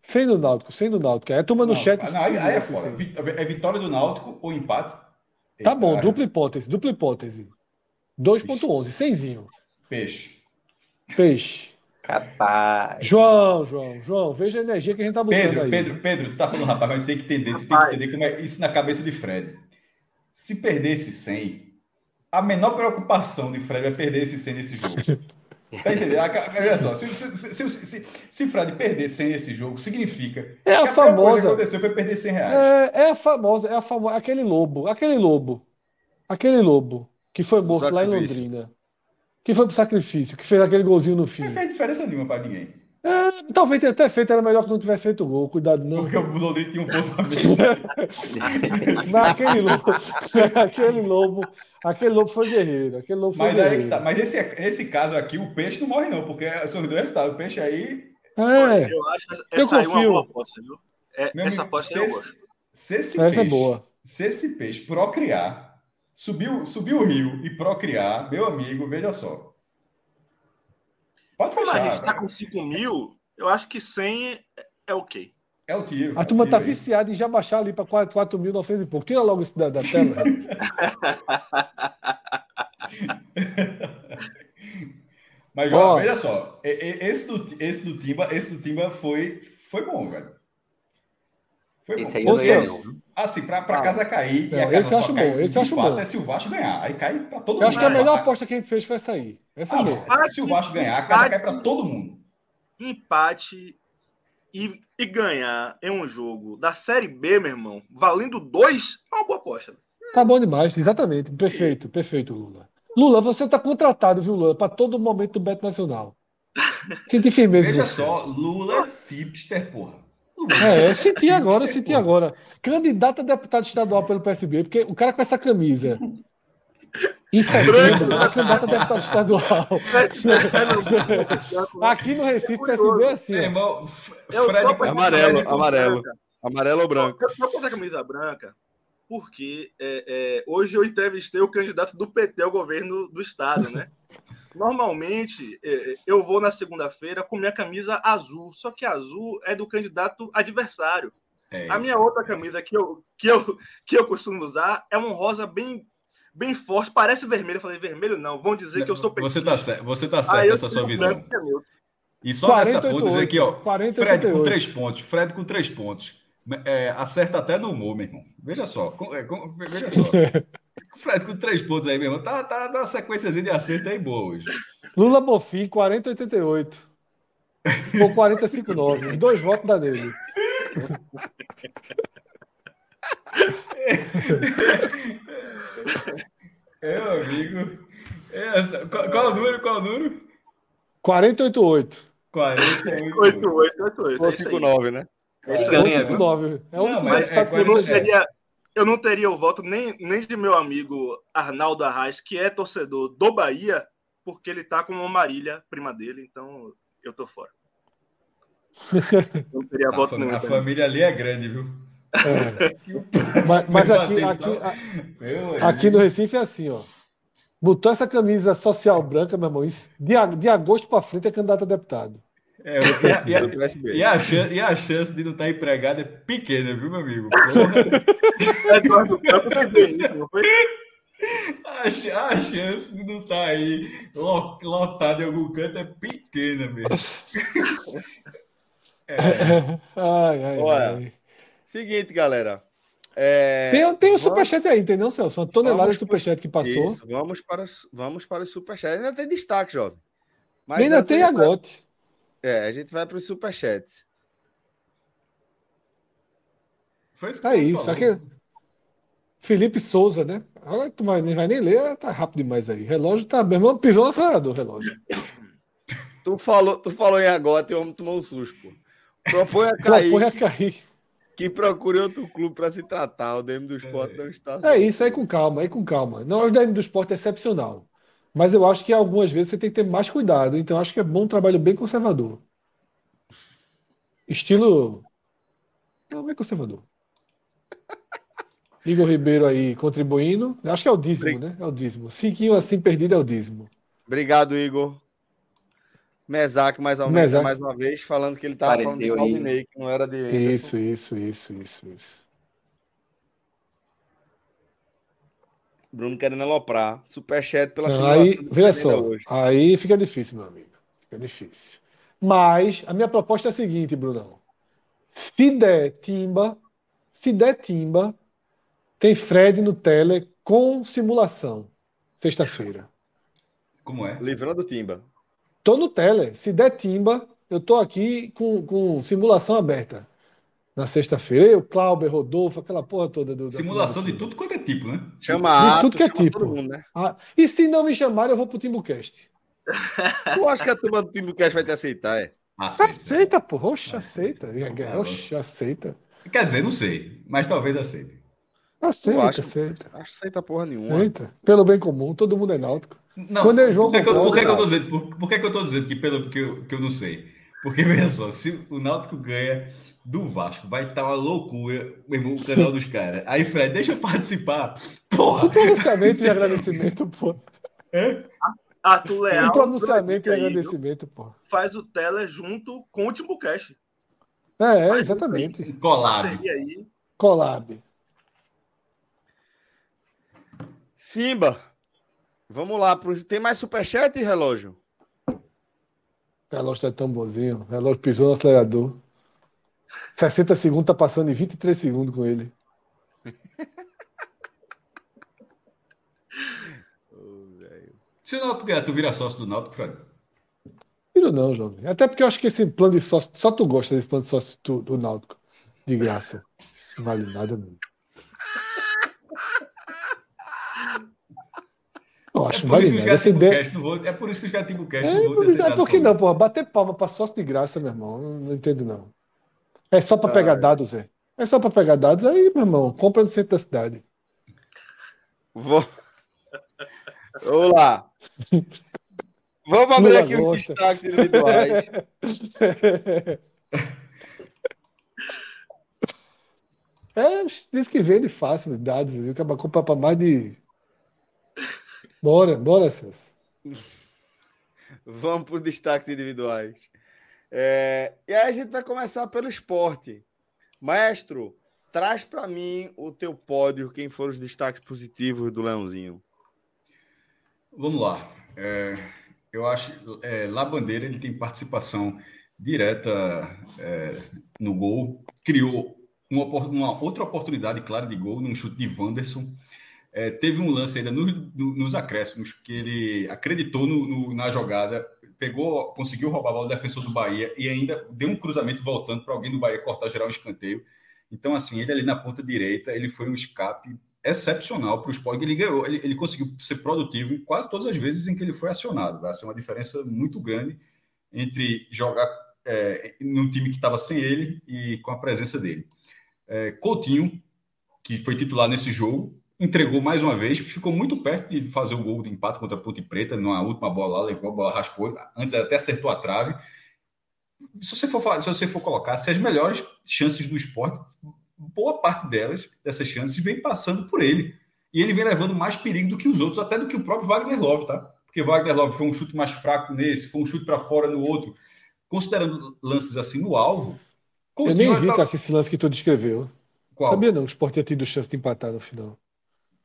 Sem do Náutico, sem do Náutico. Aí a turma no Não, chat. não, aí, aí é fora. assim. É vitória do Náutico ou empate? Tá Eita, bom, dupla hipótese, dupla hipótese. 2.11, cenzinho. Peixe. Peixe. Capaz. João, João, João, veja a energia que a gente tá botando Pedro, aí. Pedro, Pedro, tu tá falando, rapaz, mas tem que entender, tu tem que entender como é isso na cabeça de Fred. Se perder esse 100, a menor preocupação de Fred é perder esse 100 nesse jogo. Tá entendendo? Olha só, se, se, se, se, Fred perder 100 nesse jogo, significa É a que a coisa que famosa. aconteceu foi perder 100 reais. É, é a famosa, é a famosa, aquele lobo, aquele lobo, aquele lobo que foi morto lá em. Londrina, que foi pro sacrifício, que fez aquele golzinho no fim. Não fez diferença nenhuma para ninguém. É, talvez tenha até feito, era melhor que não tivesse feito o gol, cuidado não. Porque o Londrina tinha um ponto a menos. Mas aquele lobo, aquele lobo, aquele lobo foi guerreiro, aquele lobo foi Mas aí guerreiro. que tá. Mas esse, esse caso aqui, o peixe não morre, não, porque são os dois resultados. O peixe aí. É, Eu acho essa, Eu essa aí é uma confio. boa aposta, viu? É, meu essa aposta se, eu esse, gosto. se esse essa é peixe, boa. se esse peixe procriar, subiu, subiu o rio e procriar, meu amigo, veja só. Pode Como fechar. a gente tá com 5 mil, eu acho que 100 é, é ok. É o tiro. A é turma o tá tiro aí. viciada em já baixar ali para 4.900 e pouco. Tira logo isso da, da tela. Mas Ó. veja só, esse do, esse do Timba, esse do Timba foi, foi bom, velho. Foi Esse bom. aí eu não ia. Assim, pra, pra casa cair, Não, e a casa esse eu acho só cair bom, esse de eu acho fato bom. é se o Vasco ganhar. Aí cai pra todo Eu mundo. acho que é a melhor aposta que a gente fez foi essa aí. Essa Ah, mesmo. se- se o Vasco ganhar, a casa cai pra todo mundo. Empate e, e ganhar em um jogo da Série B, meu irmão, valendo dois, é uma boa aposta. Tá bom demais, exatamente. Perfeito, perfeito, Lula. Lula, você tá contratado, viu, Lula, para todo momento do Beto Nacional. Senti firmeza. Veja você. só, Lula tipster, porra. É, eu senti agora, eu senti agora. Candidato a deputado estadual pelo PSB, porque o cara com essa camisa. Em setembro, é candidato a deputado estadual. Aqui no Recife, PSB é assim, Meu ó. irmão, Eu Fred, a Amarelo, amarelo. Amarelo ou branco? Eu com a camisa branca porque é, é, hoje eu entrevistei o candidato do PT ao governo do estado, né? Normalmente é, eu vou na segunda-feira com minha camisa azul, só que azul é do candidato adversário. É, A minha outra camisa que eu, que eu, que eu costumo usar é um rosa bem, bem forte, parece vermelho. Eu falei, vermelho não, vão dizer que eu sou Você petista. tá certo, você tá certo eu nessa sua visão. é. E só nessa 48, ponta dizer aqui, ó. 40, Fred com 88. três pontos. Fred com três pontos. É, acerta até no humor, meu irmão. Veja só. com- é, com- veja só. Fred com três pontos aí, meu irmão. Tá, tá, tá uma sequênciazinha de acerto aí boa hoje. Lula Bonfim, 4088. Ou 459. Os dois votos da dele. É, meu amigo. É, essa- qual, qual o número? Qual o número? 488. 48. 88, 88. Ou É isso aí. 5-9, né? É. Ganha, Ou viu? 59. É o Não, deputado é que Eu não, 40 poderia- teria, eu não teria o voto nem, nem de meu amigo Arnaldo Arraes, que é torcedor do Bahia, porque ele tá com uma Marília, prima dele, então eu tô fora. Não teria A, voto fam- nenhum. a também. família ali é grande, viu? É. Mas, mas aqui, aqui, a- Meu aqui no Recife é assim, ó. Botou essa camisa social branca, meu irmão. isso- De, a- de agosto pra frente é candidato a deputado. É, e, a, e a- e a chan- e a chance de não estar empregado é pequena, viu, meu amigo? Eduardo Campos foi? A, ch- a chance de não estar aí lo- lotado em algum canto é pequena mesmo. É, Ai, ai, Olha, ai. Seguinte, galera. É, Tem, tem o vamos- superchat aí, entendeu, Celso? Uma tonelada de superchat que passou. Isso, vamos para os, vamos para os superchats. Ainda tem destaque, jovem. Mas ainda tem a a gente vai- GOT. É, a gente vai para os superchats. foi isso que É você isso. Aqui... Felipe Souza, né? Agora tu vai, nem vai nem ler, tá rápido demais aí. Relógio tá. Meu irmão pisou no acelerador, relógio. Tu falou, tu falou em agora, e o homem tomou um susto, pô. Propõe a cair Propõe a cair. que procure outro clube para se tratar. O DM do esporte não está É isso, aí com calma, aí com calma. Não, o DM do esporte é excepcional. Mas eu acho que algumas vezes você tem que ter mais cuidado. Então, acho que é bom um trabalho bem conservador. Estilo. Não, bem conservador. Igor Ribeiro aí contribuindo. Acho que é o dízimo, né? É o dízimo. Cinquinho assim perdido é o dízimo. Obrigado, Igor. Mesac, mais, uma vez, Mesac. mais uma vez, falando que ele estava falando de Apareceu aí. Claudinei, que não era de. Isso, isso, isso, isso, isso. Bruno querendo aloprar. Superchat pela Não, simulação aí, veja só, hoje. aí fica difícil, meu amigo. Fica difícil. Mas a minha proposta é a seguinte, Brunão. Se der timba, se der timba, tem Fred no tele com simulação. Sexta-feira. Como é? Livrando Timba. Tô no tele. Se der timba, eu tô aqui com, com simulação aberta. Na sexta-feira. Eu, Clauber, Rodolfo, aquela porra toda do. Simulação de do tudo quanto é tipo, né? Chama De Atos, tudo que é chama tipo. todo mundo, né? Ah, e se não me chamarem, eu vou pro Timbucast. Tu acha que a turma do Timbucast vai te aceitar, é? Aceita. Aceita, pô. Oxe, aceita. Tá Oxe, aceita. Quer dizer, não sei, mas talvez aceite. Aceita, acho- aceita. Acho que aceita porra nenhuma. Aceita. Pelo bem comum, todo mundo é náutico. Não, Quando é João por que, que eu, por que, que eu tô concorda, dizendo? Por, por que, que eu tô dizendo que, pelo, que, eu, que eu não sei? Porque, veja só, se o Náutico ganha do Vasco, vai estar uma loucura, meu irmão, o canal dos caras. Aí, Fred, deixa eu participar. Porra! Um pronunciamento e agradecimento, pô. Arthur Leal Um pronunciamento e agradecimento, pô. faz o tele junto com o Timbucast. É, é exatamente. Collab. Aí. Collab. Simba. Vamos lá. Pro... Tem mais superchat, relógio? O relógio tá tão bonzinho. O relógio pisou no acelerador. 60 segundos, tá passando em 23 segundos com ele. Se o Náutico ganhar, tu vira sócio do Náutico, Fred? Viro não, jovem. Até porque eu acho que esse plano de sócio. Só tu gosta desse plano de sócio do, do Náutico. De graça. Não vale nada, não. Eu acho É que por isso que os caras têm ideia- vou- É por isso que os caras têm Bucast, É, não vou ter por, aceitado por que não, porra? Bater palma pra sócio de graça, meu irmão. Não entendo, não. É só pra pegar dados, Zé. É só pra pegar dados. Aí, meu irmão, compra no centro da cidade. Vou... Vamos lá. Vamos abrir Lula aqui os gosta. destaques individuais. É, diz que vende fácil dados, viu? Acaba comprar pra mais de. Bora, bora, Celso. Vamos para os destaques individuais. É, e aí a gente vai começar pelo esporte. Maestro, traz para mim o teu pódio, quem foram os destaques positivos do Leãozinho. Vamos lá. É, eu acho é, La Bandeira ele tem participação direta é, no gol, criou uma, uma outra oportunidade clara de gol num chute de Wanderson. É, teve um lance ainda no- no- nos acréscimos que ele acreditou no- na jogada, pegou, conseguiu roubar a bola do defensor do Bahia e ainda deu um cruzamento voltando para alguém do Bahia cortar gerar um escanteio. Então, assim, ele ali na ponta direita, ele foi um escape excepcional para o esporte. Ele ganhou, ele, ele conseguiu ser produtivo em quase todas as vezes em que ele foi acionado. Vai ser uma diferença muito grande entre jogar é, num time que estava sem ele e com a presença dele. É, Coutinho, que foi titular nesse jogo, entregou mais uma vez, ficou muito perto de fazer o gol de empate contra a Ponte Preta, numa última bola lá, levou a bola, raspou, antes até acertou a trave. Se você for, falar- se você for colocar, se as melhores chances do esporte, boa parte delas, dessas chances, vem passando por ele. E ele vem levando mais perigo do que os outros, até do que o próprio Wagner Love, tá? Porque Wagner Love foi um chute mais fraco nesse, foi um chute para fora no outro. Considerando lances assim no alvo, Eu nem vi, tá- Cássio, esse lance que tu descreveu. Qual? Sabia não, que o Sport tinha tido chance de empatar no final.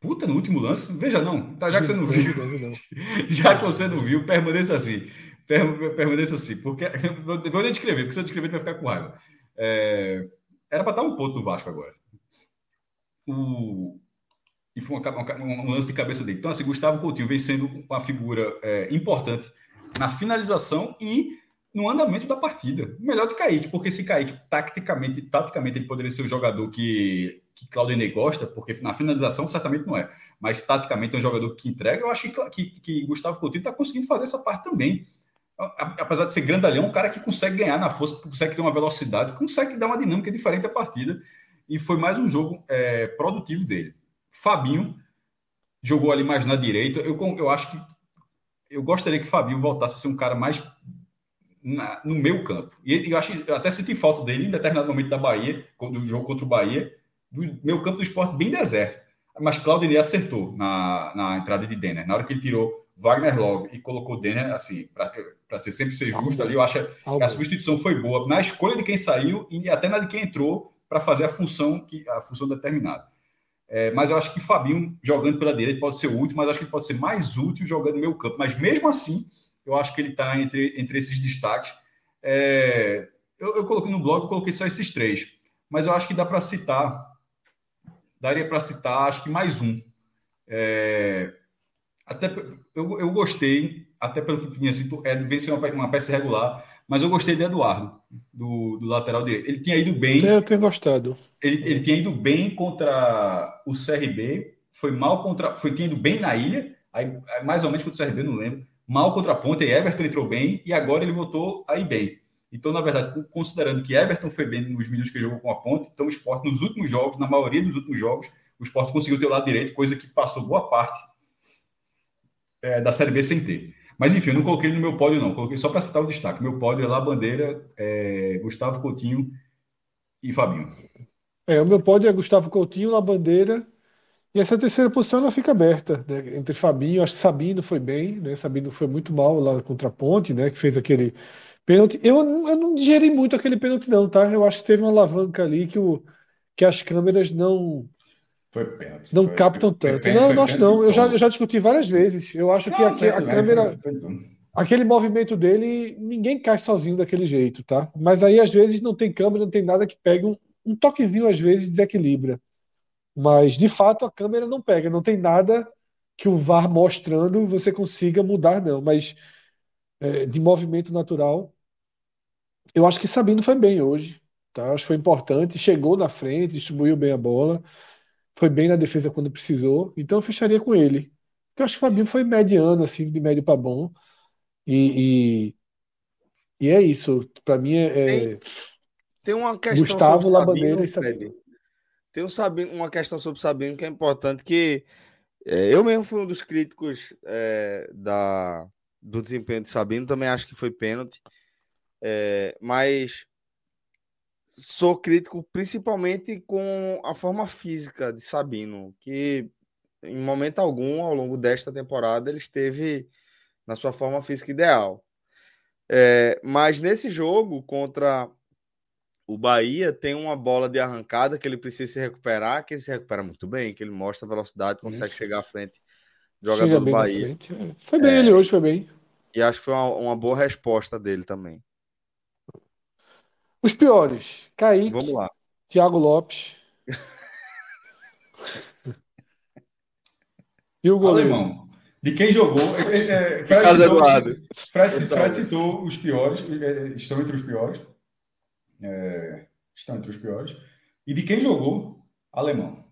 Puta, no último lance? Veja não. Tá, já que você não viu, já que você não viu, permaneça assim. Per- Permaneça assim. Porque. Vou nem descrever, porque se eu descrever, vai ficar com raiva. É, Era para dar um ponto do Vasco agora. O... E foi um lance de cabeça dele. Então, assim, Gustavo Coutinho vem sendo uma figura é, importante na finalização e no andamento da partida. Melhor que Kaique, porque se Kaique, taticamente, taticamente, ele poderia ser o jogador que, que Claudinei gosta, porque na finalização certamente não é. Mas taticamente é um jogador que entrega. Eu acho que, que, que Gustavo Coutinho está conseguindo fazer essa parte também. Apesar de ser grandalhão, um cara que consegue ganhar na força, consegue ter uma velocidade, consegue dar uma dinâmica diferente à partida. E foi mais um jogo é, produtivo dele. Fabinho jogou ali mais na direita. Eu, eu acho que eu gostaria que Fabinho voltasse a ser um cara mais na- no meu campo. E eu acho eu até senti falta dele em determinado momento da Bahia, do jogo contra o Bahia, do meu campo do esporte bem deserto. Mas Claudinei acertou na, na entrada de Denner. Na hora que ele tirou Wagner Love e colocou Denner, assim, para ser sempre ser justo ali, eu acho que a substituição foi boa na escolha de quem saiu e até na de quem entrou para fazer a função que a função determinada. É, mas eu acho que Fabinho jogando pela direita pode ser útil, mas acho que ele pode ser mais útil jogando no meio campo. Mas mesmo assim, eu acho que ele está entre, entre esses destaques. É, eu, eu coloquei no blog, eu coloquei só esses três, mas eu acho que dá para citar, daria para citar, acho que mais um. É, até eu, eu gostei, até pelo que tinha sido, é, vem ser uma, uma peça regular, mas eu gostei de Eduardo, do, do lateral direito. Ele tinha ido bem, eu tenho gostado. ele, ele tinha ido bem contra o CRB, foi mal contra. Foi, tinha ido bem na ilha, aí mais ou menos contra o CRB, não lembro. Mal contra a ponta, e Everton entrou bem, e agora ele voltou a ir bem. Então, na verdade, con- considerando que Everton foi bem nos minutos que jogou com a ponta, então o esporte, nos últimos jogos, na maioria dos últimos jogos, o esporte conseguiu ter o lado direito, coisa que passou boa parte é, da Série B sem ter. Mas enfim, eu não coloquei no meu pódio, não. Coloquei só para citar o destaque. Meu pódio é lá, Bandeira, é, Gustavo Coutinho e Fabinho. É, o meu pódio é Gustavo Coutinho, La Bandeira. E essa terceira posição ela fica aberta, né? Entre Fabinho, acho que Sabino foi bem, né? Sabino foi muito mal lá contra a Ponte, né? Que fez aquele Pênalti. Eu, eu não digeri muito aquele pênalti, não, tá? Eu acho que teve uma alavanca ali que, o, que as câmeras não. Foi pênalti. Não foi, captam foi, tanto. foi, não, não acho não. Eu já, eu já discuti várias vezes. Eu acho que Não, aqui, certo, a câmera. Aquele movimento dele, ninguém cai sozinho daquele jeito, tá? Mas aí, às vezes, não tem câmera, não tem nada que pegue um, um toquezinho, às vezes, desequilibra. Mas, de fato, a câmera não pega. Não tem nada que o VAR mostrando você consiga mudar, não. Mas é, de movimento natural, eu acho que Sabino foi bem hoje, tá? Acho que foi importante. Chegou na frente, distribuiu bem a bola. Foi bem na defesa quando precisou. Então, eu fecharia com ele. Eu acho que o Fabinho foi mediano, assim, de médio para bom. E, e, e é isso. Para mim é, é- Tem uma questão Gustavo, Labandeira Sabino, e Sabino. Tem um Sabino, uma questão sobre Sabino que é importante, que é, eu mesmo fui um dos críticos é, da, do desempenho de Sabino, também acho que foi pênalti, é, mas sou crítico principalmente com a forma física de Sabino, que em momento algum, ao longo desta temporada, ele esteve na sua forma física ideal. É, mas nesse jogo contra o Bahia tem uma bola de arrancada que ele precisa se recuperar, que ele se recupera muito bem, que ele mostra velocidade, consegue Isso. chegar à frente do chega jogador do bem na Bahia. frente. É, Foi bem ele hoje, foi bem. E acho que foi uma, uma boa resposta dele também. Os piores: Kaique, Vamos lá. Thiago Lopes. e o goleiro. Alemão. De quem jogou. é, é, Fred, citou. Fred. Fred citou os piores, é, estão entre os piores. É, estão entre os piores. E de quem jogou? Alemão.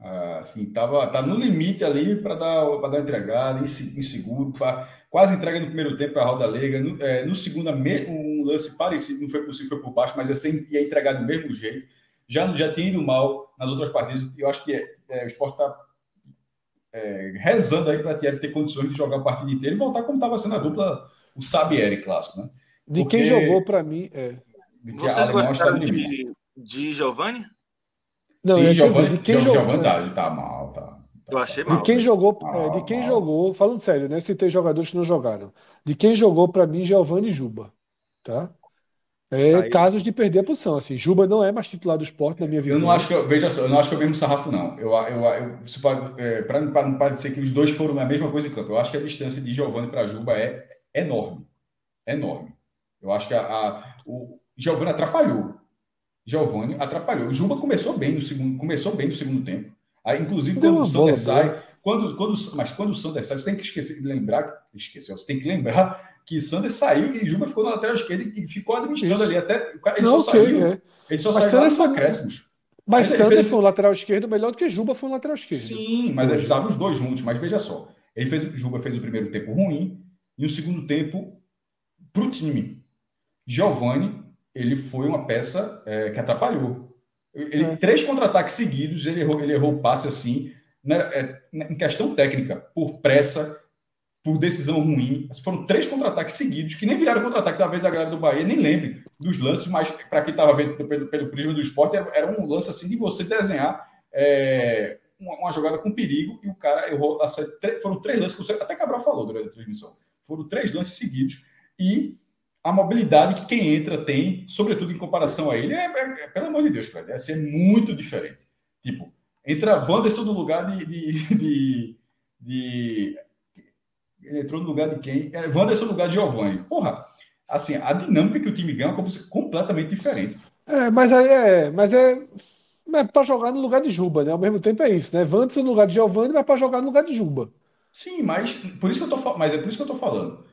Ah, assim, tava, tá no limite ali para dar, pra dar entregada, inse- inseguro, pra- quase entrega no primeiro tempo a Roda Lega. No, é, no segundo, um lance parecido, não foi possível, foi por baixo, mas assim, ia entregar do mesmo jeito. Já, já tinha ido mal nas outras partidas. Eu acho que é, é, o Sport está rezando aí para Thierry ter condições de jogar a partida inteira e voltar como estava sendo a dupla, o Sabieri clássico, né? De Porque- quem jogou para mim. É. De que Vocês está gostaram no limite. de, de Giovanni? Não, Sim, Giovanni, de quem jogou. Giovanni é, tá, tá mal, tá. tá- Eu achei tá- mal. De quem jogou, Mal, é, de quem mal. jogou, falando sério, né? Se tem jogadores que não jogaram. De quem jogou para mim, Giovanni e Juba, tá? É Saiu. casos de perder a posição, assim. Juba não é mais titular do esporte, na minha visão. Eu não acho que eu, veja só, eu não acho que é o mesmo sarrafo, não. Eu, eu, eu, é, para não parecer que os dois foram a mesma coisa em campo, eu acho que a distância de Giovanni para Juba é enorme. Enorme. Eu acho que a, a- o Giovanni atrapalhou. Giovanni atrapalhou. O Juba começou bem no segundo, começou bem no segundo tempo. Aí, inclusive, Deu quando o bola Sander sai, quando, quando, mas quando o Sander sai, você tem que esquecer de lembrar, esquecer, você tem que lembrar que Sander saiu e Juba ficou na lateral esquerda e ficou administrando Isso. ali até. Ele Não, só ok, saiu. é. Ele só Mas saiu Sander foi- acréscimos. Mas ele Sander fez- foi um lateral esquerdo melhor do que Juba foi um lateral esquerdo. Sim, mas eles estavam os dois juntos. Mas veja só, ele fez, Juba fez o primeiro tempo ruim e o segundo tempo para o time. Giovanni, ele foi uma peça é, que atrapalhou. Ele, É. Três contra-ataques seguidos, ele errou, ele errou o passe assim, né, é, em questão técnica, por pressa, por decisão ruim. Foram três contra-ataques seguidos, que nem viraram contra-ataque, talvez a galera do Bahia nem lembre dos lances, mas para quem estava vendo pelo, pelo prisma do esporte, era, era um lance assim de você desenhar é, uma, uma jogada com perigo e o cara errou. Foram três lances até Cabral falou durante a transmissão. Foram três lances seguidos e a mobilidade que quem entra tem, sobretudo em comparação a ele, é, é- é- pelo amor de Deus, Fred, é ser muito diferente. Tipo, entra Wanderson no lugar de. de, de, de- ele entrou no lugar de quem? É, Wanderson no lugar de Giovanni. Porra, assim, a dinâmica que o time ganha é completamente diferente. É, mas aí é, mas é, é para jogar no lugar de Juba, né? Ao mesmo tempo é isso, né? Wanderson no lugar de Giovanni, mas para jogar no lugar de Juba. Sim, mas por isso que eu tô, mas é por isso que eu tô falando.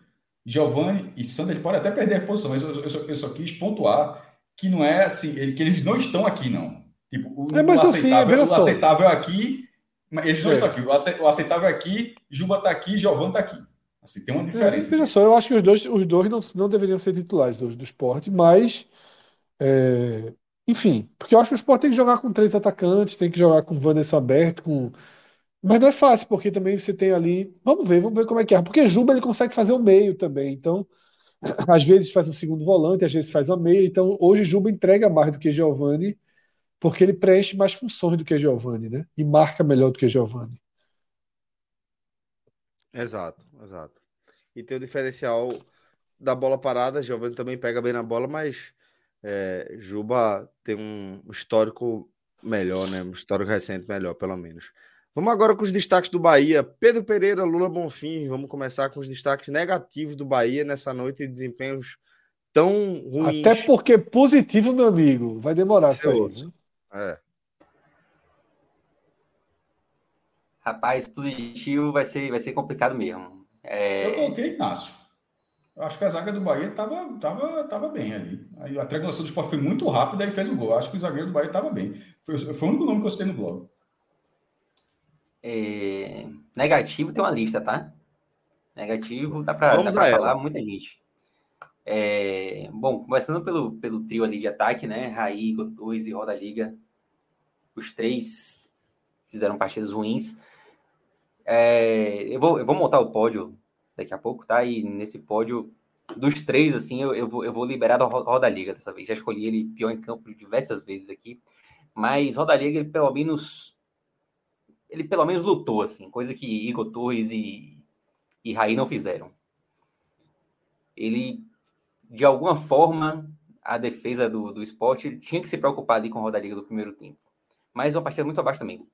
Giovanni e Sander ele pode até perder a posição, mas eu, eu só, eu só quis pontuar que não é assim, que eles não estão aqui, não. Tipo, o, É, o assim, aceitável, veja o aceitável aqui, mas eles não É. estão aqui. O ace- o aceitável é aqui, Juba tá aqui, Giovanni tá aqui. Assim, tem uma É, diferença. veja só, eu acho que os dois, os dois não, não deveriam ser titulares hoje do esporte, mas é, enfim, porque eu acho que o esporte tem que jogar com três atacantes, tem que jogar com o Wanderson aberto, com. Mas não é fácil, porque também você tem ali. Vamos ver, vamos ver como é que é. Porque Juba ele consegue fazer o meio também. Então, às vezes faz um segundo volante, às vezes faz o meio. Então, hoje Juba entrega mais do que Giovani, porque ele preenche mais funções do que Giovani, né? E marca melhor do que Giovani. Exato, exato. E tem o diferencial da bola parada. Giovanni também pega bem na bola, mas é, Juba tem um histórico melhor, né? Um histórico recente melhor, pelo menos. Vamos agora com os destaques do Bahia. Pedro Pereira, Lula Bonfim. Vamos começar com os destaques negativos do Bahia nessa noite de desempenhos tão ruins. Até porque positivo, meu amigo, vai demorar isso aí. Né? É. Rapaz, positivo vai ser, vai ser complicado mesmo. É... Eu coloquei Inácio. Eu acho que a zaga do Bahia estava tava, tava bem ali. Aí a triangulação do esporte foi muito rápida e fez o gol. Eu acho que o zagueiro do Bahia estava bem. Foi, foi o único nome que eu citei no blog. É... Negativo tem uma lista, tá? Negativo dá para falar muita gente. É... Bom, começando pelo, pelo trio ali de ataque, né? Raí, Gotois e Roda Liga. Os três fizeram partidas ruins. É, eu, vou, eu vou montar o pódio daqui a pouco, tá? E nesse pódio, dos três, assim, eu, eu, vou, eu vou liberar da Roda Liga dessa vez. Já escolhi ele pior em campo diversas vezes aqui. Mas Roda Liga, ele pelo menos. Ele pelo menos lutou, assim, coisa que Igor Torres e, e Raí não fizeram. Ele, de alguma forma, a defesa do, do esporte tinha que se preocupar ali com a Roda Liga do primeiro tempo. Mas uma partida muito abaixo também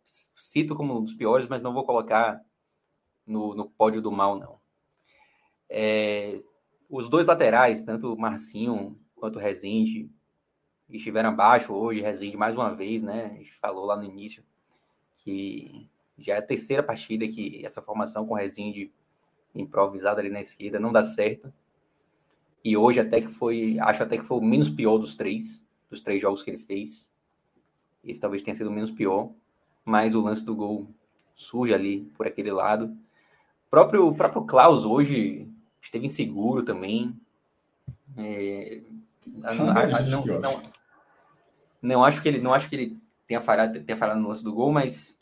cito como um dos piores, mas não vou colocar no, no pódio do mal, não. É, os dois laterais, tanto Marcinho quanto Rezende, estiveram abaixo hoje. Rezende, mais uma vez, né? A gente falou lá no início que já é a terceira partida que essa formação com Rezende improvisada ali na esquerda não dá certo. E hoje até que foi, acho até que foi o menos pior dos três, dos três jogos que ele fez. Esse talvez tenha sido o menos pior mas o lance do gol surge ali por aquele lado. O próprio, o próprio Klaus hoje esteve inseguro também. É, não, não, não, não, acho que ele não acho que ele tenha falhado, tenha falhado no lance do gol, mas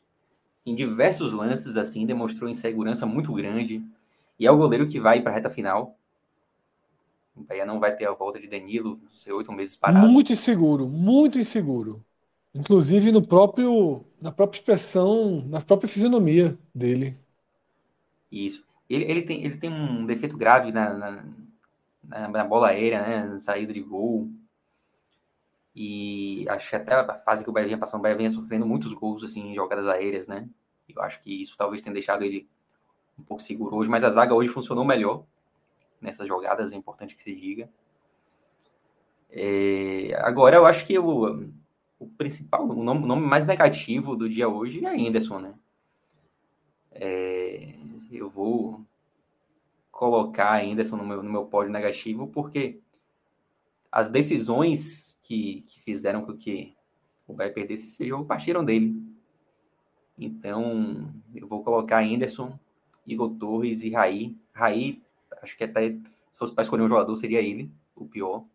em diversos lances assim demonstrou insegurança muito grande. E é o goleiro que vai para a reta final. O Bahia não vai ter a volta de Danilo, sei, oito meses parado. Muito inseguro, muito inseguro. Inclusive no próprio, na própria expressão, na própria fisionomia dele. Isso. Ele, ele, tem, ele tem um defeito grave na, na, na bola aérea, né? Na saída de gol. E acho que até a fase que o Bahia vinha passando, o Bahia vinha sofrendo muitos gols assim, em jogadas aéreas, né? Eu acho que isso talvez tenha deixado ele um pouco seguro hoje, mas a zaga hoje funcionou melhor nessas jogadas, é importante que se diga. É, agora eu acho que o, o principal, o nome, o nome, mais negativo do dia hoje é Anderson, né? É, eu vou colocar Anderson no meu, no meu pódio negativo porque as decisões que, que fizeram com que o Bahia perdesse esse jogo partiram dele. Então, eu vou colocar Anderson, Igor Torres e Raí. Raí, acho que até se fosse para escolher um jogador, seria ele, o pior.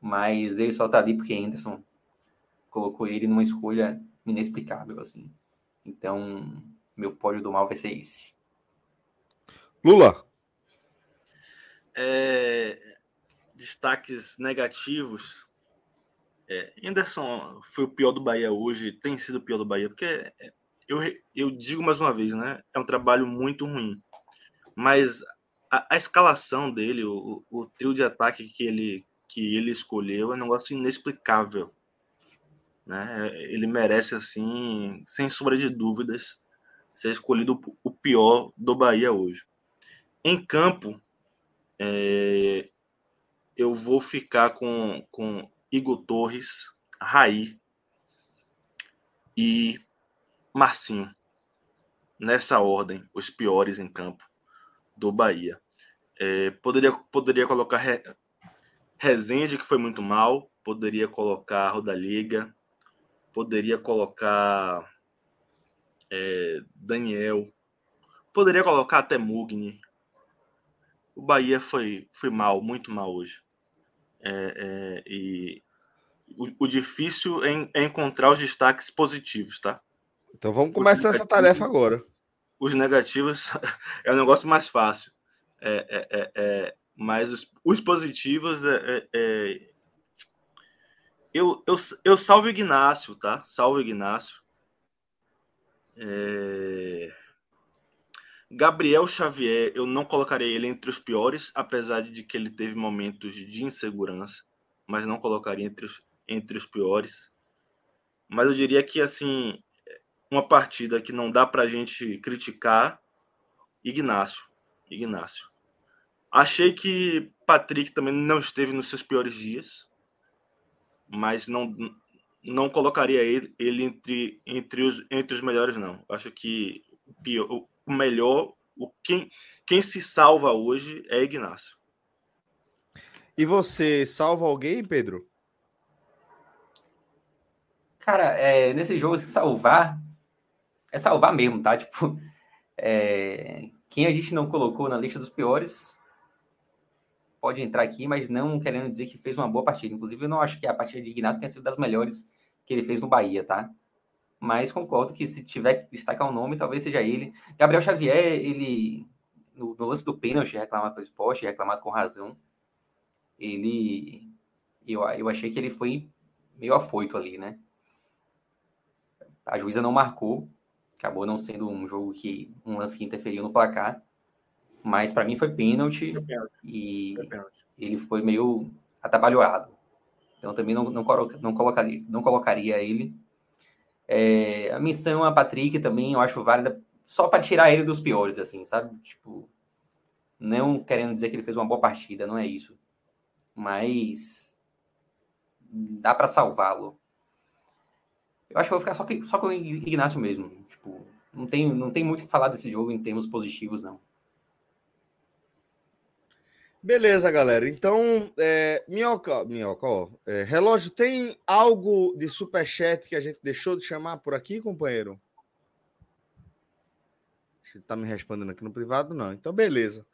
Mas ele só tá ali porque Anderson colocou ele numa escolha inexplicável, assim. Então, meu pódio do mal vai ser esse. Lula. É, destaques negativos. É, Anderson foi o pior do Bahia hoje, tem sido o pior do Bahia, porque eu, eu digo mais uma vez, né? É um trabalho muito ruim. Mas a, a escalação dele, o, o, trio de ataque que ele, que ele escolheu, é um negócio inexplicável. Né? Ele merece, assim, sem sombra de dúvidas, ser escolhido o pior do Bahia hoje. Em campo, é, eu vou ficar com, com Igor Torres, Raí e Marcinho. Nessa ordem, os piores em campo do Bahia. É, poderia, poderia colocar Re, Rezende, que foi muito mal. Poderia colocar Rodaliga poderia colocar é, Daniel, poderia colocar até Mugni. O Bahia foi, foi mal, muito mal hoje. É, é, e o, o difícil é, é, encontrar os destaques positivos, tá? Então vamos começar essa tarefa agora. Os negativos é o negócio mais fácil. É, é, é, mas os, os positivos é, eu, eu, eu salvo Ignácio, tá? Salvo Ignácio. É... Gabriel Xavier, eu não colocaria ele entre os piores, apesar de que ele teve momentos de insegurança, mas não colocaria entre os, entre os piores. Mas eu diria que, assim, uma partida que não dá para a gente criticar, Ignácio. Ignácio. Achei que Patrick também não esteve nos seus piores dias, mas não, não colocaria ele, ele entre, entre, os, entre os melhores, não. Acho que o, pior, melhor, o quem, quem se salva hoje é Ignacio. E você salva alguém, Pedro? Cara, é, nesse jogo, se salvar, é salvar mesmo, tá? Tipo, é, quem a gente não colocou na lista dos piores pode entrar aqui, mas não querendo dizer que fez uma boa partida. Inclusive, eu não acho que a partida de Ignacio tenha sido das melhores que ele fez no Bahia, tá? Mas concordo que se tiver que destacar um nome, talvez seja ele. Gabriel Xavier, ele, no, no lance do pênalti, reclamado pelo esporte, reclamado com razão, ele, eu, eu achei que ele foi meio afoito ali, né? A juíza não marcou, acabou não sendo um jogo que, um lance que interferiu no placar, mas para mim foi pênalti e ele foi meio atabalhoado. Então também não, não, não, colocaria, não colocaria ele é, a missão a Patrick também eu acho válida só para tirar ele dos piores, assim, sabe? Tipo, não querendo dizer que ele fez uma boa partida, não é isso. Mas dá para salvá-lo. Eu acho que eu vou ficar só, só com o Ignacio mesmo. Tipo, não tem, não tem muito o que falar desse jogo em termos positivos, não. Beleza, galera. Então, é, Minhoca, Minhoca ó, é, relógio, tem algo de superchat que a gente deixou de chamar por aqui, companheiro? Você tá me respondendo aqui no privado? Não. Então, beleza.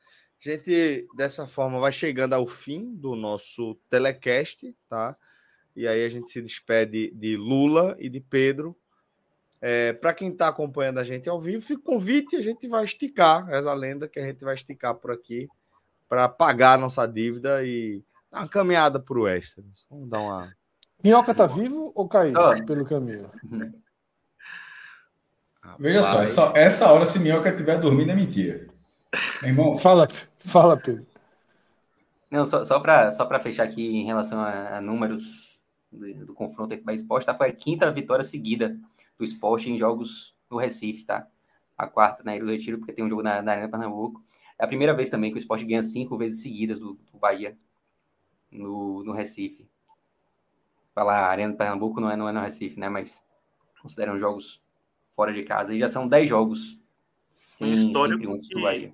A gente, dessa forma, vai chegando ao fim do nosso telecast, tá? E aí a gente se despede de Lula e de Pedro. É, Para quem está acompanhando a gente ao vivo, fica convite, a gente vai esticar essa lenda que a gente vai esticar por aqui para pagar a nossa dívida e dar uma caminhada para o extra. Vamos dar uma. Minhoca tá vivo ou caiu oh. pelo caminho? Veja só, essa, essa hora, se Minhoca estiver dormindo, é mentira. Meu irmão. Fala, fala, Pedro. Não, só, só para só fechar aqui em relação a, a números do, do confronto entre Bahia Esporte, tá? Foi a quinta vitória seguida do esporte em jogos no Recife, tá? A quarta na Ilha do Retiro, porque tem um jogo na, na Arena Pernambuco. É a primeira vez também que o esporte ganha cinco vezes seguidas do, do Bahia no, no Recife. Falar a Arena do Pernambuco não é, não é no Recife, né? Mas consideram jogos fora de casa. E já são dez jogos sem, um triunfos do Bahia.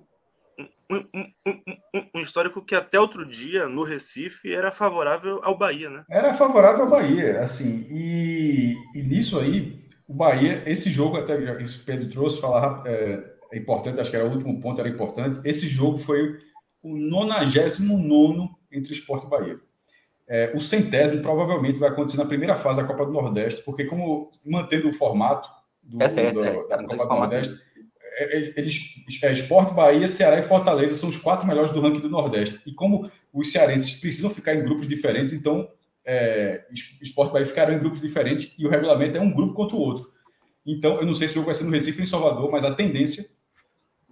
Um, um, um, um, histórico que até outro dia no Recife era favorável ao Bahia, né? Era favorável ao Bahia, assim, e, e nisso aí, o Bahia, esse jogo, até isso o Pedro trouxe, falar é, é importante, acho que era o último ponto, era importante. Esse jogo foi o 99 entre Esporte e Bahia. É, o centésimo provavelmente vai acontecer na primeira fase da Copa do Nordeste, porque, como mantendo o formato do, é certo, do, é, da Copa do Nordeste, é, é, eles, é, Esporte, Bahia, Ceará e Fortaleza são os quatro melhores do ranking do Nordeste. E como os cearenses precisam ficar em grupos diferentes, então é, Esporte Bahia ficaram em grupos diferentes e o regulamento é um grupo contra o outro. Então, eu não sei se o jogo vai ser no Recife ou em Salvador, mas a tendência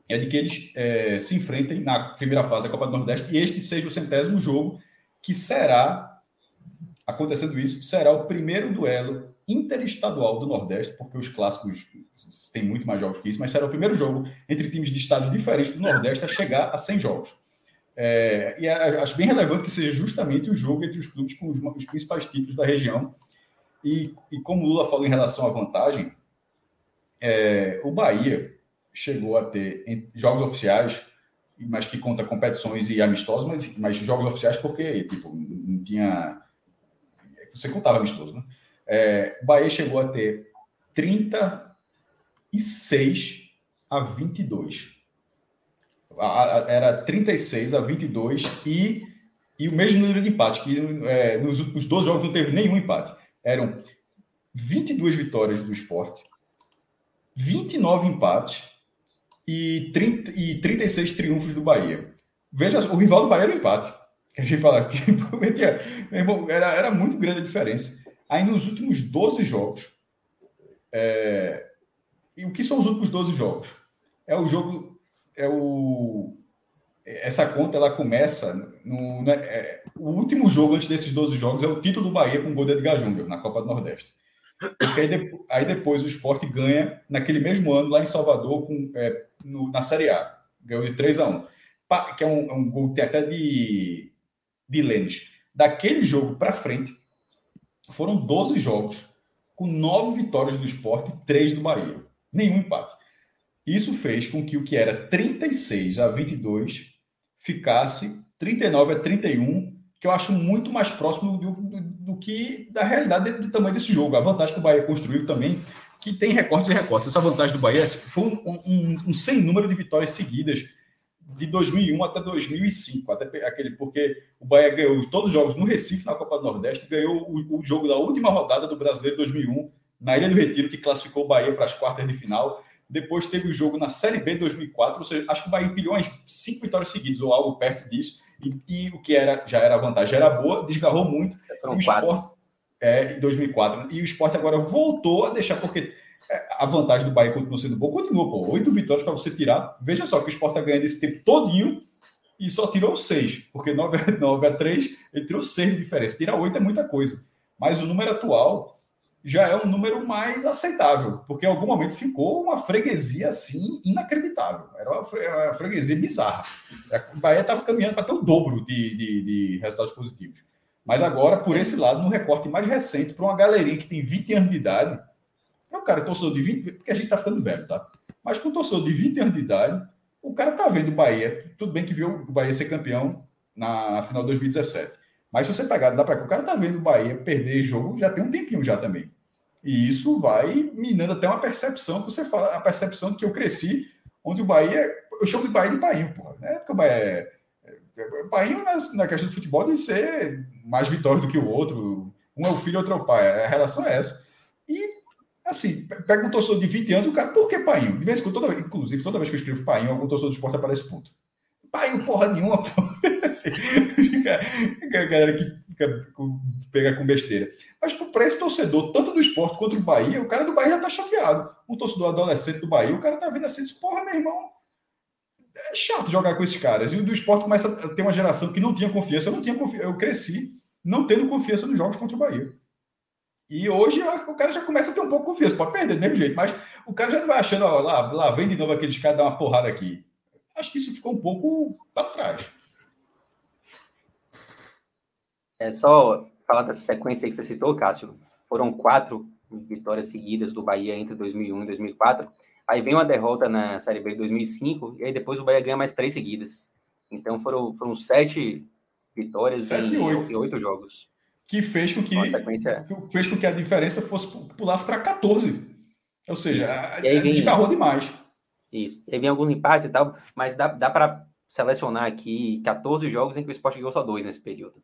é de que eles é, se enfrentem na primeira fase da Copa do Nordeste e este seja o centésimo jogo que será, acontecendo isso, será o primeiro duelo interestadual do Nordeste, porque os clássicos têm muito mais jogos que isso, mas será o primeiro jogo entre times de estados diferentes do Nordeste a chegar a 100 jogos. É, e acho bem relevante que seja justamente o jogo entre os clubes com os, os principais títulos da região. E, e, como Lula falou em relação à vantagem, é, o Bahia, chegou a ter jogos oficiais, mas que conta competições e amistosos, mas, mas jogos oficiais porque tipo, não tinha. Você contava amistoso, né? É, Bahia chegou a ter 36 a 22. Era 36 a 22 e, e o mesmo número de empate, que é, nos últimos 12 jogos não teve nenhum empate. Eram 22 vitórias do esporte, 29 empates e, 30, e 36 triunfos do Bahia. Veja, o rival do Bahia era o empate. Que a gente fala aqui, era, era muito grande a diferença. Aí nos últimos 12 jogos, é... e o que são os últimos 12 jogos? É o jogo é o essa conta ela começa no né, é, o último jogo antes desses 12 jogos é o título do Bahia com o gol de Edgar Júnior na Copa do Nordeste. Porque aí, de, aí, depois o esporte ganha naquele mesmo ano lá em Salvador com, é, no, na Série A. Ganhou de 3 a 1 que é um, é um gol até de, de Lênis. Daquele jogo para frente, foram 12 jogos com 9 vitórias do esporte e 3 do Bahia. Nenhum empate. Isso fez com que o que era 36 a 22 ficasse 39 a 31, que eu acho muito mais próximo do, do, que da realidade do tamanho desse jogo. A vantagem que o Bahia construiu também, que tem recortes e recortes. Essa vantagem do Bahia foi um, um, um sem número de vitórias seguidas de 2001 até 2005, até aquele porque o Bahia ganhou todos os jogos no Recife na Copa do Nordeste, ganhou o, o jogo da última rodada do Brasileiro 2001 na Ilha do Retiro que classificou o Bahia para as quartas de final. Depois teve o jogo na Série B 2004, ou seja, acho que o Bahia empilhou umas cinco vitórias seguidas ou algo perto disso. E, e o que era já era vantagem era boa, desgarrou muito. o esporte, é, em 2004. E o esporte agora voltou a deixar, porque é, a vantagem do Bahia continua sendo boa, continua, pô. Oito vitórias para você tirar. Veja só que o esporte está ganhando esse tempo todinho e só tirou seis, porque 9, 9 a 3, ele tirou seis de diferença. Tirar oito é muita coisa. Mas o número atual já é um número mais aceitável, porque em algum momento ficou uma freguesia assim inacreditável. Era uma, freguesia bizarra. O Bahia estava caminhando para ter o dobro de, de, de, resultados positivos. Mas agora, por esse lado, no recorte mais recente, para uma galerinha que tem 20 anos de idade, para um cara torcedor de 20, porque a gente está ficando velho, tá? Mas para um torcedor de 20 anos de idade, o cara tá vendo o Bahia, tudo bem que viu o Bahia ser campeão na final de 2017. Mas se você pegar, dá para cá, o cara tá vendo o Bahia perder jogo já tem um tempinho já também. E isso vai minando até uma percepção que você fala, a percepção de que eu cresci, onde o Bahia, eu chamo de Bahia de Painho, porra, né? Porque o Bahia é, é Painho na, na questão do futebol de ser mais vitória do que o outro, um é o filho, outro é o pai, a relação é essa. E assim, pega um torcedor de 20 anos, o cara, por que Painho? De vez em quando, toda, inclusive, toda vez que eu escrevo Painho, algum torcedor do esporte aparece ponto. Painho, porra nenhuma, porra. Assim, a galera que fica, pega com besteira. Mas para esse torcedor, tanto do esporte quanto do Bahia, o cara do Bahia já tá chateado. Um torcedor adolescente do Bahia, o cara tá vendo assim, porra, meu irmão, é chato jogar com esses caras. E o do esporte começa a ter uma geração que não tinha confiança. Eu não tinha confiança, eu cresci não tendo confiança nos jogos contra o Bahia. E hoje o cara já começa a ter um pouco de confiança. Pode perder do mesmo jeito, mas o cara já não vai achando, ó, lá, lá vem de novo aqueles caras dar uma porrada aqui. Acho que isso ficou um pouco para trás. É só falar dessa sequência aí que você citou, Cássio. Foram quatro vitórias seguidas do Bahia entre 2001 e 2004. Aí vem uma derrota na Série B de 2005 e aí depois o Bahia ganha mais três seguidas. Então foram, foram sete vitórias sete em oito. oito jogos. Que fez com que, sequência... fez com que a diferença fosse pulasse para 14. Ou seja, vem, descarrou demais. Isso. E vem alguns empates e tal, mas dá, dá para selecionar aqui 14 jogos em que o Sport ganhou só dois nesse período.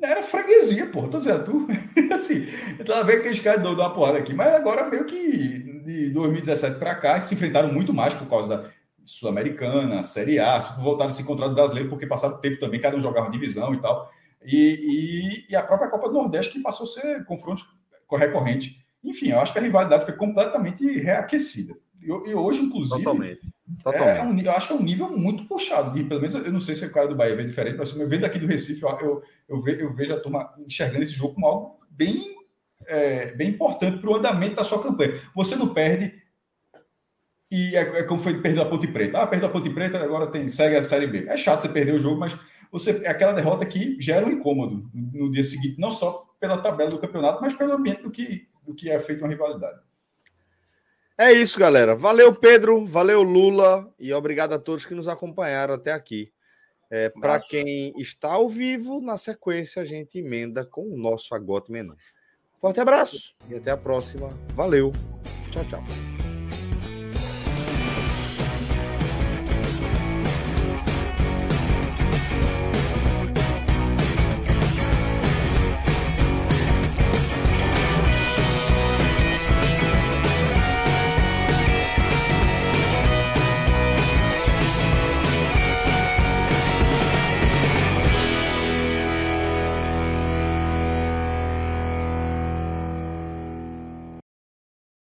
Era freguesia, porra. Tô dizendo, tu. assim, eu tava vendo que eles caras dão uma porrada aqui, mas agora meio que de 2017 para cá se enfrentaram muito mais por causa da Sul-Americana, Série A, voltaram a se encontrar do brasileiro, porque passaram tempo também, cada um jogava divisão e tal. E, e, e, a própria Copa do Nordeste que passou a ser confronto recorrente. Enfim, eu acho que a rivalidade foi completamente reaquecida. E, hoje, inclusive, Totalmente. Totalmente. É um, eu acho que é um nível muito puxado. E pelo menos eu não sei se o cara do Bahia vê diferente, mas eu vendo aqui do Recife, eu, eu, eu, vejo, eu vejo a turma enxergando esse jogo como algo bem, é, bem importante para o andamento da sua campanha. Você não perde. E é, é como foi perder a Ponte Preta. Ah, perdeu a Ponte Preta, agora tem, segue a Série B. É chato você perder o jogo, mas você é aquela derrota que gera um incômodo no dia seguinte, não só pela tabela do campeonato, mas pelo ambiente do que, do que é feito uma rivalidade. É isso, galera. Valeu, Pedro. Valeu, Lula. E obrigado a todos que nos acompanharam até aqui. É, Para quem está ao vivo, na sequência a gente emenda com o nosso Agote Menu. Forte abraço e até a próxima. Valeu. Tchau, tchau.